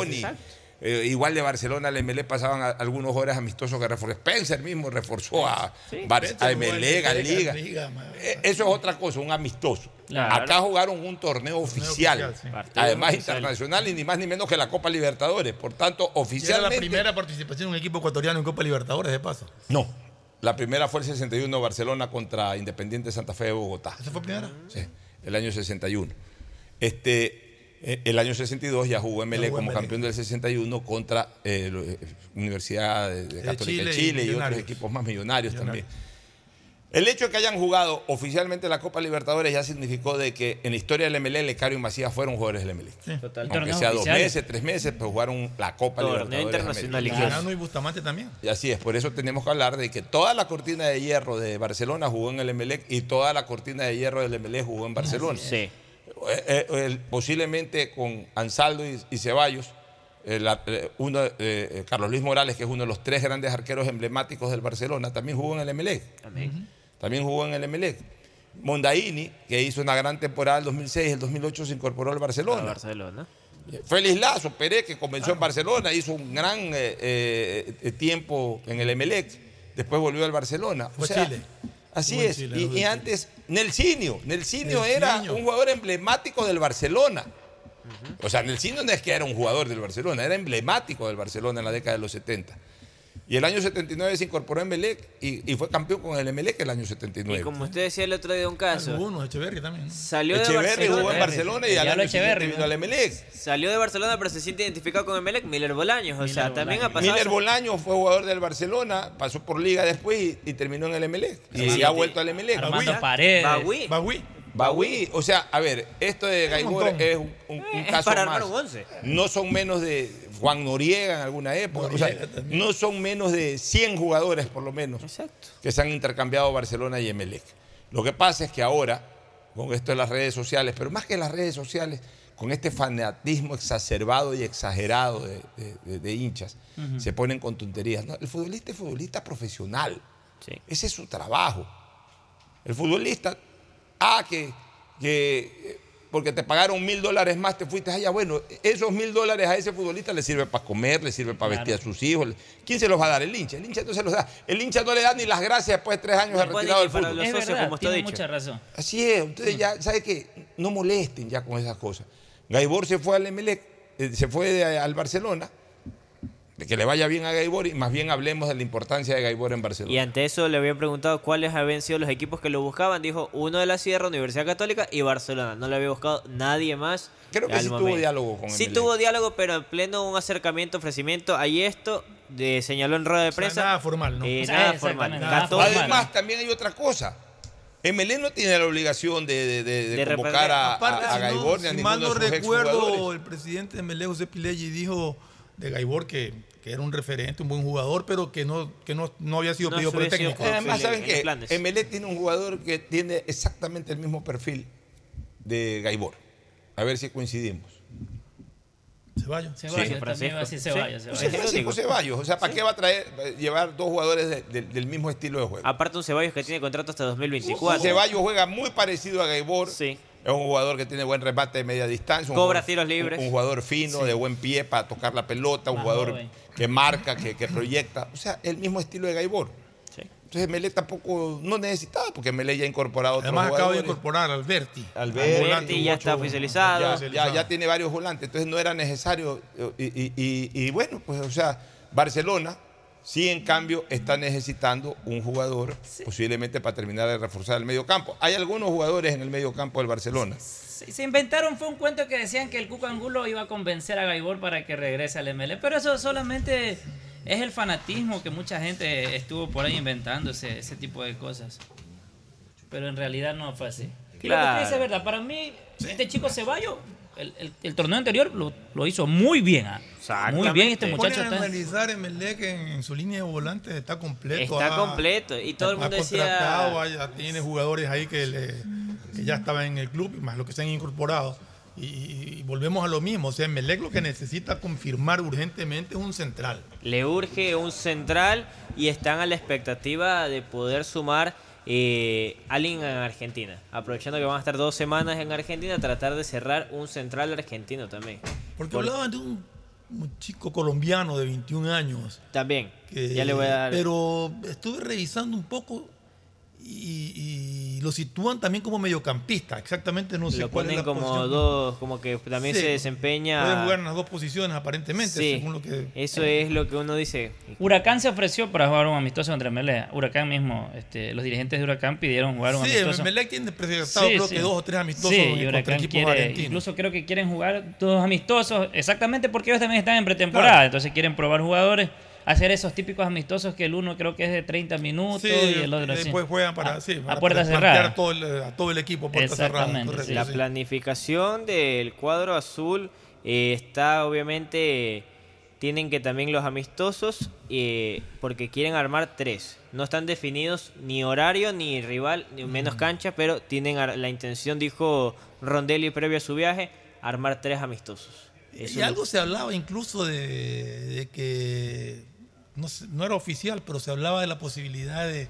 Eh, igual de Barcelona al MLE pasaban a- algunos horas amistosos que reforzó. Spencer mismo reforzó a, Bar- Spencer a MLE, a Liga. Eh, Eso es otra cosa, un amistoso. Claro. Acá jugaron un torneo oficial, sí. Además oficial. internacional y ni más ni menos que la Copa Libertadores. Por tanto, Y era la oficialmente... primera participación de un equipo ecuatoriano en Copa Libertadores, de paso. No, la primera fue el 61 Barcelona contra Independiente Santa Fe de Bogotá. ¿Esa fue primera? Sí, el año 61. Este, el año 62 ya jugó MLE como MLE. campeón del 61 contra eh, eh, Universidad de, de Católica Chile de Chile y, otros equipos más millonarios, Millonarios. también. El hecho de que hayan jugado oficialmente la Copa Libertadores ya significó de que en la historia del MLE, Lecario y Macías fueron jugadores del MLE. Total. Aunque sea dos oficiales. meses, tres meses, pues jugaron la Copa Torneo Libertadores. internacional y Bustamante también. Y así es, por eso tenemos que hablar de que toda la cortina de hierro de Barcelona jugó en el Emelec y toda la cortina de hierro del Emelec jugó en Barcelona. Sí. Eh, eh, posiblemente con Ansaldo y, y Ceballos, eh, la- eh, uno, Carlos Luis Morales, que es uno de los tres grandes arqueros emblemáticos del Barcelona, también jugó en el Emelec. Amén. También jugó en el Emelec. Mondaini, que hizo una gran temporada el 2006, el 2008 se incorporó al Barcelona. Barcelona. Félix Lazo, Pérez, que comenzó en Barcelona, hizo un gran eh, eh, eh, tiempo en el Emelec, después volvió al Barcelona. O Fue sea, Chile. Así es. Chile, y, antes. Nelsinho Nelsinho. era un jugador emblemático del Barcelona. O sea, Nelsinho no es que era un jugador del Barcelona, era emblemático del Barcelona en la década de los 70. Y el año 79 se incorporó a Emelec y, y fue campeón con el Emelec el año Y 79. como usted decía el otro día, un caso. Algunos, Echeverri también. Salió de Echeverri jugó en Barcelona. Barcelona y al año Echeverri, vino ¿no? al Emelec. Salió de Barcelona, pero se siente identificado con Emelec, Miller Bolaños. O sea, también ha Bolaños. pasado. Miller eso. Bolaño fue jugador del Barcelona, pasó por Liga después y, y terminó en el Emelec. Y Sí, ha vuelto al Emelec. Armando Paredes. Bagüí. Bagüí. Bagüí, o sea, a ver, esto de Gaibor es un, un- un Es caso para más. No son menos de Juan Noriega en alguna época. o sea, no son menos de 100 jugadores por lo menos Exacto. que se han intercambiado Barcelona y Emelec. Lo que pasa es que ahora, con esto de las redes sociales, pero más que las redes sociales, con este fanatismo exacerbado y exagerado de, de- de- de hinchas, se ponen con tonterías. No, el futbolista es futbolista profesional. Sí. Ese es su trabajo. El futbolista, ah, que, que porque te pagaron mil dólares más, te fuiste allá. Bueno, esos mil dólares a ese futbolista le sirve para comer, le sirve para Claro. vestir a sus hijos. ¿Quién se los va a dar? El hincha. El hincha no se los da. El hincha no le da ni las gracias después de tres años de retirado del fútbol. los Es socios, verdad, como usted ha tiene dicho. mucha razón. Así es. Entonces ya, ¿sabe qué? No molesten ya con esas cosas. Gaibor se fue al Emelec, eh, se fue al Barcelona. De que le vaya bien a Gaibor y más bien hablemos de la importancia de Gaibor en Barcelona. Y ante eso le habían preguntado cuáles habían sido los equipos que lo buscaban. Dijo uno de la Sierra, Universidad Católica y Barcelona. No le había buscado nadie más. Creo que sí tuvo diálogo con Sí Emelec. tuvo diálogo, pero en pleno un acercamiento, ofrecimiento. Ahí esto de, señaló en rueda de O sea, prensa. nada formal, ¿no? eh, O sea, nada formal. nada Católica. formal. Además, también hay otra cosa. Emelec no tiene la obligación de, de- de- de De convocar a, Aparte, a- a si, no- Gaibor ni a si ninguno mal de no sus recuerdo, el presidente de Melé, José Pileggi, dijo de Gaibor que, que era un referente, un buen jugador, pero que no, que no, no había sido No pedido por el técnico. Además, en ¿saben qué? Emelec tiene un jugador que tiene exactamente el mismo perfil de Gaibor. A ver si coincidimos. Ceballos. Ceballos, Sí, también iba a decir Ceballos. Sí. Ceballos. Francisco. Ceballos. O sea, ¿para qué va a traer, llevar dos jugadores de- de- del mismo estilo de juego? Aparte un Ceballos que tiene contrato hasta 2024. Ceballos juega muy parecido a Gaibor. Sí. Es un jugador que tiene buen remate de media distancia. un Cobra jugador- tiros libres. Un, un jugador fino, de buen pie para tocar la pelota, un Más jugador joven. Que marca, que, que proyecta. O sea, el mismo estilo de Gaibor. Sí. Entonces Melé tampoco no necesitaba, porque Melé ya ha incorporado otros Además, acaba de incorporar a Alberti. Alberti, Alberti ya está oficializado. Ya, ya- ya tiene varios volantes, entonces no era necesario. Y, y- y- y bueno, pues, o sea, Barcelona sí, en cambio, está necesitando un jugador, posiblemente para terminar de reforzar el medio campo. Hay algunos jugadores en el medio campo del Barcelona. Se, inventaron, fue un cuento que decían que el Cuco Angulo iba a convencer a Gaibor para que regrese al ML. Pero eso solamente es el fanatismo que mucha gente estuvo por ahí inventando ese, tipo de cosas. Pero en realidad no fue así. Y Lo que Claro. dice es verdad. Para mí, este chico Ceballos el, el- el torneo anterior lo, lo hizo muy bien. ah. Muy bien este Te muchacho. está- analizar en, en su línea de volantes está completo. Está ha- completo, y todo el ha mundo decía- ha- tiene jugadores ahí que, le- que ya estaban en el club, más los que se han incorporado. Y, y volvemos a lo mismo. O sea, Emelec lo que necesita confirmar urgentemente es un central. Le urge un central y están a la expectativa de poder sumar eh, alguien en Argentina. Aprovechando que van a estar dos semanas en Argentina, tratar de cerrar un central argentino también. Porque Por- hablaban de un, un chico colombiano de 21 años. También, que- ya le voy a dar. Pero estuve revisando un poco y, y lo sitúan también como mediocampista. Exactamente no sé lo cuál es ponen la como posición. dos, como que también Sí, se desempeña. Pueden jugar en las dos posiciones aparentemente, Sí, según lo que... eso es lo que uno dice. Huracán se ofreció para jugar un amistoso entre Melea. Huracán mismo, este, los dirigentes de Huracán pidieron jugar un Sí, amistoso. Melec tiene proyectado creo que dos o tres amistosos Sí, contra y Huracán equipos quiere, incluso creo que quieren jugar dos amistosos, exactamente porque ellos también están en pretemporada, Claro. entonces quieren probar jugadores, hacer esos típicos amistosos que el uno creo que es de 30 minutos Sí, y el otro así. después juegan para, a, sí, a para puerta plantear cerrada. todo el- a todo el equipo a puerta cerrada. Correcto, La sí. planificación del cuadro azul eh, está obviamente. Tienen que también los amistosos, eh, porque quieren armar tres. No están definidos ni horario, ni rival, ni menos cancha, pero tienen la intención, dijo Rondelli previo a su viaje, armar tres amistosos. Eso Y es algo se hablaba incluso de, de que no, sé, no era oficial, pero se hablaba de la posibilidad de,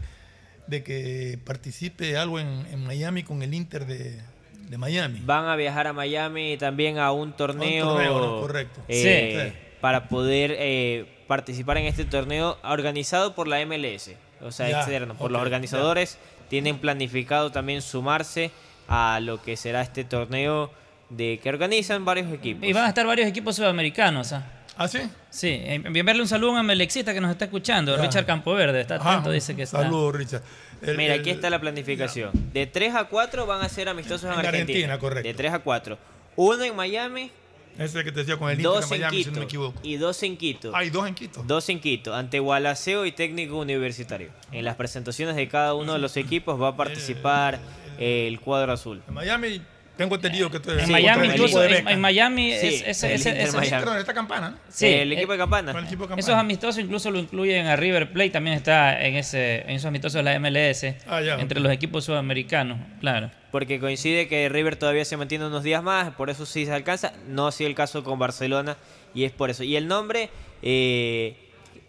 de que participe algo en, en Miami con el Inter de, de Miami. Van a viajar a Miami también a un torneo. torneo, ¿no? Correcto. eh, Sí. Para poder eh, participar en este torneo organizado por la MLS. O sea, Ya, externo. Por los organizadores tienen planificado también sumarse a lo que será este torneo de que organizan varios equipos. Y van a estar varios equipos sudamericanos. ¿ah? ¿Ah, sí? Sí, eh, enviarle un saludo a un melexista que nos está escuchando, Ya. Richard Campoverde, está Ajá, atento, dice que está. Saludos, Richard. El- Mira, el- aquí está la planificación. De 3 a 4 van a ser amistosos en, En Argentina. Argentina, correcto. De 3 a 4. Uno en Miami, Ese que te decía con el Inter en Miami, si Quito no me equivoco. y dos en Quito. Hay dos en Quito. Dos en Quito, ante Gualaceo y Técnico Universitario. En las presentaciones de cada uno de los equipos va a participar eh, el cuadro azul. En Miami tengo entendido que tú En Sí, Miami, incluso, en, en Miami, Sí, es, ese, el ese, Inter ese- Miami. Perdón, esta campana. Sí, el eh, equipo de Campana. Con el equipo de Campana. Esos amistosos incluso lo incluyen a River Plate, también está en ese en esos amistosos de la MLS, Ah, ya, entre los equipos sudamericanos, claro. Porque coincide que River todavía se mantiene unos días más, por eso sí se alcanza. No así el caso con Barcelona, y es por eso. Y el nombre eh,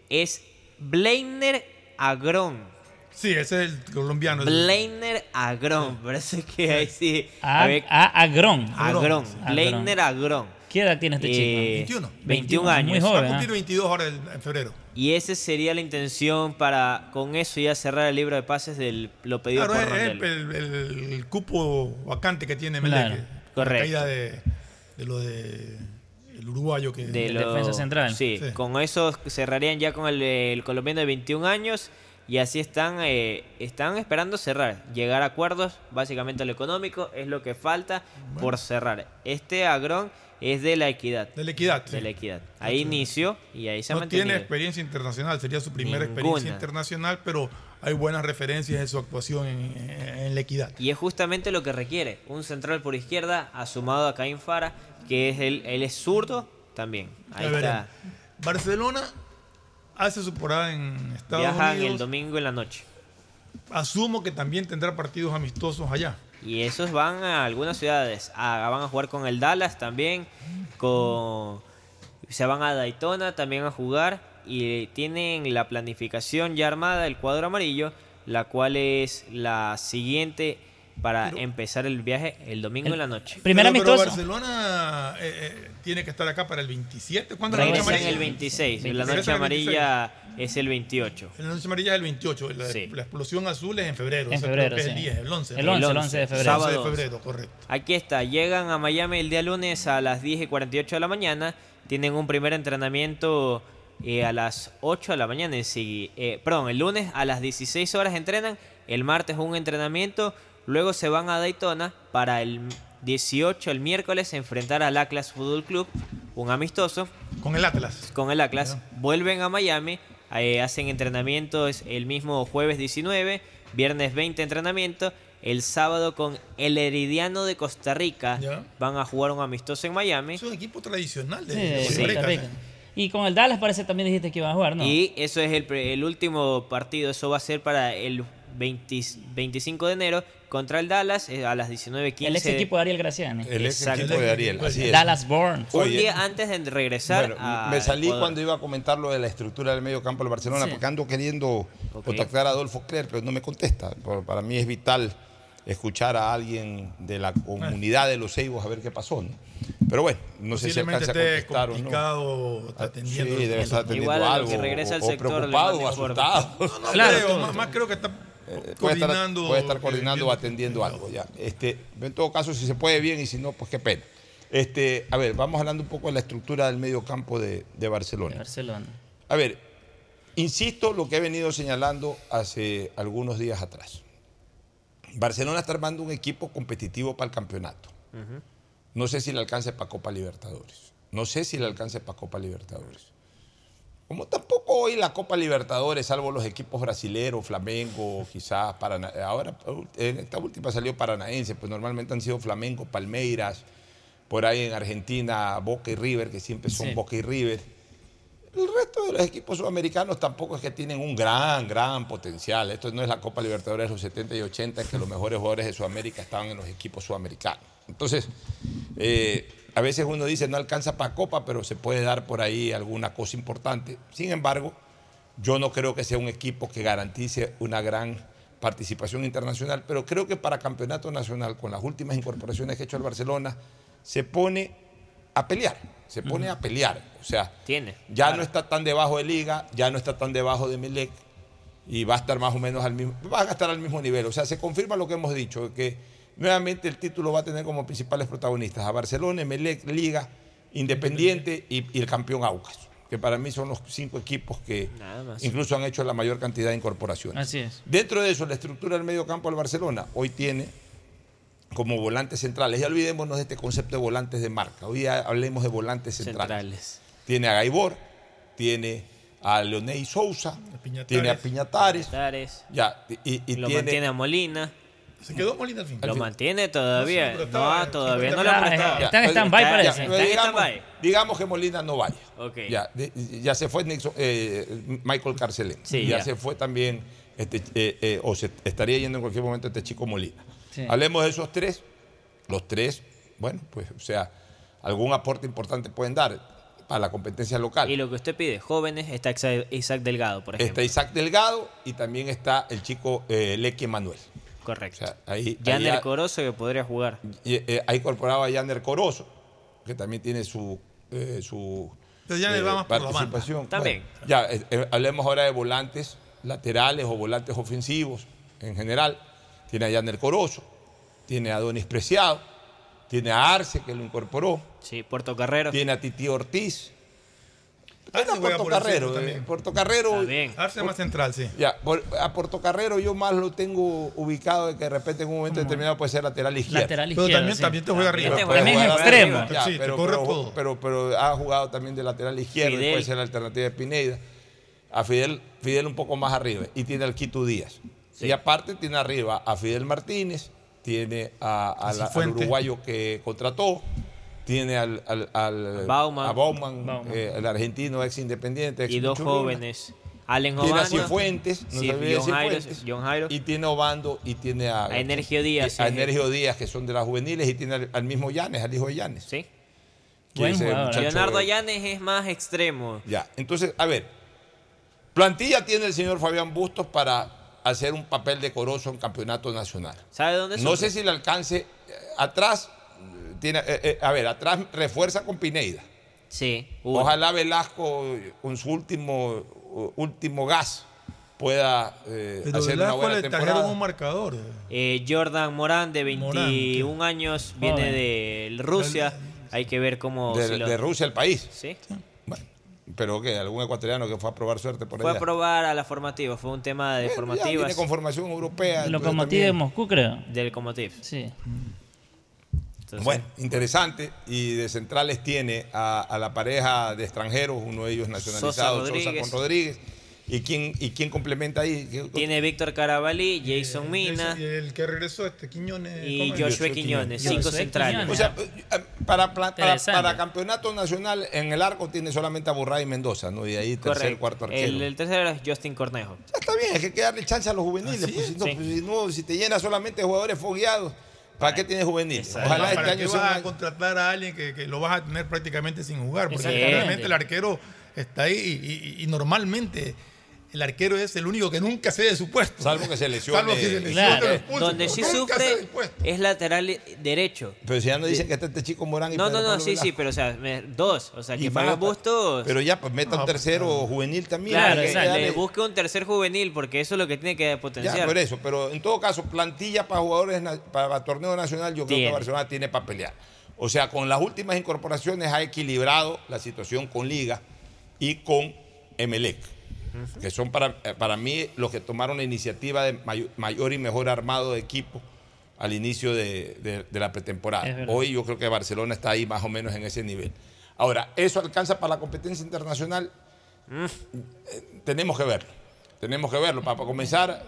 es Bleiner Agrón. Sí, ese es el colombiano. Bleiner Agrón, parece que ahí sí. A, A a- Agrón. Agrón. Agrón. Bleiner Agrón. ¿Qué edad tiene este Eh, chico? 21. 21 Muy años. Va joven. a ¿ah? cumplir 22 ahora el- en febrero. Y esa sería la intención para con eso ya cerrar el libro de pases del lo pedido Claro, por es, es Rondelli. el, el- el cupo vacante que tiene Melec. Claro, con La correcto. caída de, de lo de el uruguayo que de El lo- defensa central. Sí, Sí. con eso cerrarían ya con el, el colombiano de 21 años y así están eh, están esperando cerrar, llegar a acuerdos, básicamente lo económico es lo que falta por cerrar. Este agrón es de la equidad. de la equidad. sí. De la equidad. Ahí inició y ahí se ha No tiene experiencia internacional, sería su primera Ninguna. experiencia internacional, pero hay buenas referencias de su actuación en, en la equidad. Y es justamente lo que requiere. Un central por izquierda, asumado a Caín Fara, que es él, él es zurdo también. Ahí está. Barcelona hace su porada en Estados Viajan el Unidos. domingo en la noche. Asumo que también tendrá partidos amistosos allá. Y esos van a algunas ciudades. A- van a jugar con el Dallas también. Con, se van a Daytona también a jugar. Y tienen la planificación ya armada, el cuadro amarillo, la cual es la siguiente para empezar el viaje el domingo en la noche. Primer pero, pero amistoso. Barcelona eh, eh, tiene que estar acá para el 27. ¿Cuándo la noche amarilla? el 26. La Regresa noche el amarilla es el 28. La noche amarilla es el 28. La, Sí. la explosión azul es en febrero. En o sea, febrero, creo que es sí. el 10, el 11. El ¿no? 11, el 11 de febrero. 11 de Sábado febrero, correcto. Aquí está, llegan a Miami el día lunes a las 10 y 48 de la mañana, tienen un primer entrenamiento eh, a las 8 de la mañana, en sí- eh, perdón, el lunes a las 16 horas entrenan, el martes un entrenamiento, luego se van a Daytona para el 18, el miércoles, enfrentar al Atlas Fútbol Club, un amistoso, Con el Atlas. con el Atlas, vuelven a Miami, eh, hacen entrenamientos el mismo jueves 19, viernes 20 entrenamiento, el sábado con el Herediano de Costa Rica. Ya. Van a jugar un amistoso en Miami. Es un equipo tradicional de, Sí, Costa Rica. Y con el Dallas parece también dijiste que iban a jugar, ¿no? Y eso es el, pre- el último partido. Eso va a ser para el 20 25 de enero contra el Dallas eh, a las 19.15. el ex equipo de Ariel Graciani. El ex Exacto. equipo de Ariel, así es. Dallas Born. Un Oye, día antes de regresar Bueno, a me salí Ecuador. cuando iba a comentar lo de la estructura del medio campo del Barcelona, Sí. porque ando queriendo contactar a Adolfo Cler, pero no me contesta. Por- Para mí es vital escuchar a alguien de la comunidad de los Ceibos a ver qué pasó. ¿no? Pero bueno, no sé si alcanza a contestar o no. Ah, atendiendo. Sí, debe estar atendiendo Igual algo. que regresa o- al o sector, preocupado o asustado. No Claro, creo, más creo que está puede estar, coordinando. puede estar eh, coordinando o atendiendo algo ya. Este, en todo caso, si se puede bien y si no, pues qué pena. Este, a ver, vamos hablando un poco de la estructura del medio campo de, de Barcelona. De Barcelona. A ver, insisto lo que he venido señalando hace algunos días atrás. Barcelona está armando un equipo competitivo para el campeonato. No sé si le alcance para Copa Libertadores. No sé si le alcance para Copa Libertadores. Como tampoco hoy la Copa Libertadores, salvo los equipos brasileros, Flamengo, quizás ahora en esta última salió Paranaense, pues normalmente han sido Flamengo, Palmeiras, por ahí en Argentina Boca y River, que siempre son Sí. Boca y River. El resto de los equipos sudamericanos tampoco es que tienen un gran, gran potencial. Esto no es la Copa Libertadores de los 70 y 80, en que los mejores jugadores de Sudamérica estaban en los equipos sudamericanos. Entonces, eh, a veces uno dice no alcanza para Copa, pero se puede dar por ahí alguna cosa importante. Sin embargo, yo no creo que sea un equipo que garantice una gran participación internacional, pero creo que para campeonato nacional, con las últimas incorporaciones que ha hecho el Barcelona, se pone a pelear, se pone a pelear. O sea, Tiene. ya claro. no está tan debajo de Liga, ya no está tan debajo de Melec y va a estar más o menos al mismo, van a estar al mismo nivel. O sea, se confirma lo que hemos dicho, que nuevamente el título va a tener como principales protagonistas a Barcelona, Melec, Liga, Independiente y, y el campeón Aucas, que para mí son los cinco equipos que incluso han hecho la mayor cantidad de incorporaciones. Así es. Dentro de eso, la estructura del medio campo del Barcelona hoy tiene como volantes centrales. Ya olvidémonos de este concepto de volantes de marca. Hoy ya hablemos de volantes centrales. Centrales. Tiene a Gaibor, tiene a Leonel Sousa, Piñatares. tiene a Piñatares, Tares. ya, y, y Lo tiene mantiene a Molina. Se quedó Molina al fin. Lo mantiene todavía. No, todavía no lo ha prestado. Está en stand-by, parece. está en digamos, stand-by. digamos que Molina no vaya. Ok. Ya, de- ya se fue Nixon- eh, Michael Carcelén. Sí, ya, ya. se fue también, este, eh, eh, o se estaría yendo en cualquier momento este chico Molina. Sí. Hablemos de esos tres. Los tres, bueno, pues, o sea, algún aporte importante pueden dar para la competencia local. Y lo que usted pide, jóvenes, está Isaac Isaac Delgado, por ejemplo. Está Isaac Delgado y también está el chico eh, Leque Manuel. Correcto. O sea, ahí, Janer ahí, Corozo que podría jugar. y, eh, ha incorporado a Janer Corozo, que también tiene su, eh, su Pero Janer va más por la banda. participación. También. Bueno, ya, eh, eh, hablemos ahora de volantes laterales o volantes ofensivos en general. Tiene a Janer Corozo, tiene a Donis Preciado, tiene a Arce, que lo incorporó, Sí, Puerto Carrero. tiene a Titi Ortiz. Arce Está juega Puerto por Carrero. eh, también. Puerto Carrero. Arce más central, sí. Ya, por- a Puerto Carrero yo más lo tengo ubicado de que de repente en un momento determinado puede ser lateral izquierdo. Lateral Pero izquierdo. también, sí. también te juega arriba. Puede También es extremo. arriba, ya, Sí, te pero, corre pero- todo. pero- pero ha jugado también de lateral izquierdo, Fidel. puede ser la alternativa de Pineda. A Fidel, Fidel un poco más arriba y tiene al Quito Díaz. Y aparte tiene arriba a Fidel Martínez, tiene a- a la- al uruguayo que contrató, tiene al, al- al- Bauman. a Bauman, Bauman. eh, el argentino ex independiente. ex Y dos jóvenes. Allen Tiene a Obando. Cifuentes, no Sí, de John Jairo, Cifuentes. John Jairo. Y tiene Obando y tiene a, A Energio Díaz, A. Energio Díaz, que son de las juveniles, y tiene al, al mismo Llanes, al hijo de Llanes. Sí. Buen muchacho- Leonardo Ayanes es más extremo. Ya, entonces, a ver, plantilla tiene el señor Fabián Bustos para hacer un papel decoroso en campeonato nacional. ¿Sabe dónde No sufre? sé si le alcance. eh, Atrás, eh, tiene, eh, eh, a ver, atrás refuerza con Pineida. Sí. Ojalá Velasco, con su último, último gas, pueda eh, Pero hacer una Velasco buena le trajeron temporada. un marcador. Eh, Jordan Morán, de 21 Morán, años, viene de Rusia. Hay que ver cómo. de, si lo- de Rusia el país. Sí. Bueno, pero que algún ecuatoriano que fue a probar suerte por Fue a probar a la formativa. Fue un tema de Bueno, formativas viene con formación europea. entonces Locomotive de Moscú, creo. del Lokomotiv. Sí. Entonces, Bueno, interesante. Y de centrales tiene a, a la pareja de extranjeros, uno de ellos nacionalizado, Sosa, Rodríguez. con Rodríguez. ¿Y quién, y quién complementa ahí? ¿Qué- Tiene Víctor Carabalí, Jason Mina Y el que regresó, este Quiñones. y ¿cómo es? Joshua Quiñones, cinco centrales. Quiñones. O sea, eh, para, para, para, campeonato nacional, en el arco tiene solamente a Burray y Mendoza, ¿no? Y ahí tercer, Correcto. cuarto arquero. El, el tercero es Justin Cornejo. Ya está bien, es que hay que darle chance a los juveniles. Pues, si, no, Sí. pues, si, no, si te llenas solamente de jugadores fogueados, ¿para qué tienes? Además, Ojalá este ¿Para qué año sea un vas a contratar a alguien que, que lo vas a tener prácticamente sin jugar? Porque realmente el arquero está ahí y, y- y normalmente el arquero es el único que nunca cede su puesto. Salvo que se lesione. Salvo que se lesione Claro. o lo expulsen, Donde sí sufre es lateral derecho. Pero si ya no dicen que está este chico Morán y No, Pedro no, no, Pablo sí, sí, pero o sea, me- dos. O sea, Y que más, Fabián Bustos. Pero ya, pues meta un No, tercero juvenil también. claro, ya le le- busque un tercer juvenil, porque eso es lo que tiene que Ya, potenciar. por eso, pero en todo caso, plantilla para jugadores, para torneo nacional, yo creo Tiene. que Barcelona tiene para pelear. O sea, con las últimas incorporaciones ha equilibrado la situación con Liga y con Emelec, que son para, eh, para mí los que tomaron la iniciativa de mayo- mayor y mejor armado de equipo al inicio de, de- de la pretemporada. Hoy yo creo que Barcelona está ahí más o menos en ese nivel. Ahora, ¿eso alcanza para la competencia internacional? Eh, tenemos que verlo. Tenemos que verlo. Para, para comenzar,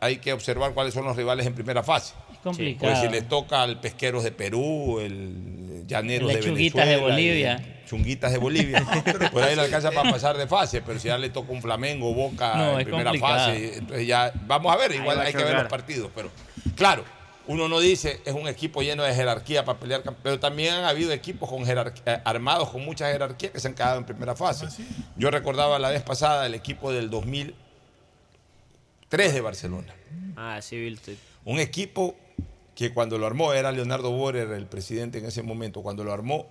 hay que observar cuáles son los rivales en primera fase. Complicado. Pues si le toca al Pesqueros de Perú, el Llaneros El de Chunguitas de Venezuela, Bolivia. el Chunguitas de Bolivia. Por ahí le alcanza para pasar de fase, pero si ya le toca un Flamengo, Boca No, en primera complicado. fase, entonces ya vamos a ver, igual hay que ver los partidos, pero claro, uno no dice es un equipo lleno de jerarquía para pelear, pero también han habido equipos con jerarquía- eh, armados con mucha jerarquía que se han quedado en primera fase. Yo recordaba la vez pasada el equipo del 2003 de Barcelona. Ah, sí. Un equipo que cuando lo armó, era Leonardo Borer el presidente en ese momento, cuando lo armó,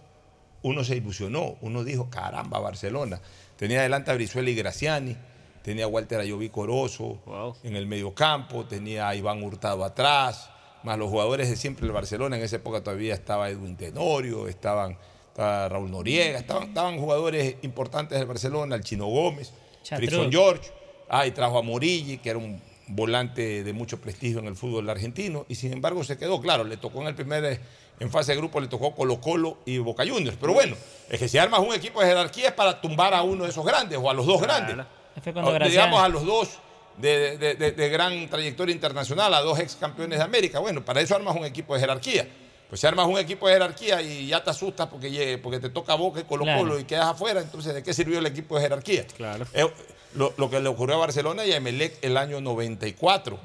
uno se ilusionó, uno dijo, caramba, Barcelona. Tenía adelante a Brizuela y Graciani, tenía a Walter Ayoví Corozo Wow. en el mediocampo, tenía a Iván Hurtado atrás, más los jugadores de siempre del Barcelona, en esa época todavía estaba Edwin Tenorio, estaban, estaba Raúl Noriega, estaban, estaban jugadores importantes del Barcelona, el Chino Gómez. Frickson George, ah, y trajo a Morilli, que era un volante de mucho prestigio en el fútbol argentino, y sin embargo se quedó, claro, le tocó en el primer, eh, en fase de grupo, le tocó Colo Colo y Boca Juniors, pero bueno, es que si armas un equipo de jerarquía es para tumbar a uno de esos grandes o a los dos grandes. O, Graciani- digamos a los dos de, de- de- de gran trayectoria internacional, a dos ex campeones de América. Bueno, para eso armas un equipo de jerarquía. Pues si armas un equipo de jerarquía y ya te asustas porque, porque te toca Boca y Colo Colo Claro. y quedas afuera, entonces ¿de qué sirvió el equipo de jerarquía? Claro. Eh, lo, lo que le ocurrió a Barcelona y a Emelec el año 94,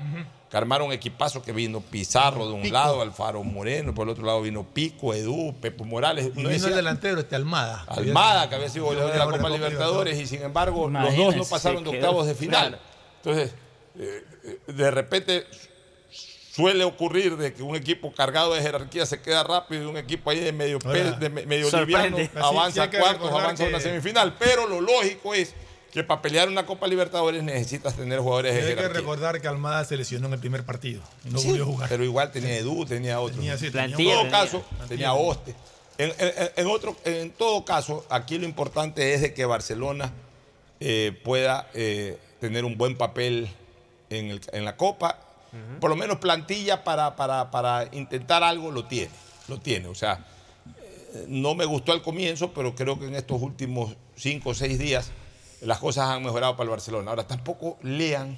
que armaron equipazo que vino Pizarro de un Pico. lado, Alfaro Moreno, por el otro lado vino Pico, Edu, Pepo Morales. Y Uno vino el delantero, este Almada. Almada, que había sido goleador de la Copa Libertadores, y sin embargo los dos no pasaron de octavos de final. Entonces, eh, eh, de repente suele ocurrir de que un equipo cargado de jerarquía se queda rápido y un equipo ahí de medio, de me- medio sorprende. liviano avanza a cuartos, avanza a una semifinal. Pero lo lógico es que para pelear una Copa Libertadores necesitas tener jugadores de Hay que recordar que Almada se lesionó en el primer partido no Sí, volvió a jugar. Pero igual tenía Edu, tenía otro. Tenía, sí, tenía En todo tenía. caso, tenía Oste. En, en- en otro, en todo caso, aquí lo importante es de que Barcelona eh, pueda eh, tener un buen papel en, el- en la Copa. Por lo menos plantilla para, para, para intentar algo lo tiene. Lo tiene. O sea, eh, no me gustó al comienzo, pero creo que en estos últimos cinco o seis días las cosas han mejorado para el Barcelona. Ahora, tampoco lean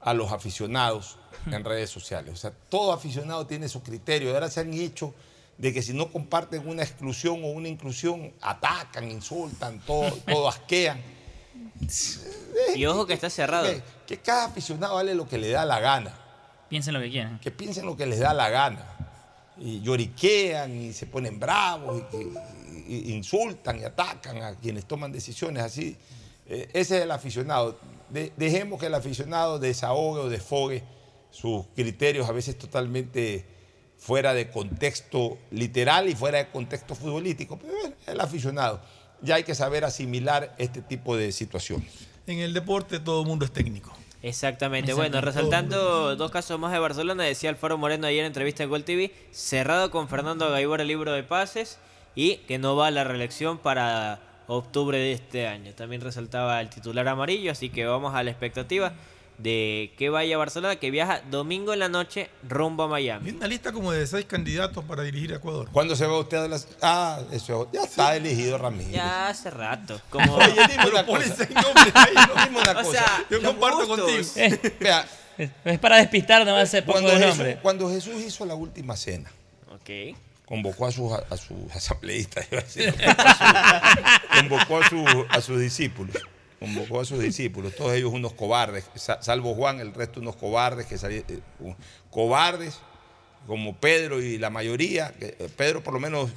a los aficionados en redes sociales. O sea, todo aficionado tiene su criterio. Ahora se han hecho de que si no comparten una exclusión o una inclusión, atacan, insultan, todo, todo asquean. Y ojo que está cerrado. Que, que cada aficionado vale lo que le da la gana. Piensen lo que quieran. Que piensen lo que les da la gana. Y lloriquean y se ponen bravos y, y insultan y atacan a quienes toman decisiones así. Eh, ese es el aficionado. De- dejemos que el aficionado desahogue o desfogue sus criterios a veces totalmente fuera de contexto literal y fuera de contexto futbolístico. Pero bueno, el aficionado. Ya hay que saber asimilar este tipo de situaciones. En el deporte todo el mundo es técnico. Exactamente. Bueno, resaltando dos casos más de Barcelona, decía Alfaro Moreno ayer en entrevista en Gol TV, cerrado con Fernando Gaibor el libro de pases y que no va a la reelección para octubre de este año. También resaltaba el titular amarillo, así que vamos a la expectativa de que vaya a Barcelona, que viaja domingo en la noche rumbo a Miami. Una lista como de seis candidatos para dirigir a Ecuador. ¿Cuándo se va usted a las.? Ah, eso ya está elegido Ramírez. Ya hace rato. Como... Oye, dime una cosa. Dime una O cosa. sea, Yo comparto gustos. contigo. Vea, Es para despistar, no se pongo cuando el Jesús, nombre. cuando Jesús hizo la última cena, Ok. Convocó a sus, a sus asambleístas, iba a decir, convocó a, su- a sus discípulos, convocó a sus discípulos, todos ellos unos cobardes, sa- salvo Juan, el resto unos cobardes, que salí- eh, cobardes, como Pedro y la mayoría, que, eh, Pedro por lo menos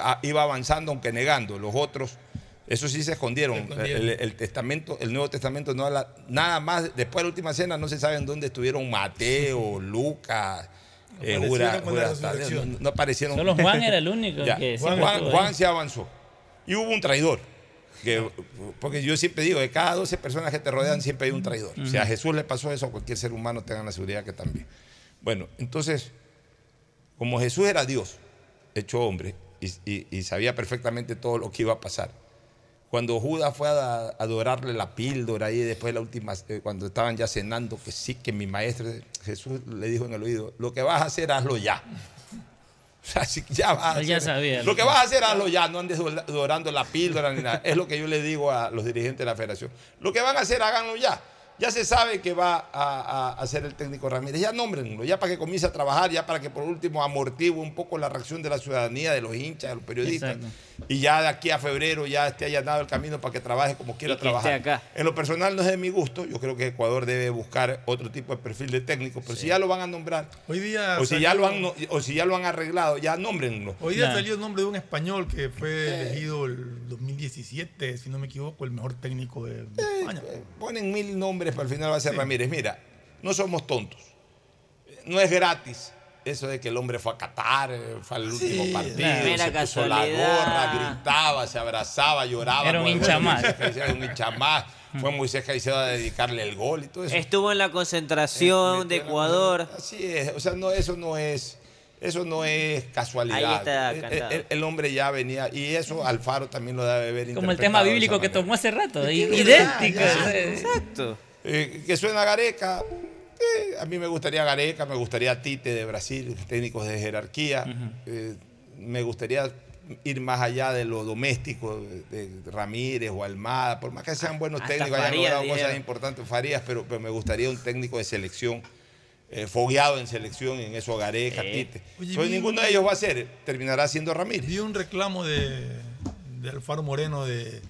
ah, iba avanzando aunque negando, los otros, esos sí se escondieron, escondieron. El, el testamento, el Nuevo Testamento no habla nada más, después de la última cena no se sabe en dónde estuvieron Mateo, Lucas, eh, no, no aparecieron. Solo Juan era el único que Juan, Juan ahí. se avanzó. Y hubo un traidor. Que, porque yo siempre digo, de cada 12 personas que te rodean siempre hay un traidor. Si a Ujú. Jesús le pasó eso, a cualquier ser humano tengan la seguridad que también. Bueno, entonces, como Jesús era Dios, hecho hombre, y, y- y sabía perfectamente todo lo que iba a pasar, cuando Judas fue a adorarle la píldora ahí después de la última, eh, cuando estaban ya cenando, que sí, que mi maestro, Jesús le dijo en el oído, lo que vas a hacer, hazlo ya. O sea, si ya vas a Él ya hacer- sabía. Lo que vas a hacer, hazlo ya, no andes adorando la píldora ni nada. Es lo que yo le digo a los dirigentes de la federación. Lo que van a hacer, háganlo ya. Ya se sabe que va a, a- a ser el técnico Ramírez. Ya nómbrenlo, ya para que comience a trabajar, ya para que por último amortigue un poco la reacción de la ciudadanía, de los hinchas, de los periodistas. Exacto. Y ya de aquí a febrero ya esté allanado el camino para que trabaje como quiera Y trabajar. acá. En lo personal no es de mi gusto. Yo creo que Ecuador debe buscar otro tipo de perfil de técnico. Pero si ya lo van a nombrar, Hoy día o si, ya lo han, o si ya lo han arreglado, ya nómbrenlo. Hoy día salió el nombre de un español que fue elegido el 2017, si no me equivoco, el mejor técnico de, de España. Ponen mil nombres, pero al final va a ser Ramírez. Mira, no somos tontos. No es gratis eso de que el hombre fue a Qatar, eh, fue al último partido, Mera se puso la casualidad. gorra, gritaba, se abrazaba, lloraba. Era un hincha más. Un hincha más. Fue Moisés Caicedo a dedicarle el gol y todo eso. Estuvo en la concentración de Ecuador. Así es, o sea, no, eso no es, eso no es casualidad. Ahí está El- cantado. el, el hombre ya venía, y eso Alfaro también lo debe ver Como el tema bíblico que manera. tomó hace rato. Idéntico. Exacto. Eh, que suena Gareca. Eh, a mí me gustaría Gareca, me gustaría Tite de Brasil, técnicos de jerarquía. Eh, me gustaría ir más allá de lo doméstico de, Ramírez o Almada, por más que sean buenos Hasta técnicos, hayan Farías, logrado cosas importantes, Farías, pero, pero me gustaría un técnico de selección, eh, fogueado en selección, en eso Gareca, Eh. Tite. Oye, Entonces, vi ninguno un- de ellos va a ser, terminará siendo Ramírez. Vi un reclamo de, de Alfaro Moreno de,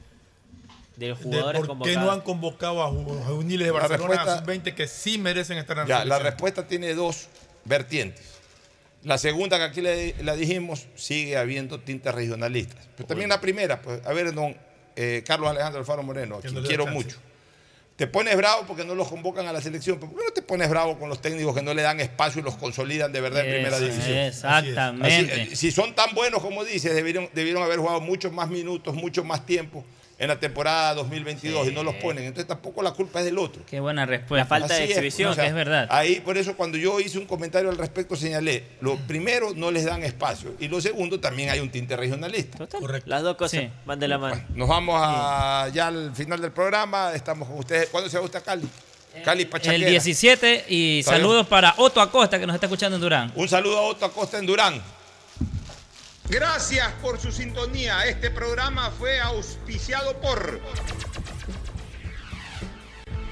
De los de jugadores por qué no han convocado a ju- a juveniles de La Barcelona respuesta- a sub-20 que sí merecen estar en la Ya, la respuesta tiene dos vertientes. La segunda que aquí le- la dijimos, sigue habiendo tintas regionalistas. Pero también la primera, pues, a ver, don eh, Carlos Alejandro Alfaro Moreno, a quien quiero chance. mucho. Te pones bravo porque no los convocan a la selección, pero ¿por qué no te pones bravo con los técnicos que no le dan espacio y los consolidan de verdad en primera división? Exactamente. Así, eh, si son tan buenos como dices, debieron, debieron haber jugado muchos más minutos, mucho más tiempo en la temporada 2022 y no los ponen. Entonces tampoco la culpa es del otro. Qué buena respuesta. La falta de es, exhibición, o sea, que es verdad. Ahí, por eso, cuando yo hice un comentario al respecto, señalé: lo primero, no les dan espacio. Y lo segundo, también hay un tinte regionalista. Las dos cosas Sí. van de la mano. Nos vamos a, ya al final del programa. Estamos con ustedes. ¿Cuándo se va usted a Cali? Cali Pachaquera. El 17 y saludos para Otto Acosta que nos está escuchando en Durán. Un saludo a Otto Acosta en Durán. Gracias por su sintonía. Este programa fue auspiciado por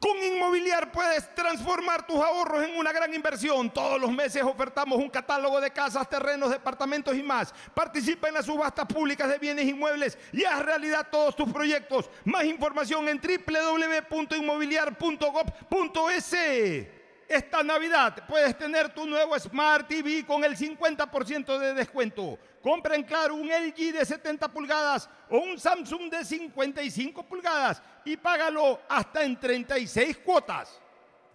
Con Inmobiliar puedes transformar tus ahorros en una gran inversión. Todos los meses ofertamos un catálogo de casas, terrenos, departamentos y más. Participa en las subastas públicas de bienes inmuebles y haz realidad todos tus proyectos. Más información en www.inmobiliar.gov.es. Esta Navidad puedes tener tu nuevo Smart TV con el 50% de descuento. Compra en Claro un LG de 70 pulgadas o un Samsung de 55 pulgadas y págalo hasta en 36 cuotas.